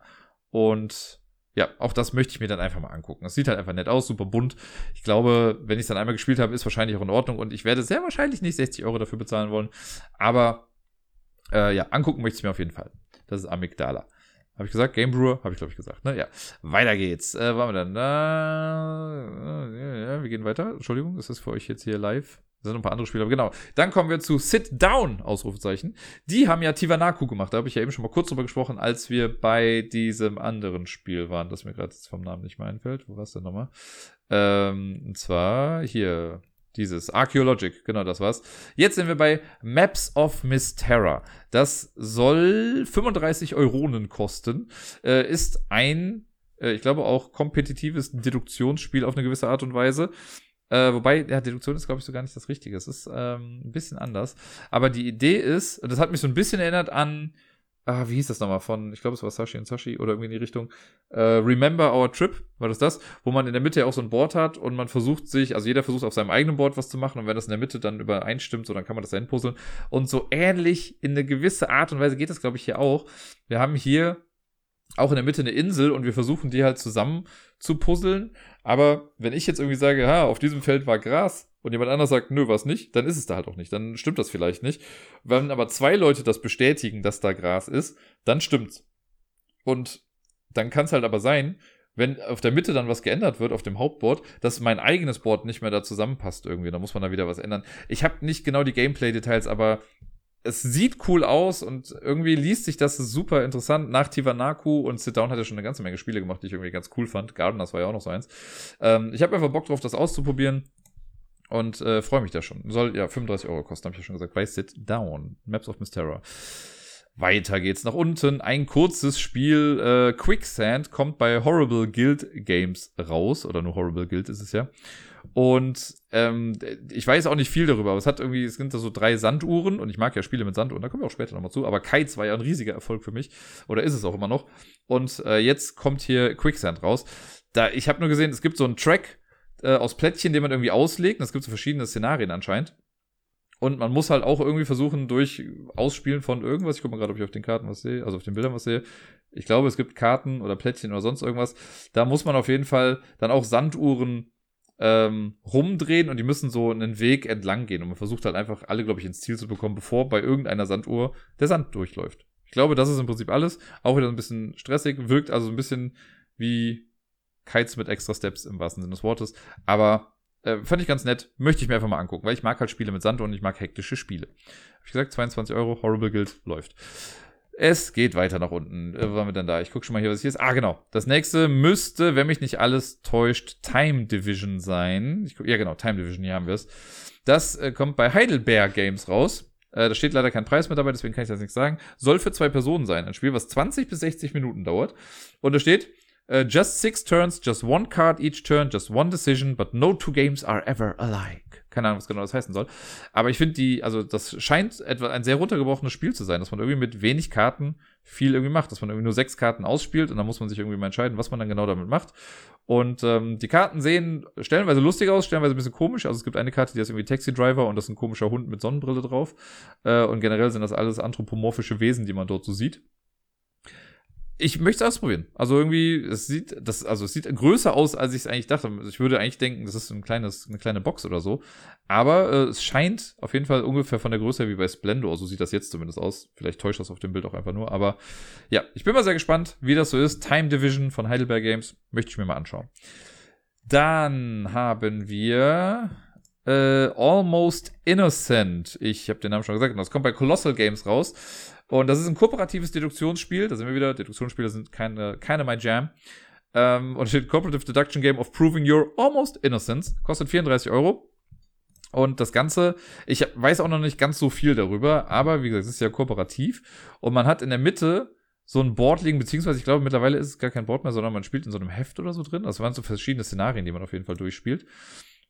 S1: und ja, auch das möchte ich mir dann einfach mal angucken. Das sieht halt einfach nett aus, super bunt. Ich glaube, wenn ich es dann einmal gespielt habe, ist wahrscheinlich auch in Ordnung und ich werde sehr wahrscheinlich nicht 60 Euro dafür bezahlen wollen. Aber äh, ja, angucken möchte ich mir auf jeden Fall. Das ist Amygdala. Habe ich gesagt? Game Brewer? Habe ich, glaube ich, gesagt. Ne? Ja. Weiter geht's. Äh, waren wir dann da? Äh, ja, wir gehen weiter. Entschuldigung, ist das für euch jetzt hier live? Da sind noch ein paar andere Spiele, aber genau. Dann kommen wir zu Sit Down, Ausrufezeichen. Die haben ja Tivanaku gemacht. Da habe ich ja eben schon mal kurz drüber gesprochen, als wir bei diesem anderen Spiel waren, das mir gerade vom Namen nicht mehr einfällt. Wo war es denn nochmal? Ähm, und zwar hier. Dieses Archaeologic, genau das war's. Jetzt sind wir bei Maps of Mysterra. Das soll 35 Euronen kosten. Äh, ist ein, äh, ich glaube auch kompetitives Deduktionsspiel auf eine gewisse Art und Weise. Äh, wobei, ja, Deduktion ist, glaube ich, so gar nicht das Richtige. Es ist ähm, ein bisschen anders. Aber die Idee ist, das hat mich so ein bisschen erinnert an, ah, wie hieß das nochmal von, ich glaube, es war Sashi und Sashi oder irgendwie in die Richtung, äh, Remember Our Trip, war das das? Wo man in der Mitte ja auch so ein Board hat und man versucht sich, also jeder versucht auf seinem eigenen Board was zu machen und wenn das in der Mitte dann übereinstimmt, so dann kann man das dahin puzzeln. Und so ähnlich in eine gewisse Art und Weise geht das, glaube ich, hier auch. Wir haben hier auch in der Mitte eine Insel und wir versuchen die halt zusammen zu puzzeln. Aber wenn ich jetzt irgendwie sage, ja, auf diesem Feld war Gras und jemand anders sagt, nö, was nicht, dann ist es da halt auch nicht. Dann stimmt das vielleicht nicht. Wenn aber zwei Leute das bestätigen, dass da Gras ist, dann stimmt's. Und dann kann es halt aber sein, wenn auf der Mitte dann was geändert wird, auf dem Hauptboard, dass mein eigenes Board nicht mehr da zusammenpasst irgendwie. Da muss man da wieder was ändern. Ich habe nicht genau die Gameplay-Details, aber es sieht cool aus und irgendwie liest sich das super interessant. Nach Tivanaku und Sit Down hat er schon eine ganze Menge Spiele gemacht, die ich irgendwie ganz cool fand. Gardeners war ja auch noch so eins. Ähm, ich habe einfach Bock drauf, das auszuprobieren und äh, freue mich da schon. Soll ja 35 Euro kosten, habe ich ja schon gesagt. Bei Sit Down, Maps of Mysteria. Weiter geht's nach unten. Ein kurzes Spiel, äh, Quicksand, kommt bei Horrible Guild Games raus. Oder nur Horrible Guild ist es ja. Und ähm, ich weiß auch nicht viel darüber, aber es hat irgendwie, es sind da so drei Sanduhren und ich mag ja Spiele mit Sanduhren, da kommen wir auch später nochmal zu. Aber Kites war ja ein riesiger Erfolg für mich. Oder ist es auch immer noch. Und äh, jetzt kommt hier Quicksand raus. Da, ich habe nur gesehen, es gibt so einen Track äh, aus Plättchen, den man irgendwie auslegt. Es gibt so verschiedene Szenarien anscheinend. Und man muss halt auch irgendwie versuchen, durch Ausspielen von irgendwas, ich gucke mal gerade, ob ich auf den Karten was sehe, also auf den Bildern was sehe. Ich glaube, es gibt Karten oder Plättchen oder sonst irgendwas. Da muss man auf jeden Fall dann auch Sanduhren ähm, rumdrehen und die müssen so einen Weg entlang gehen. Und man versucht halt einfach alle, glaube ich, ins Ziel zu bekommen, bevor bei irgendeiner Sanduhr der Sand durchläuft. Ich glaube, das ist im Prinzip alles. Auch wieder ein bisschen stressig, wirkt also ein bisschen wie Kites mit extra Steps im wahrsten Sinne des Wortes. Aber äh, fand ich ganz nett. Möchte ich mir einfach mal angucken, weil ich mag halt Spiele mit Sand und ich mag hektische Spiele. Hab ich gesagt, 22 Euro, Horrible Guild läuft. Es geht weiter nach unten. Äh, waren wir denn da? Ich gucke schon mal hier, was hier ist. Ah, genau. Das nächste müsste, wenn mich nicht alles täuscht, Time Division sein. Ich guck, ja, genau, Time Division, hier haben wir es. Das äh, kommt bei Heidelberg Games raus. Äh, da steht leider kein Preis mit dabei, deswegen kann ich das nicht sagen. Soll für zwei Personen sein. Ein Spiel, was 20 bis 60 Minuten dauert. Und da steht, uh, just six turns, just one card each turn, just one decision, but no two games are ever alike. Keine Ahnung, was genau das heißen soll. Aber ich finde die, also das scheint etwa ein sehr runtergebrochenes Spiel zu sein, dass man irgendwie mit wenig Karten viel irgendwie macht, dass man irgendwie nur sechs Karten ausspielt und dann muss man sich irgendwie mal entscheiden, was man dann genau damit macht. Und ähm, die Karten sehen stellenweise lustig aus, stellenweise ein bisschen komisch. Also es gibt eine Karte, die ist irgendwie Taxi Driver und das ist ein komischer Hund mit Sonnenbrille drauf. Äh, und generell sind das alles anthropomorphische Wesen, die man dort so sieht ich möchte es ausprobieren. Also irgendwie, es sieht, das, also es sieht größer aus, als ich es eigentlich dachte. Ich würde eigentlich denken, das ist ein kleines, eine kleine Box oder so. Aber äh, es scheint auf jeden Fall ungefähr von der Größe wie bei Splendor. So sieht das jetzt zumindest aus. Vielleicht täuscht das auf dem Bild auch einfach nur. Aber ja, ich bin mal sehr gespannt, wie das so ist. Time Division von Heidelberg Games möchte ich mir mal anschauen. Dann haben wir äh, Almost Innocent. Ich habe den Namen schon gesagt. Das kommt bei Colossal Games raus. Und das ist ein kooperatives Deduktionsspiel. Da sind wir wieder. Deduktionsspiele sind keine, keine My Jam. Ähm, und steht Cooperative Deduction Game of Proving Your Almost Innocence. Kostet 34 Euro. Und das Ganze, ich weiß auch noch nicht ganz so viel darüber, aber wie gesagt, es ist ja kooperativ. Und man hat in der Mitte so ein Board liegen, beziehungsweise ich glaube, mittlerweile ist es gar kein Board mehr, sondern man spielt in so einem Heft oder so drin. Das also waren so verschiedene Szenarien, die man auf jeden Fall durchspielt.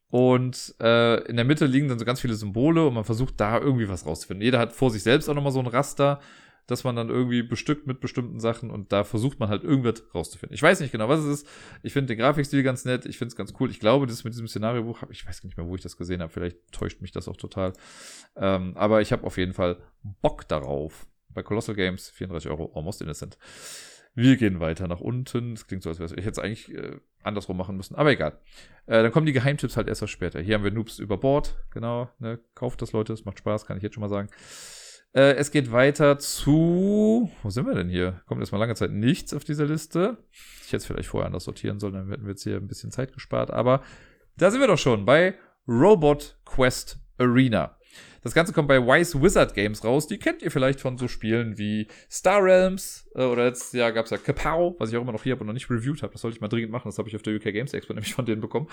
S1: Und äh, in der Mitte liegen dann so ganz viele Symbole und man versucht da irgendwie was rauszufinden. Jeder hat vor sich selbst auch nochmal so ein Raster, dass man dann irgendwie bestückt mit bestimmten Sachen und da versucht man halt irgendwas rauszufinden. Ich weiß nicht genau, was es ist. Ich finde den Grafikstil ganz nett. Ich finde es ganz cool. Ich glaube, das mit diesem Szenariobuch, ich weiß nicht mehr, wo ich das gesehen habe. Vielleicht täuscht mich das auch total. Ähm, aber ich habe auf jeden Fall Bock darauf. Bei Colossal Games 34 Euro, almost innocent. Wir gehen weiter nach unten. Das klingt so, als wäre ich jetzt eigentlich äh, andersrum machen müssen. Aber egal. Äh, dann kommen die Geheimtipps halt erst später. Hier haben wir Noobs über Bord. Genau. Ne? Kauft das, Leute. Es macht Spaß, kann ich jetzt schon mal sagen. Äh, es geht weiter zu. Wo sind wir denn hier? Kommt erstmal lange Zeit nichts auf dieser Liste. Ich hätte es vielleicht vorher anders sortieren sollen, dann hätten wir jetzt hier ein bisschen Zeit gespart. Aber da sind wir doch schon bei Robot Quest Arena. Das Ganze kommt bei Wise Wizard Games raus. Die kennt ihr vielleicht von so Spielen wie Star Realms äh, oder jetzt ja gab es ja Kapow, was ich auch immer noch hier habe und noch nicht reviewed habe. Das sollte ich mal dringend machen. Das habe ich auf der UK Games Expo nämlich von denen bekommen.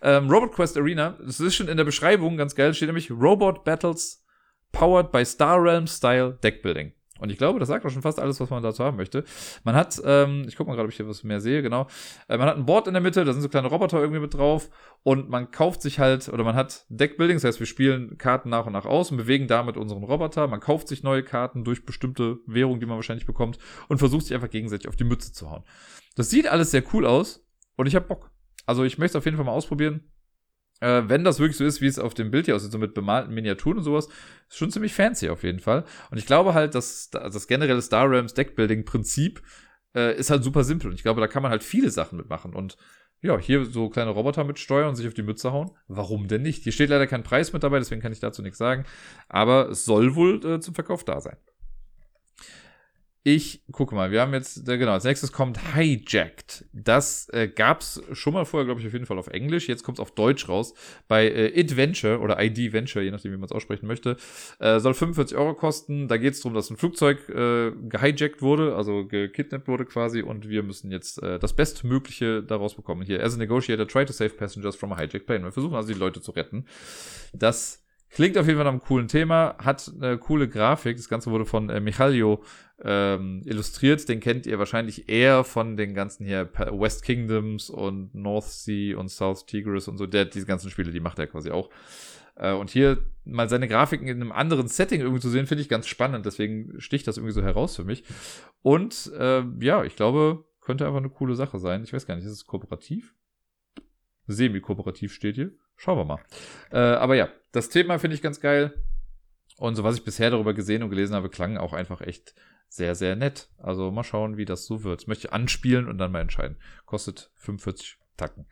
S1: Ähm, Robot Quest Arena. Das ist schon in der Beschreibung ganz geil. Steht nämlich Robot Battles powered by Star Realms Style Deckbuilding. Und ich glaube, das sagt auch schon fast alles, was man dazu haben möchte. Man hat, ähm, ich gucke mal gerade, ob ich hier was mehr sehe, genau. Äh, man hat ein Board in der Mitte, da sind so kleine Roboter irgendwie mit drauf. Und man kauft sich halt, oder man hat Deckbuilding, das heißt, wir spielen Karten nach und nach aus und bewegen damit unseren Roboter. Man kauft sich neue Karten durch bestimmte Währungen, die man wahrscheinlich bekommt, und versucht sich einfach gegenseitig auf die Mütze zu hauen. Das sieht alles sehr cool aus und ich habe Bock. Also ich möchte es auf jeden Fall mal ausprobieren äh, wenn das wirklich so ist, wie es auf dem Bild hier aussieht, so mit bemalten Miniaturen und sowas, ist schon ziemlich fancy auf jeden Fall. Und ich glaube halt, dass das generelle Star Realms Deckbuilding-Prinzip äh, ist halt super simpel. Und ich glaube, da kann man halt viele Sachen mitmachen. Und ja, hier so kleine Roboter mitsteuern und sich auf die Mütze hauen. Warum denn nicht? Hier steht leider kein Preis mit dabei, deswegen kann ich dazu nichts sagen. Aber es soll wohl äh, zum Verkauf da sein. Ich gucke mal, wir haben jetzt, äh, genau, als nächstes kommt Hijacked. Das äh, gab's schon mal vorher, glaube ich, auf jeden Fall auf Englisch. Jetzt kommt's auf Deutsch raus. Bei äh, Adventure oder ID Venture, je nachdem, wie man es aussprechen möchte. Äh, soll 45 Euro kosten. Da geht's darum, dass ein Flugzeug äh, gehijackt wurde, also gekidnappt wurde quasi. Und wir müssen jetzt äh, das Bestmögliche daraus bekommen. Hier, as a negotiator, try to save passengers from a hijacked plane. Wir versuchen also die Leute zu retten. Das Klingt auf jeden Fall nach einem coolen Thema, hat eine coole Grafik. Das Ganze wurde von äh, Michalio ähm, illustriert. Den kennt ihr wahrscheinlich eher von den ganzen hier West Kingdoms und North Sea und South Tigris und so. Der diese ganzen Spiele, die macht er quasi auch. Äh, und hier mal seine Grafiken in einem anderen Setting irgendwie zu sehen, finde ich ganz spannend. Deswegen sticht das irgendwie so heraus für mich. Und äh, ja, ich glaube, könnte einfach eine coole Sache sein. Ich weiß gar nicht, ist es kooperativ? Semi-kooperativ steht hier. Schauen wir mal. Äh, aber ja, das Thema finde ich ganz geil. Und so was ich bisher darüber gesehen und gelesen habe, klang auch einfach echt sehr, sehr nett. Also mal schauen, wie das so wird. Das möchte ich anspielen und dann mal entscheiden. Kostet 45 Tacken.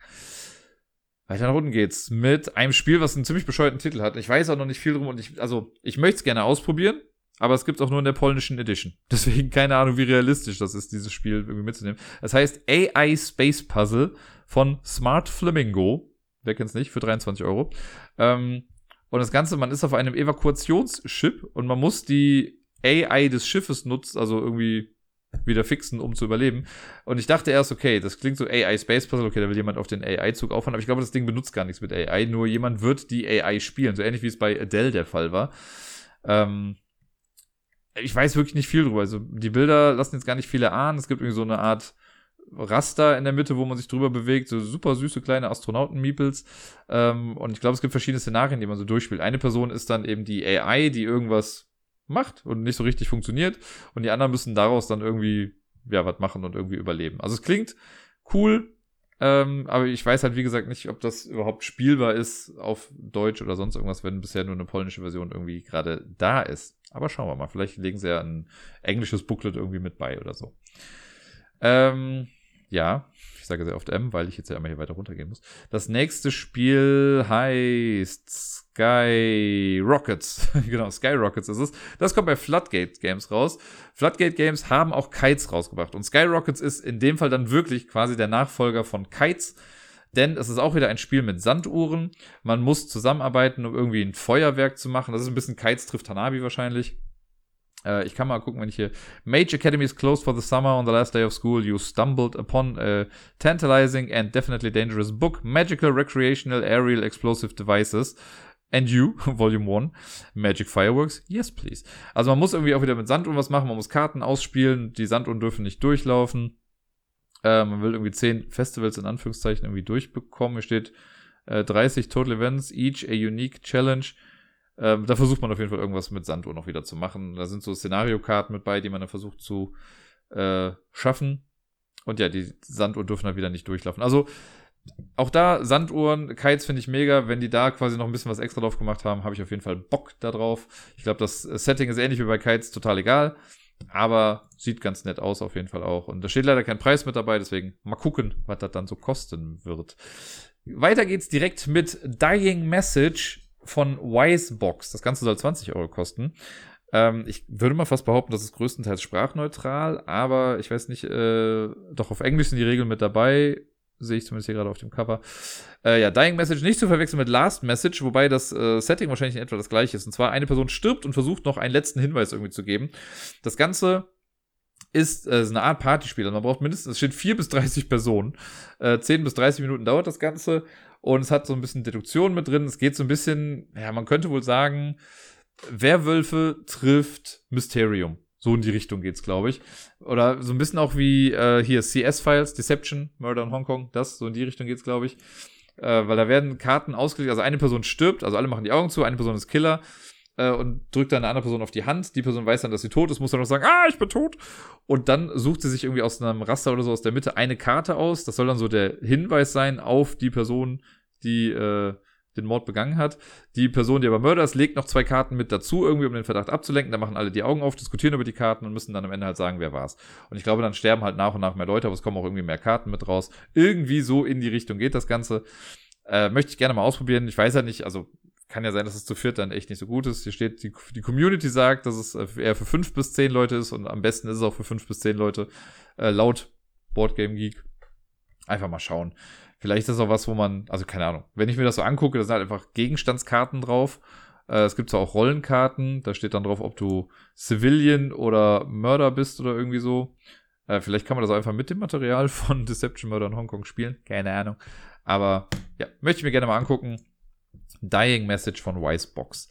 S1: Weiter nach unten geht's mit einem Spiel, was einen ziemlich bescheuerten Titel hat. Ich weiß auch noch nicht viel drum und ich, also, ich möchte es gerne ausprobieren, aber es gibt auch nur in der polnischen Edition. Deswegen keine Ahnung, wie realistisch das ist, dieses Spiel irgendwie mitzunehmen. Es heißt AI Space Puzzle von Smart Flamingo wer kennt's nicht, für 23 Euro. Ähm, und das Ganze, man ist auf einem Evakuationsschiff und man muss die AI des Schiffes nutzen, also irgendwie wieder fixen, um zu überleben. Und ich dachte erst, okay, das klingt so AI Space Puzzle, okay, da will jemand auf den AI-Zug auffahren, aber ich glaube, das Ding benutzt gar nichts mit AI, nur jemand wird die AI spielen, so ähnlich wie es bei Adele der Fall war. Ähm, ich weiß wirklich nicht viel drüber. Also die Bilder lassen jetzt gar nicht viele ahnen. Es gibt irgendwie so eine Art Raster in der Mitte, wo man sich drüber bewegt, so super süße kleine Astronauten-Meeples. Ähm, und ich glaube, es gibt verschiedene Szenarien, die man so durchspielt. Eine Person ist dann eben die AI, die irgendwas macht und nicht so richtig funktioniert. Und die anderen müssen daraus dann irgendwie, ja, was machen und irgendwie überleben. Also es klingt cool, ähm, aber ich weiß halt, wie gesagt, nicht, ob das überhaupt spielbar ist auf Deutsch oder sonst irgendwas, wenn bisher nur eine polnische Version irgendwie gerade da ist. Aber schauen wir mal. Vielleicht legen sie ja ein englisches Booklet irgendwie mit bei oder so. Ähm, ja, ich sage sehr oft M, weil ich jetzt ja immer hier weiter runtergehen muss. Das nächste Spiel heißt Sky Rockets. genau, Sky Rockets ist es. Das kommt bei Floodgate Games raus. Floodgate Games haben auch Kites rausgebracht. Und Sky Rockets ist in dem Fall dann wirklich quasi der Nachfolger von Kites. Denn es ist auch wieder ein Spiel mit Sanduhren. Man muss zusammenarbeiten, um irgendwie ein Feuerwerk zu machen. Das ist ein bisschen Kites trifft Hanabi wahrscheinlich. Äh, ich kann mal gucken, wenn ich hier. Mage Academy is closed for the summer. On the last day of school, you stumbled upon a tantalizing and definitely dangerous book, Magical Recreational Aerial Explosive Devices. And You, Volume 1, Magic Fireworks, yes please. Also man muss irgendwie auch wieder mit Sanduhren was machen, man muss Karten ausspielen, die Sanduhren dürfen nicht durchlaufen. Äh, man will irgendwie 10 Festivals in Anführungszeichen irgendwie durchbekommen. Hier steht äh, 30 Total Events, each a unique challenge Ähm, da versucht man auf jeden Fall irgendwas mit Sanduhr noch wieder zu machen. Da sind so Szenariokarten mit bei, die man dann versucht zu äh, schaffen. Und ja, die Sanduhren dürfen dann wieder nicht durchlaufen. Also auch da, Sanduhren, Kites finde ich mega. Wenn die da quasi noch ein bisschen was extra drauf gemacht haben, habe ich auf jeden Fall Bock da drauf. Ich glaube, das Setting ist ähnlich wie bei Kites, total egal. Aber sieht ganz nett aus auf jeden Fall auch. Und da steht leider kein Preis mit dabei, deswegen mal gucken, was das dann so kosten wird. Weiter geht's direkt mit Dying Message von Wisebox. Das Ganze soll 20 Euro kosten. Ähm, ich würde mal fast behaupten, das ist größtenteils sprachneutral, aber ich weiß nicht, äh, doch auf Englisch sind die Regeln mit dabei. Sehe ich zumindest hier gerade auf dem Cover. Äh, ja, Dying Message nicht zu verwechseln mit Last Message, wobei das äh, Setting wahrscheinlich in etwa das gleiche ist. Und zwar eine Person stirbt und versucht noch einen letzten Hinweis irgendwie zu geben. Das Ganze ist, äh, ist eine Art Partyspiel. Also man braucht mindestens, es steht 4 bis 30 Personen. Äh, 10 bis 30 Minuten dauert das Ganze. Und es hat so ein bisschen Deduktion mit drin. Es geht so ein bisschen, ja, man könnte wohl sagen, Werwölfe trifft Mysterium. So in die Richtung geht's, glaube ich. Oder so ein bisschen auch wie äh, hier CS-Files, Deception, Murder in Hongkong, das, so in die Richtung geht's, glaube ich. Äh, weil da werden Karten ausgelegt, also eine Person stirbt, also alle machen die Augen zu, eine Person ist Killer äh, und drückt dann eine andere Person auf die Hand. Die Person weiß dann, dass sie tot ist, muss dann noch sagen, ah, ich bin tot. Und dann sucht sie sich irgendwie aus einem Raster oder so aus der Mitte eine Karte aus. Das soll dann so der Hinweis sein auf die Person, die äh, den Mord begangen hat. Die Person, die aber Mörder ist, legt noch zwei Karten mit dazu, irgendwie, um den Verdacht abzulenken. Da machen alle die Augen auf, diskutieren über die Karten und müssen dann am Ende halt sagen, wer war's. Und ich glaube, dann sterben halt nach und nach mehr Leute, aber es kommen auch irgendwie mehr Karten mit raus. Irgendwie so in die Richtung geht das Ganze. Äh, möchte ich gerne mal ausprobieren. Ich weiß ja nicht, also kann ja sein, dass es zu viert dann echt nicht so gut ist. Hier steht, die, die Community sagt, dass es äh, eher für fünf bis zehn Leute ist und am besten ist es auch für fünf bis zehn Leute. Äh, laut Boardgame Geek. Einfach mal schauen. Vielleicht ist das auch was, wo man, also keine Ahnung, wenn ich mir das so angucke, da sind halt einfach Gegenstandskarten drauf. Äh, es gibt zwar auch Rollenkarten, da steht dann drauf, ob du Civilian oder Mörder bist oder irgendwie so. Äh, vielleicht kann man das auch einfach mit dem Material von Deception Murder in Hongkong spielen. Keine Ahnung. Aber ja, möchte ich mir gerne mal angucken. Dying Message von Wisebox.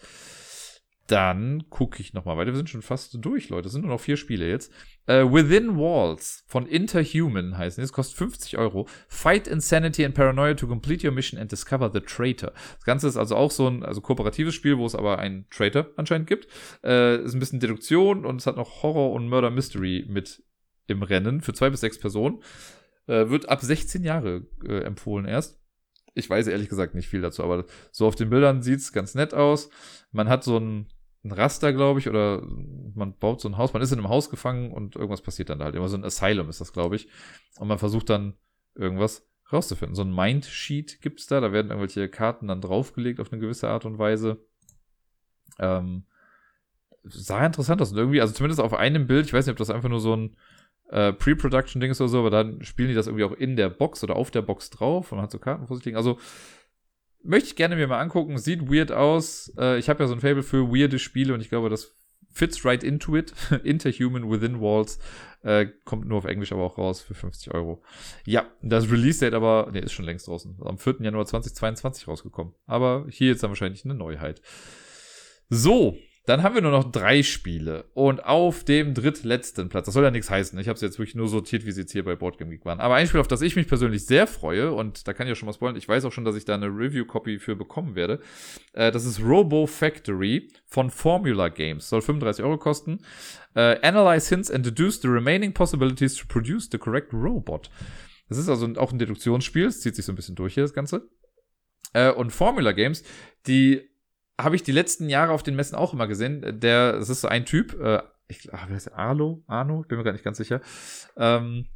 S1: Dann gucke ich nochmal weiter. Wir sind schon fast durch, Leute. Es sind nur noch vier Spiele jetzt. Uh, Within Walls von Interhuman heißen. Das kostet 50 Euro. Fight Insanity and Paranoia to complete your mission and discover the traitor. Das Ganze ist also auch so ein also kooperatives Spiel, wo es aber einen Traitor anscheinend gibt. Uh, ist ein bisschen Deduktion und es hat noch Horror und Murder Mystery mit im Rennen für zwei bis sechs Personen. Uh, wird ab 16 Jahre empfohlen erst. Ich weiß ehrlich gesagt nicht viel dazu, aber so auf den Bildern sieht's ganz nett aus. Man hat so ein, ein Raster, glaube ich, oder man baut so ein Haus. Man ist in einem Haus gefangen und irgendwas passiert dann da halt. Immer so ein Asylum ist das, glaube ich. Und man versucht dann irgendwas rauszufinden. So ein Mindsheet gibt's da. Da werden irgendwelche Karten dann draufgelegt auf eine gewisse Art und Weise. Ähm, sah interessant aus. Und irgendwie, also zumindest auf einem Bild, ich weiß nicht, ob das einfach nur so ein äh, Pre-Production-Ding ist oder so, aber dann spielen die das irgendwie auch in der Box oder auf der Box drauf und man hat so Karten vor sich liegen. Also möchte ich gerne mir mal angucken. Sieht weird aus. Äh, ich habe ja so ein Fable für weirde Spiele und ich glaube, das fits right into it. Interhuman Within Walls. Äh, kommt nur auf Englisch aber auch raus für 50 Euro. Ja, das Release-Date aber, ne, ist schon längst draußen. Am 4. Januar 2022 rausgekommen. Aber hier jetzt dann wahrscheinlich eine Neuheit. So, dann haben wir nur noch drei Spiele. Und auf dem drittletzten Platz, das soll ja nichts heißen, ich habe es jetzt wirklich nur sortiert, wie sie jetzt hier bei Boardgame Geek waren. Aber ein Spiel, auf das ich mich persönlich sehr freue, und da kann ich ja schon mal spoilern, ich weiß auch schon, dass ich da eine Review-Copy für bekommen werde. Äh, das ist Robo Factory von Formula Games. Soll 35 Euro kosten. Äh, analyze hints and deduce the remaining possibilities to produce the correct robot. Das ist also auch ein Deduktionsspiel, es zieht sich so ein bisschen durch hier, das Ganze. Äh, und Formula Games, die habe ich die letzten Jahre auf den Messen auch immer gesehen. Der, das ist so ein Typ, äh, ich ach, wer ist der? Arlo? Arno? Bin mir gar nicht ganz sicher. Ähm,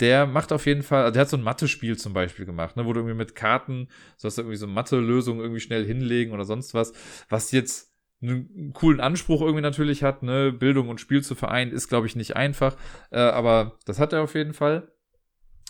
S1: der macht auf jeden Fall, der hat so ein Mathe-Spiel zum Beispiel gemacht, ne, wo du irgendwie mit Karten, so hast du irgendwie so Mathe-Lösungen irgendwie schnell hinlegen oder sonst was, was jetzt einen coolen Anspruch irgendwie natürlich hat, ne, Bildung und Spiel zu vereinen, ist glaube ich nicht einfach, äh, aber das hat er auf jeden Fall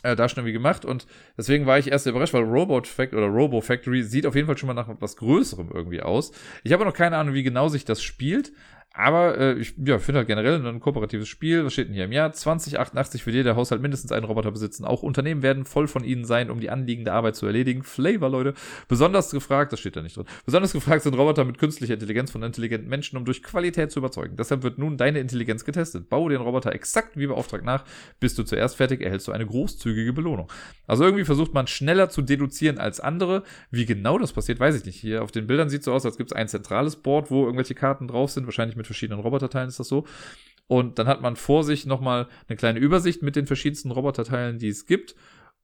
S1: äh, da schon irgendwie gemacht und deswegen war ich erst überrascht, weil Robot Factory oder Robo Factory sieht auf jeden Fall schon mal nach etwas Größerem irgendwie aus. Ich habe noch keine Ahnung, wie genau sich das spielt, Aber äh, ich ja, finde halt generell ein kooperatives Spiel. Was steht denn hier im Jahr? 2088 wird jeder Haushalt mindestens einen Roboter besitzen. Auch Unternehmen werden voll von ihnen sein, um die anliegende Arbeit zu erledigen. Flavor, Leute. Besonders gefragt, das steht da nicht drin. Besonders gefragt sind Roboter mit künstlicher Intelligenz von intelligenten Menschen, um durch Qualität zu überzeugen. Deshalb wird nun deine Intelligenz getestet. Baue den Roboter exakt wie beauftragt nach. Bist du zuerst fertig, erhältst du eine großzügige Belohnung. Also irgendwie versucht man schneller zu deduzieren als andere. Wie genau das passiert, weiß ich nicht. Hier auf den Bildern sieht so aus, als gibt es ein zentrales Board, wo irgendwelche Karten drauf sind, wahrscheinlich mit verschiedenen Roboterteilen ist das so. Und dann hat man vor sich nochmal eine kleine Übersicht mit den verschiedensten Roboterteilen, die es gibt.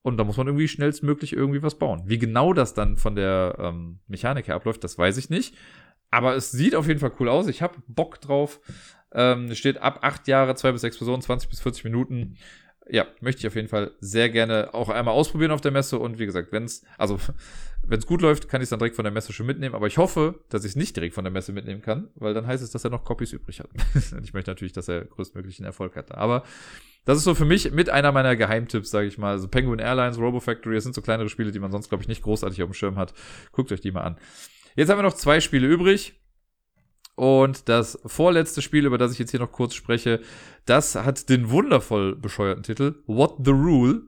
S1: Und da muss man irgendwie schnellstmöglich irgendwie was bauen. Wie genau das dann von der ähm, Mechanik her abläuft, das weiß ich nicht. Aber es sieht auf jeden Fall cool aus. Ich habe Bock drauf. Ähm, es steht ab 8 Jahre, 2 bis 6 Personen, 20 bis 40 Minuten ja, möchte ich auf jeden Fall sehr gerne auch einmal ausprobieren auf der Messe. Und wie gesagt, wenn es, also wenn es gut läuft, kann ich es dann direkt von der Messe schon mitnehmen. Aber ich hoffe, dass ich es nicht direkt von der Messe mitnehmen kann, weil dann heißt es, dass er noch Copies übrig hat. und ich möchte natürlich, dass er größtmöglichen Erfolg hat. Aber das ist so für mich mit einer meiner Geheimtipps, sage ich mal. Also Penguin Airlines, Robo Factory, das sind so kleinere Spiele, die man sonst, glaube ich, nicht großartig auf dem Schirm hat. Guckt euch die mal an. Jetzt haben wir noch zwei Spiele übrig. Und das vorletzte Spiel, über das ich jetzt hier noch kurz spreche, das hat den wundervoll bescheuerten Titel What the Rule.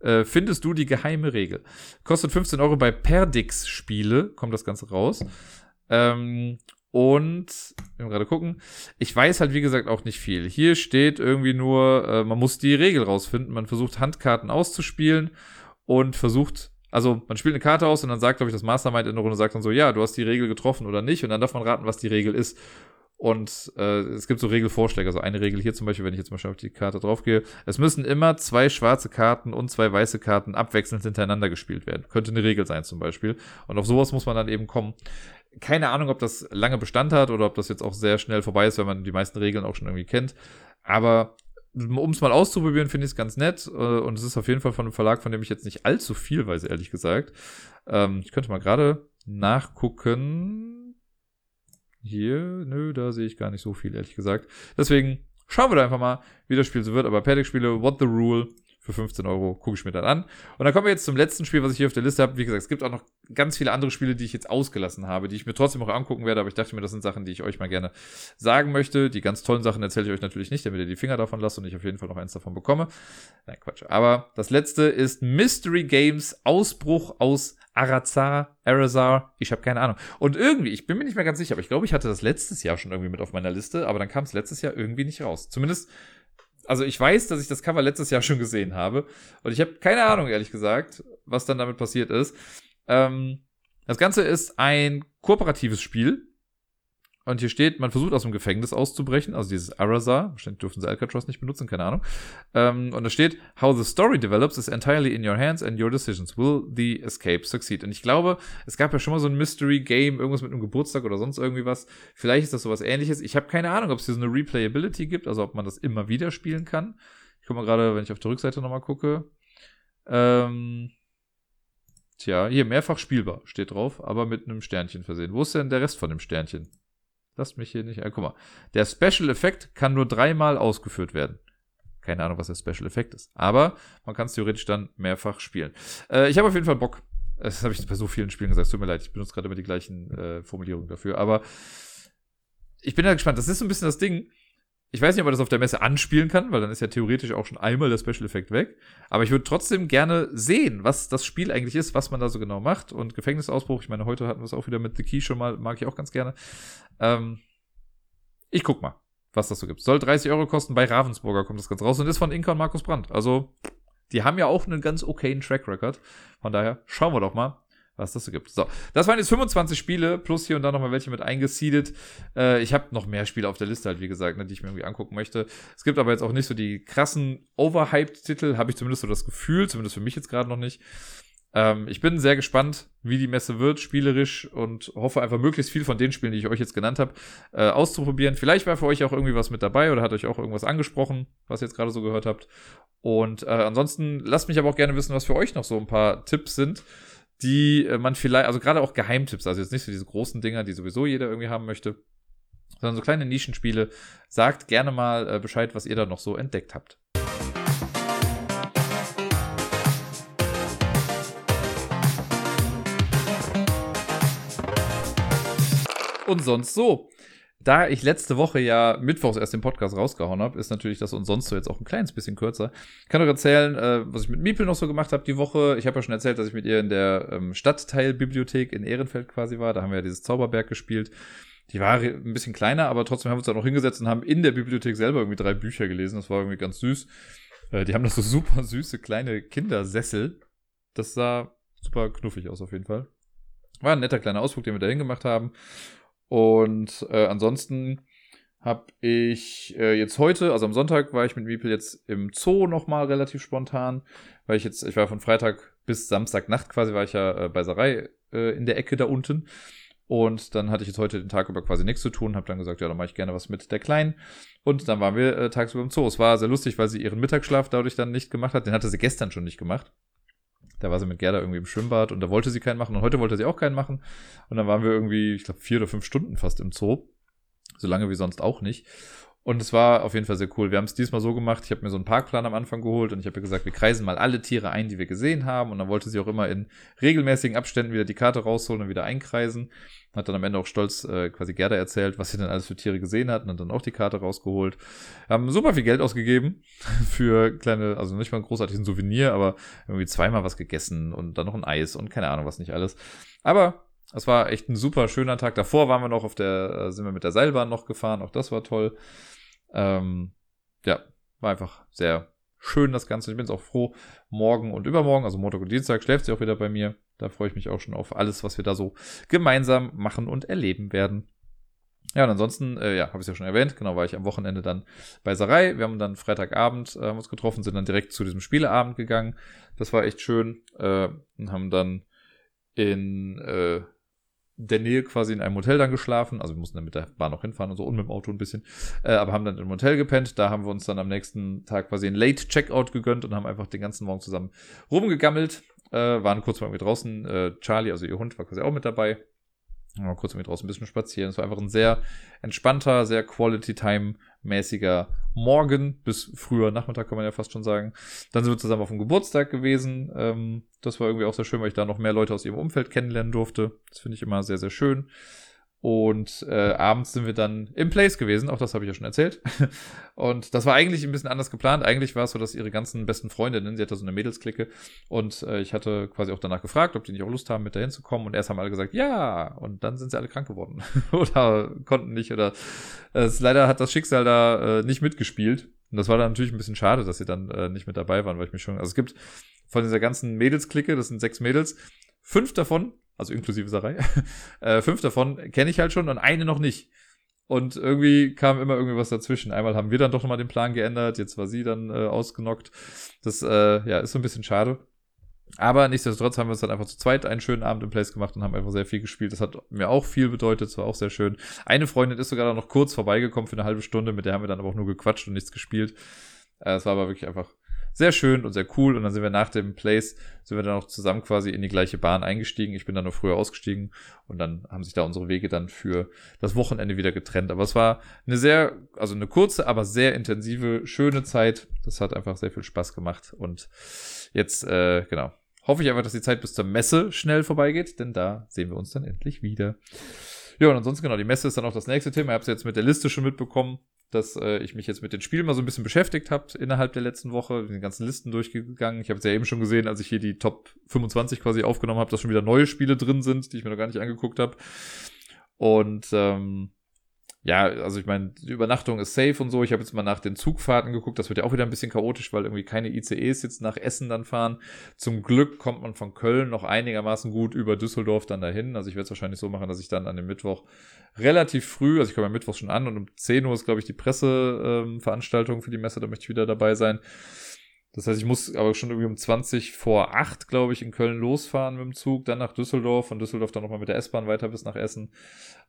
S1: Äh, findest du die geheime Regel? Kostet 15 Euro bei Perdix Spiele, kommt das Ganze raus. Ähm, und wir gerade gucken. Ich weiß halt, wie gesagt, auch nicht viel. Hier steht irgendwie nur, äh, man muss die Regel rausfinden. Man versucht Handkarten auszuspielen und versucht also man spielt eine Karte aus und dann sagt, glaube ich, das Mastermind in der Runde sagt dann so, ja, du hast die Regel getroffen oder nicht und dann darf man raten, was die Regel ist. Und äh, es gibt so Regelvorschläge. Also eine Regel hier zum Beispiel, wenn ich jetzt mal auf die Karte draufgehe, es müssen immer zwei schwarze Karten und zwei weiße Karten abwechselnd hintereinander gespielt werden. Könnte eine Regel sein zum Beispiel. Und auf sowas muss man dann eben kommen. Keine Ahnung, ob das lange Bestand hat oder ob das jetzt auch sehr schnell vorbei ist, wenn man die meisten Regeln auch schon irgendwie kennt. Aber um es mal auszuprobieren, finde ich es ganz nett. Äh, und es ist auf jeden Fall von einem Verlag, von dem ich jetzt nicht allzu viel weiß, ehrlich gesagt. Ähm, ich könnte mal gerade nachgucken. Hier, nö, da sehe ich gar nicht so viel, ehrlich gesagt. Deswegen schauen wir da einfach mal, wie das Spiel so wird. Aber Paddock-Spiele, What the Rule, für 15 Euro gucke ich mir dann an. Und dann kommen wir jetzt zum letzten Spiel, was ich hier auf der Liste habe. Wie gesagt, es gibt auch noch ganz viele andere Spiele, die ich jetzt ausgelassen habe, die ich mir trotzdem auch angucken werde, aber ich dachte mir, das sind Sachen, die ich euch mal gerne sagen möchte. Die ganz tollen Sachen erzähle ich euch natürlich nicht, damit ihr die Finger davon lasst und ich auf jeden Fall noch eins davon bekomme. Nein, Quatsch. Aber das letzte ist Mystery Games Ausbruch aus Arazar, Arazar, ich habe keine Ahnung. Und irgendwie, ich bin mir nicht mehr ganz sicher, aber ich glaube, ich hatte das letztes Jahr schon irgendwie mit auf meiner Liste, aber dann kam es letztes Jahr irgendwie nicht raus. Zumindest also ich weiß, dass ich das Cover letztes Jahr schon gesehen habe. Und ich habe keine Ahnung, ehrlich gesagt, was dann damit passiert ist. Ähm, das Ganze ist ein kooperatives Spiel. Und hier steht, man versucht aus dem Gefängnis auszubrechen, also dieses Arazar. Wahrscheinlich dürfen sie Alcatraz nicht benutzen, keine Ahnung. Ähm, und da steht, how the story develops is entirely in your hands and your decisions. Will the escape succeed? Und ich glaube, es gab ja schon mal so ein Mystery Game, irgendwas mit einem Geburtstag oder sonst irgendwie was. Vielleicht ist das sowas ähnliches. Ich habe keine Ahnung, ob es hier so eine Replayability gibt, also ob man das immer wieder spielen kann. Ich guck mal gerade, wenn ich auf der Rückseite nochmal gucke. Ähm, Tja, hier mehrfach spielbar steht drauf, aber mit einem Sternchen versehen. Wo ist denn der Rest von dem Sternchen? Lasst mich hier nicht. Äh, guck mal. Der Special Effekt kann nur dreimal ausgeführt werden. Keine Ahnung, was der Special Effekt ist. Aber man kann es theoretisch dann mehrfach spielen. Äh, ich habe auf jeden Fall Bock. Das habe ich bei so vielen Spielen gesagt. Tut mir leid, ich benutze gerade immer die gleichen äh, Formulierungen dafür. Aber ich bin ja gespannt. Das ist so ein bisschen das Ding. Ich weiß nicht, ob man das auf der Messe anspielen kann, weil dann ist ja theoretisch auch schon einmal der Special Effekt weg. Aber ich würde trotzdem gerne sehen, was das Spiel eigentlich ist, was man da so genau macht. Und Gefängnisausbruch, ich meine, heute hatten wir es auch wieder mit The Key schon mal, mag ich auch ganz gerne. Ähm, ich guck mal, was das so gibt. Soll 30 Euro kosten, bei Ravensburger kommt das ganz raus und ist von Inka und Markus Brandt. Also, die haben ja auch einen ganz okayen Track Record. Von daher schauen wir doch mal, was das so gibt. So, das waren jetzt 25 Spiele, plus hier und da nochmal welche mit eingesiedet. Äh, ich habe noch mehr Spiele auf der Liste halt, wie gesagt, ne, die ich mir irgendwie angucken möchte. Es gibt aber jetzt auch nicht so die krassen Overhyped-Titel, habe ich zumindest so das Gefühl, zumindest für mich jetzt gerade noch nicht. Ähm, ich bin sehr gespannt, wie die Messe wird, spielerisch und hoffe einfach möglichst viel von den Spielen, die ich euch jetzt genannt habe, äh, auszuprobieren. Vielleicht war für euch auch irgendwie was mit dabei oder hat euch auch irgendwas angesprochen, was ihr jetzt gerade so gehört habt. Und äh, ansonsten lasst mich aber auch gerne wissen, was für euch noch so ein paar Tipps sind die äh, man vielleicht, also gerade auch Geheimtipps, also jetzt nicht so diese großen Dinger, die sowieso jeder irgendwie haben möchte, sondern so kleine Nischenspiele. Sagt gerne mal äh, Bescheid, was ihr da noch so entdeckt habt. Und sonst so. Da ich letzte Woche ja mittwochs erst den Podcast rausgehauen habe, ist natürlich das und sonst so jetzt auch ein kleines bisschen kürzer. Ich kann euch erzählen, äh, was ich mit Miepel noch so gemacht habe die Woche. Ich habe ja schon erzählt, dass ich mit ihr in der ähm, Stadtteilbibliothek in Ehrenfeld quasi war. Da haben wir ja dieses Zauberberg gespielt. Die war ein bisschen kleiner, aber trotzdem haben wir uns da noch hingesetzt und haben in der Bibliothek selber irgendwie drei Bücher gelesen. Das war irgendwie ganz süß. Äh, die haben das so super süße kleine Kindersessel. Das sah super knuffig aus auf jeden Fall. War ein netter kleiner Ausflug, den wir da hingemacht haben. Und äh, ansonsten habe ich äh, jetzt heute, also am Sonntag war ich mit Miepel jetzt im Zoo nochmal relativ spontan, weil ich jetzt, ich war von Freitag bis Samstagnacht quasi, war ich ja äh, bei Sarai äh, in der Ecke da unten. Und dann hatte ich jetzt heute den Tag über quasi nichts zu tun, habe dann gesagt, ja, dann mache ich gerne was mit der Kleinen. Und dann waren wir äh, tagsüber im Zoo. Es war sehr lustig, weil sie ihren Mittagsschlaf dadurch dann nicht gemacht hat. Den hatte sie gestern schon nicht gemacht. Da war sie mit Gerda irgendwie im Schwimmbad und da wollte sie keinen machen und heute wollte sie auch keinen machen. Und dann waren wir irgendwie, ich glaube, vier oder fünf Stunden fast im Zoo. So lange wie sonst auch nicht. Und es war auf jeden Fall sehr cool. Wir haben es diesmal so gemacht, ich habe mir so einen Parkplan am Anfang geholt und ich habe gesagt, wir kreisen mal alle Tiere ein, die wir gesehen haben. Und dann wollte sie auch immer in regelmäßigen Abständen wieder die Karte rausholen und wieder einkreisen. Hat dann am Ende auch stolz äh, quasi Gerda erzählt, was sie denn alles für Tiere gesehen hat und hat dann auch die Karte rausgeholt. Haben super viel Geld ausgegeben für kleine, also nicht mal ein großartiges Souvenir, aber irgendwie zweimal was gegessen und dann noch ein Eis und keine Ahnung was nicht alles. Aber es war echt ein super schöner Tag. Davor waren wir noch auf der, äh, sind wir mit der Seilbahn noch gefahren, auch das war toll. Ähm, ja, war einfach sehr schön das Ganze. Ich bin jetzt auch froh, morgen und übermorgen, also Montag und Dienstag, schläft sie auch wieder bei mir. Da freue ich mich auch schon auf alles, was wir da so gemeinsam machen und erleben werden. Ja, und ansonsten, äh, ja, habe ich es ja schon erwähnt, genau, war ich am Wochenende dann bei Sarai. Wir haben dann Freitagabend äh, uns getroffen, sind dann direkt zu diesem Spieleabend gegangen. Das war echt schön äh, und haben dann in äh, der Nähe quasi in einem Hotel dann geschlafen. Also wir mussten dann mit der Bahn noch hinfahren und so und mit dem Auto ein bisschen. Äh, aber haben dann im Hotel gepennt. Da haben wir uns dann am nächsten Tag quasi ein Late Checkout gegönnt und haben einfach den ganzen Morgen zusammen rumgegammelt. Äh, waren kurz mal mit draußen. Äh, Charlie, also ihr Hund, war quasi auch mit dabei. Mal kurz mit draußen ein bisschen spazieren. Es war einfach ein sehr entspannter, sehr Quality Time mäßiger Morgen bis früher Nachmittag, kann man ja fast schon sagen. Dann sind wir zusammen auf dem Geburtstag gewesen. Ähm, das war irgendwie auch sehr schön, weil ich da noch mehr Leute aus ihrem Umfeld kennenlernen durfte. Das finde ich immer sehr, sehr schön. Und äh, abends sind wir dann im Place gewesen, auch das habe ich ja schon erzählt. Und das war eigentlich ein bisschen anders geplant. Eigentlich war es so, dass ihre ganzen besten Freundinnen, sie hatte so eine Mädelsklicke, und äh, ich hatte quasi auch danach gefragt, ob die nicht auch Lust haben, mit dahin zu kommen. Und erst haben alle gesagt, ja. Und dann sind sie alle krank geworden. oder konnten nicht. Oder äh, leider hat das Schicksal da äh, nicht mitgespielt. Und das war dann natürlich ein bisschen schade, dass sie dann äh, nicht mit dabei waren, weil ich mich schon. Also es gibt von dieser ganzen Mädelsklicke, das sind sechs Mädels, fünf davon also inklusive Sarai. äh, fünf davon kenne ich halt schon und eine noch nicht. Und irgendwie kam immer irgendwie was dazwischen. Einmal haben wir dann doch nochmal den Plan geändert, jetzt war sie dann äh, ausgenockt. Das äh, ja, ist so ein bisschen schade. Aber nichtsdestotrotz haben wir uns dann einfach zu zweit einen schönen Abend im Place gemacht und haben einfach sehr viel gespielt. Das hat mir auch viel bedeutet, es war auch sehr schön. Eine Freundin ist sogar noch kurz vorbeigekommen für eine halbe Stunde, mit der haben wir dann aber auch nur gequatscht und nichts gespielt. Äh, es war aber wirklich einfach sehr schön und sehr cool. Und dann sind wir nach dem Place, sind wir dann auch zusammen quasi in die gleiche Bahn eingestiegen. Ich bin dann noch früher ausgestiegen und dann haben sich da unsere Wege dann für das Wochenende wieder getrennt. Aber es war eine sehr, also eine kurze, aber sehr intensive, schöne Zeit. Das hat einfach sehr viel Spaß gemacht. Und jetzt, äh, genau, hoffe ich einfach, dass die Zeit bis zur Messe schnell vorbeigeht, denn da sehen wir uns dann endlich wieder. Ja, und ansonsten genau, die Messe ist dann auch das nächste Thema. Ich habe es jetzt mit der Liste schon mitbekommen dass äh, ich mich jetzt mit den Spielen mal so ein bisschen beschäftigt habe innerhalb der letzten Woche, die ganzen Listen durchgegangen. Ich habe es ja eben schon gesehen, als ich hier die Top 25 quasi aufgenommen habe, dass schon wieder neue Spiele drin sind, die ich mir noch gar nicht angeguckt habe. Und ähm, ja, also ich meine, die Übernachtung ist safe und so. Ich habe jetzt mal nach den Zugfahrten geguckt. Das wird ja auch wieder ein bisschen chaotisch, weil irgendwie keine ICEs jetzt nach Essen dann fahren. Zum Glück kommt man von Köln noch einigermaßen gut über Düsseldorf dann dahin. Also ich werde es wahrscheinlich so machen, dass ich dann an dem Mittwoch relativ früh, also ich komme am Mittwoch schon an und um 10 Uhr ist, glaube ich, die Presseveranstaltung ähm, für die Messe. Da möchte ich wieder dabei sein. Das heißt, ich muss aber schon irgendwie um 20 vor 8, glaube ich, in Köln losfahren mit dem Zug, dann nach Düsseldorf, von Düsseldorf dann nochmal mit der S-Bahn weiter bis nach Essen,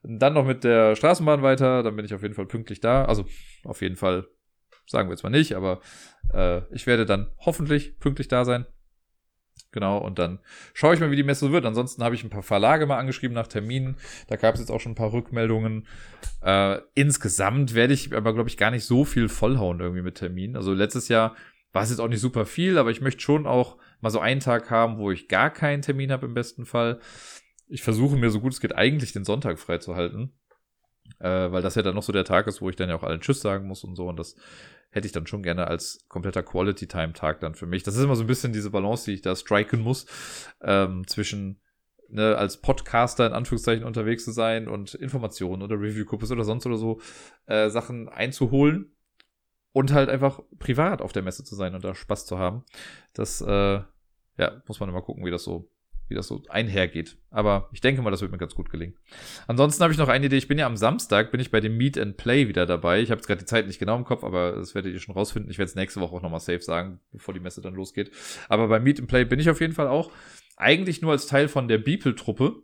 S1: dann noch mit der Straßenbahn weiter, dann bin ich auf jeden Fall pünktlich da. Also auf jeden Fall, sagen wir jetzt mal nicht, aber äh, ich werde dann hoffentlich pünktlich da sein. Genau, und dann schaue ich mal, wie die Messe wird. Ansonsten habe ich ein paar Verlage mal angeschrieben nach Terminen. Da gab es jetzt auch schon ein paar Rückmeldungen. Äh, insgesamt werde ich aber, glaube ich, gar nicht so viel vollhauen irgendwie mit Terminen. Also letztes Jahr war es jetzt auch nicht super viel, aber ich möchte schon auch mal so einen Tag haben, wo ich gar keinen Termin habe im besten Fall. Ich versuche mir so gut es geht eigentlich den Sonntag freizuhalten. Äh, weil das ja dann noch so der Tag ist, wo ich dann ja auch allen Tschüss sagen muss und so. Und das hätte ich dann schon gerne als kompletter Quality-Time-Tag dann für mich. Das ist immer so ein bisschen diese Balance, die ich da striken muss, ähm, zwischen ne, als Podcaster in Anführungszeichen unterwegs zu sein und Informationen oder Review-Kuppes oder sonst oder so äh, Sachen einzuholen und halt einfach privat auf der Messe zu sein und da Spaß zu haben. Das, äh, ja, muss man immer gucken, wie das so wie das so einhergeht. Aber ich denke mal, das wird mir ganz gut gelingen. Ansonsten habe ich noch eine Idee. Ich bin ja am Samstag, bin ich bei dem Meet and Play wieder dabei. Ich habe jetzt gerade die Zeit nicht genau im Kopf, aber das werdet ihr schon rausfinden. Ich werde es nächste Woche auch nochmal safe sagen, bevor die Messe dann losgeht. Aber bei Meet and Play bin ich auf jeden Fall auch. Eigentlich nur als Teil von der Beeple-Truppe.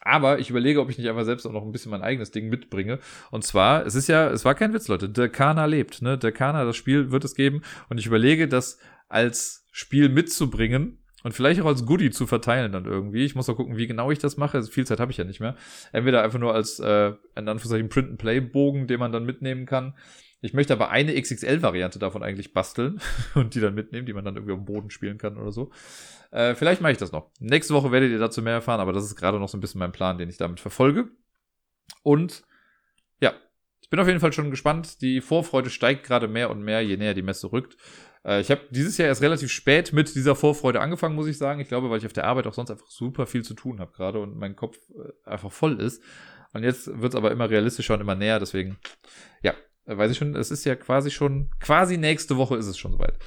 S1: Aber ich überlege, ob ich nicht einfach selbst auch noch ein bisschen mein eigenes Ding mitbringe. Und zwar, es ist ja, es war kein Witz, Leute. Der Kana lebt, ne? Der Kana, das Spiel wird es geben. Und ich überlege, das als Spiel mitzubringen und vielleicht auch als Goodie zu verteilen dann irgendwie. Ich muss auch gucken, wie genau ich das mache. Also viel Zeit habe ich ja nicht mehr. Entweder einfach nur als, äh, in Anführungszeichen, Print-and-Play-Bogen, den man dann mitnehmen kann. Ich möchte aber eine XXL-Variante davon eigentlich basteln und die dann mitnehmen, die man dann irgendwie dem Boden spielen kann oder so. Äh, vielleicht mache ich das noch. Nächste Woche werdet ihr dazu mehr erfahren, aber das ist gerade noch so ein bisschen mein Plan, den ich damit verfolge. Und ja, ich bin auf jeden Fall schon gespannt. Die Vorfreude steigt gerade mehr und mehr, je näher die Messe rückt. Äh, ich habe dieses Jahr erst relativ spät mit dieser Vorfreude angefangen, muss ich sagen. Ich glaube, weil ich auf der Arbeit auch sonst einfach super viel zu tun habe gerade und mein Kopf äh, einfach voll ist. Und jetzt wird es aber immer realistischer und immer näher. Deswegen, ja, weiß ich schon, es ist ja quasi schon, quasi nächste Woche ist es schon soweit.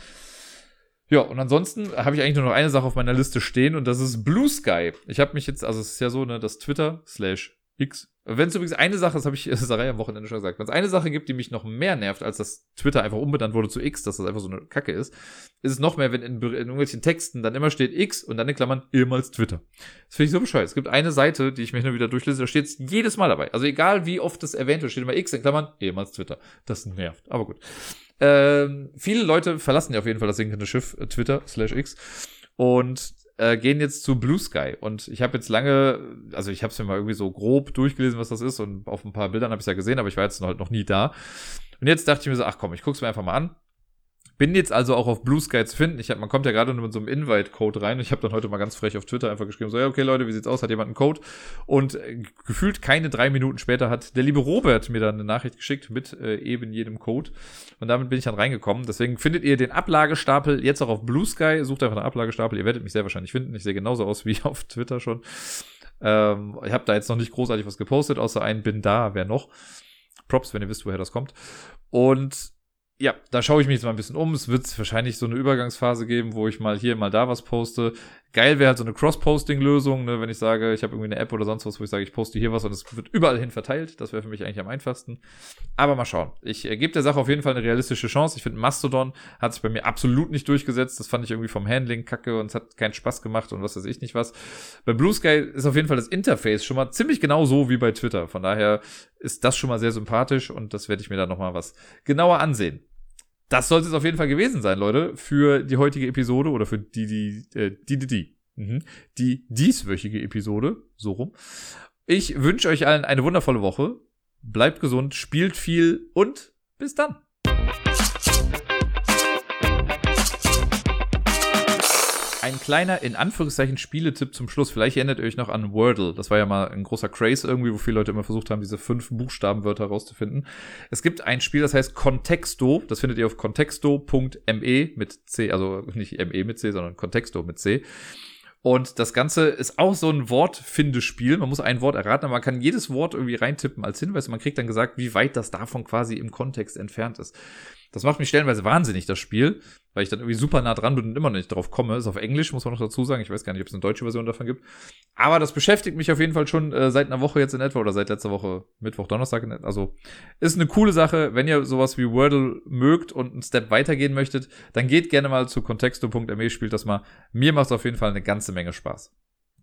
S1: Ja, und ansonsten habe ich eigentlich nur noch eine Sache auf meiner Liste stehen und das ist Blue Sky. Ich habe mich jetzt, also es ist ja so, ne, das Twitter slash X. Wenn es übrigens eine Sache, das habe ich Sarai am Wochenende schon gesagt, wenn es eine Sache gibt, die mich noch mehr nervt, als dass Twitter einfach umbenannt wurde zu X, dass das einfach so eine Kacke ist, ist es noch mehr, wenn in, in irgendwelchen Texten dann immer steht X und dann in Klammern ehemals Twitter. Das finde ich so bescheuert. Es gibt eine Seite, die ich mir nur wieder durchlese, da steht es jedes Mal dabei. Also egal wie oft es erwähnt wird, steht immer X in Klammern ehemals Twitter. Das nervt. Aber gut. Ähm, viele Leute verlassen ja auf jeden Fall das sinkende Schiff äh, Twitter slash X. Und äh, gehen jetzt zu Blue Sky. Und ich habe jetzt lange, also ich habe es mir mal irgendwie so grob durchgelesen, was das ist. Und auf ein paar Bildern habe ich ja gesehen, aber ich war jetzt noch nie da. Und jetzt dachte ich mir so, ach komm, ich guck's mir einfach mal an. Bin jetzt also auch auf Blue Sky zu finden. Ich hab, man kommt ja gerade nur mit so einem Invite-Code rein. Ich habe dann heute mal ganz frech auf Twitter einfach geschrieben, so, ja, okay, Leute, wie sieht's aus? Hat jemand einen Code? Und äh, gefühlt keine drei Minuten später hat der liebe Robert mir dann eine Nachricht geschickt mit äh, eben jedem Code. Und damit bin ich dann reingekommen. Deswegen findet ihr den Ablagestapel jetzt auch auf Blue Sky. Sucht einfach einen Ablagestapel. Ihr werdet mich sehr wahrscheinlich finden. Ich sehe genauso aus wie auf Twitter schon. Ähm, ich habe da jetzt noch nicht großartig was gepostet, außer ein Bin da, wer noch. Props, wenn ihr wisst, woher das kommt. Und ja, da schaue ich mich jetzt mal ein bisschen um. Es wird wahrscheinlich so eine Übergangsphase geben, wo ich mal hier, mal da was poste. Geil wäre halt so eine Cross-Posting-Lösung, ne, wenn ich sage, ich habe irgendwie eine App oder sonst was, wo ich sage, ich poste hier was und es wird überall hin verteilt. Das wäre für mich eigentlich am einfachsten. Aber mal schauen. Ich äh, gebe der Sache auf jeden Fall eine realistische Chance. Ich finde, Mastodon hat sich bei mir absolut nicht durchgesetzt. Das fand ich irgendwie vom Handling kacke und es hat keinen Spaß gemacht und was weiß ich nicht was. Bei Blue Sky ist auf jeden Fall das Interface schon mal ziemlich genau so wie bei Twitter. Von daher ist das schon mal sehr sympathisch und das werde ich mir dann nochmal was genauer ansehen das sollte es auf jeden Fall gewesen sein, Leute, für die heutige Episode oder für die, die, äh, die, die, die, mhm. die dieswöchige Episode, so rum. Ich wünsche euch allen eine wundervolle Woche. Bleibt gesund, spielt viel und bis dann. Ein kleiner, in Anführungszeichen, Spieletipp zum Schluss. Vielleicht erinnert ihr euch noch an Wordle. Das war ja mal ein großer Craze irgendwie, wo viele Leute immer versucht haben, diese fünf Buchstabenwörter rauszufinden. Es gibt ein Spiel, das heißt Contexto. Das findet ihr auf contexto.me mit C, also nicht ME mit C, sondern Contexto mit C. Und das Ganze ist auch so ein Wortfindespiel. Man muss ein Wort erraten, aber man kann jedes Wort irgendwie reintippen als Hinweis und man kriegt dann gesagt, wie weit das davon quasi im Kontext entfernt ist. Das macht mich stellenweise wahnsinnig, das Spiel, weil ich dann irgendwie super nah dran bin und immer noch nicht drauf komme. Ist auf Englisch, muss man noch dazu sagen. Ich weiß gar nicht, ob es eine deutsche Version davon gibt. Aber das beschäftigt mich auf jeden Fall schon äh, seit einer Woche jetzt in etwa oder seit letzter Woche Mittwoch, Donnerstag. In etwa. Also ist eine coole Sache. Wenn ihr sowas wie Wordle mögt und einen Step weitergehen möchtet, dann geht gerne mal zu contexto.me, spielt das mal. Mir macht es auf jeden Fall eine ganze Menge Spaß.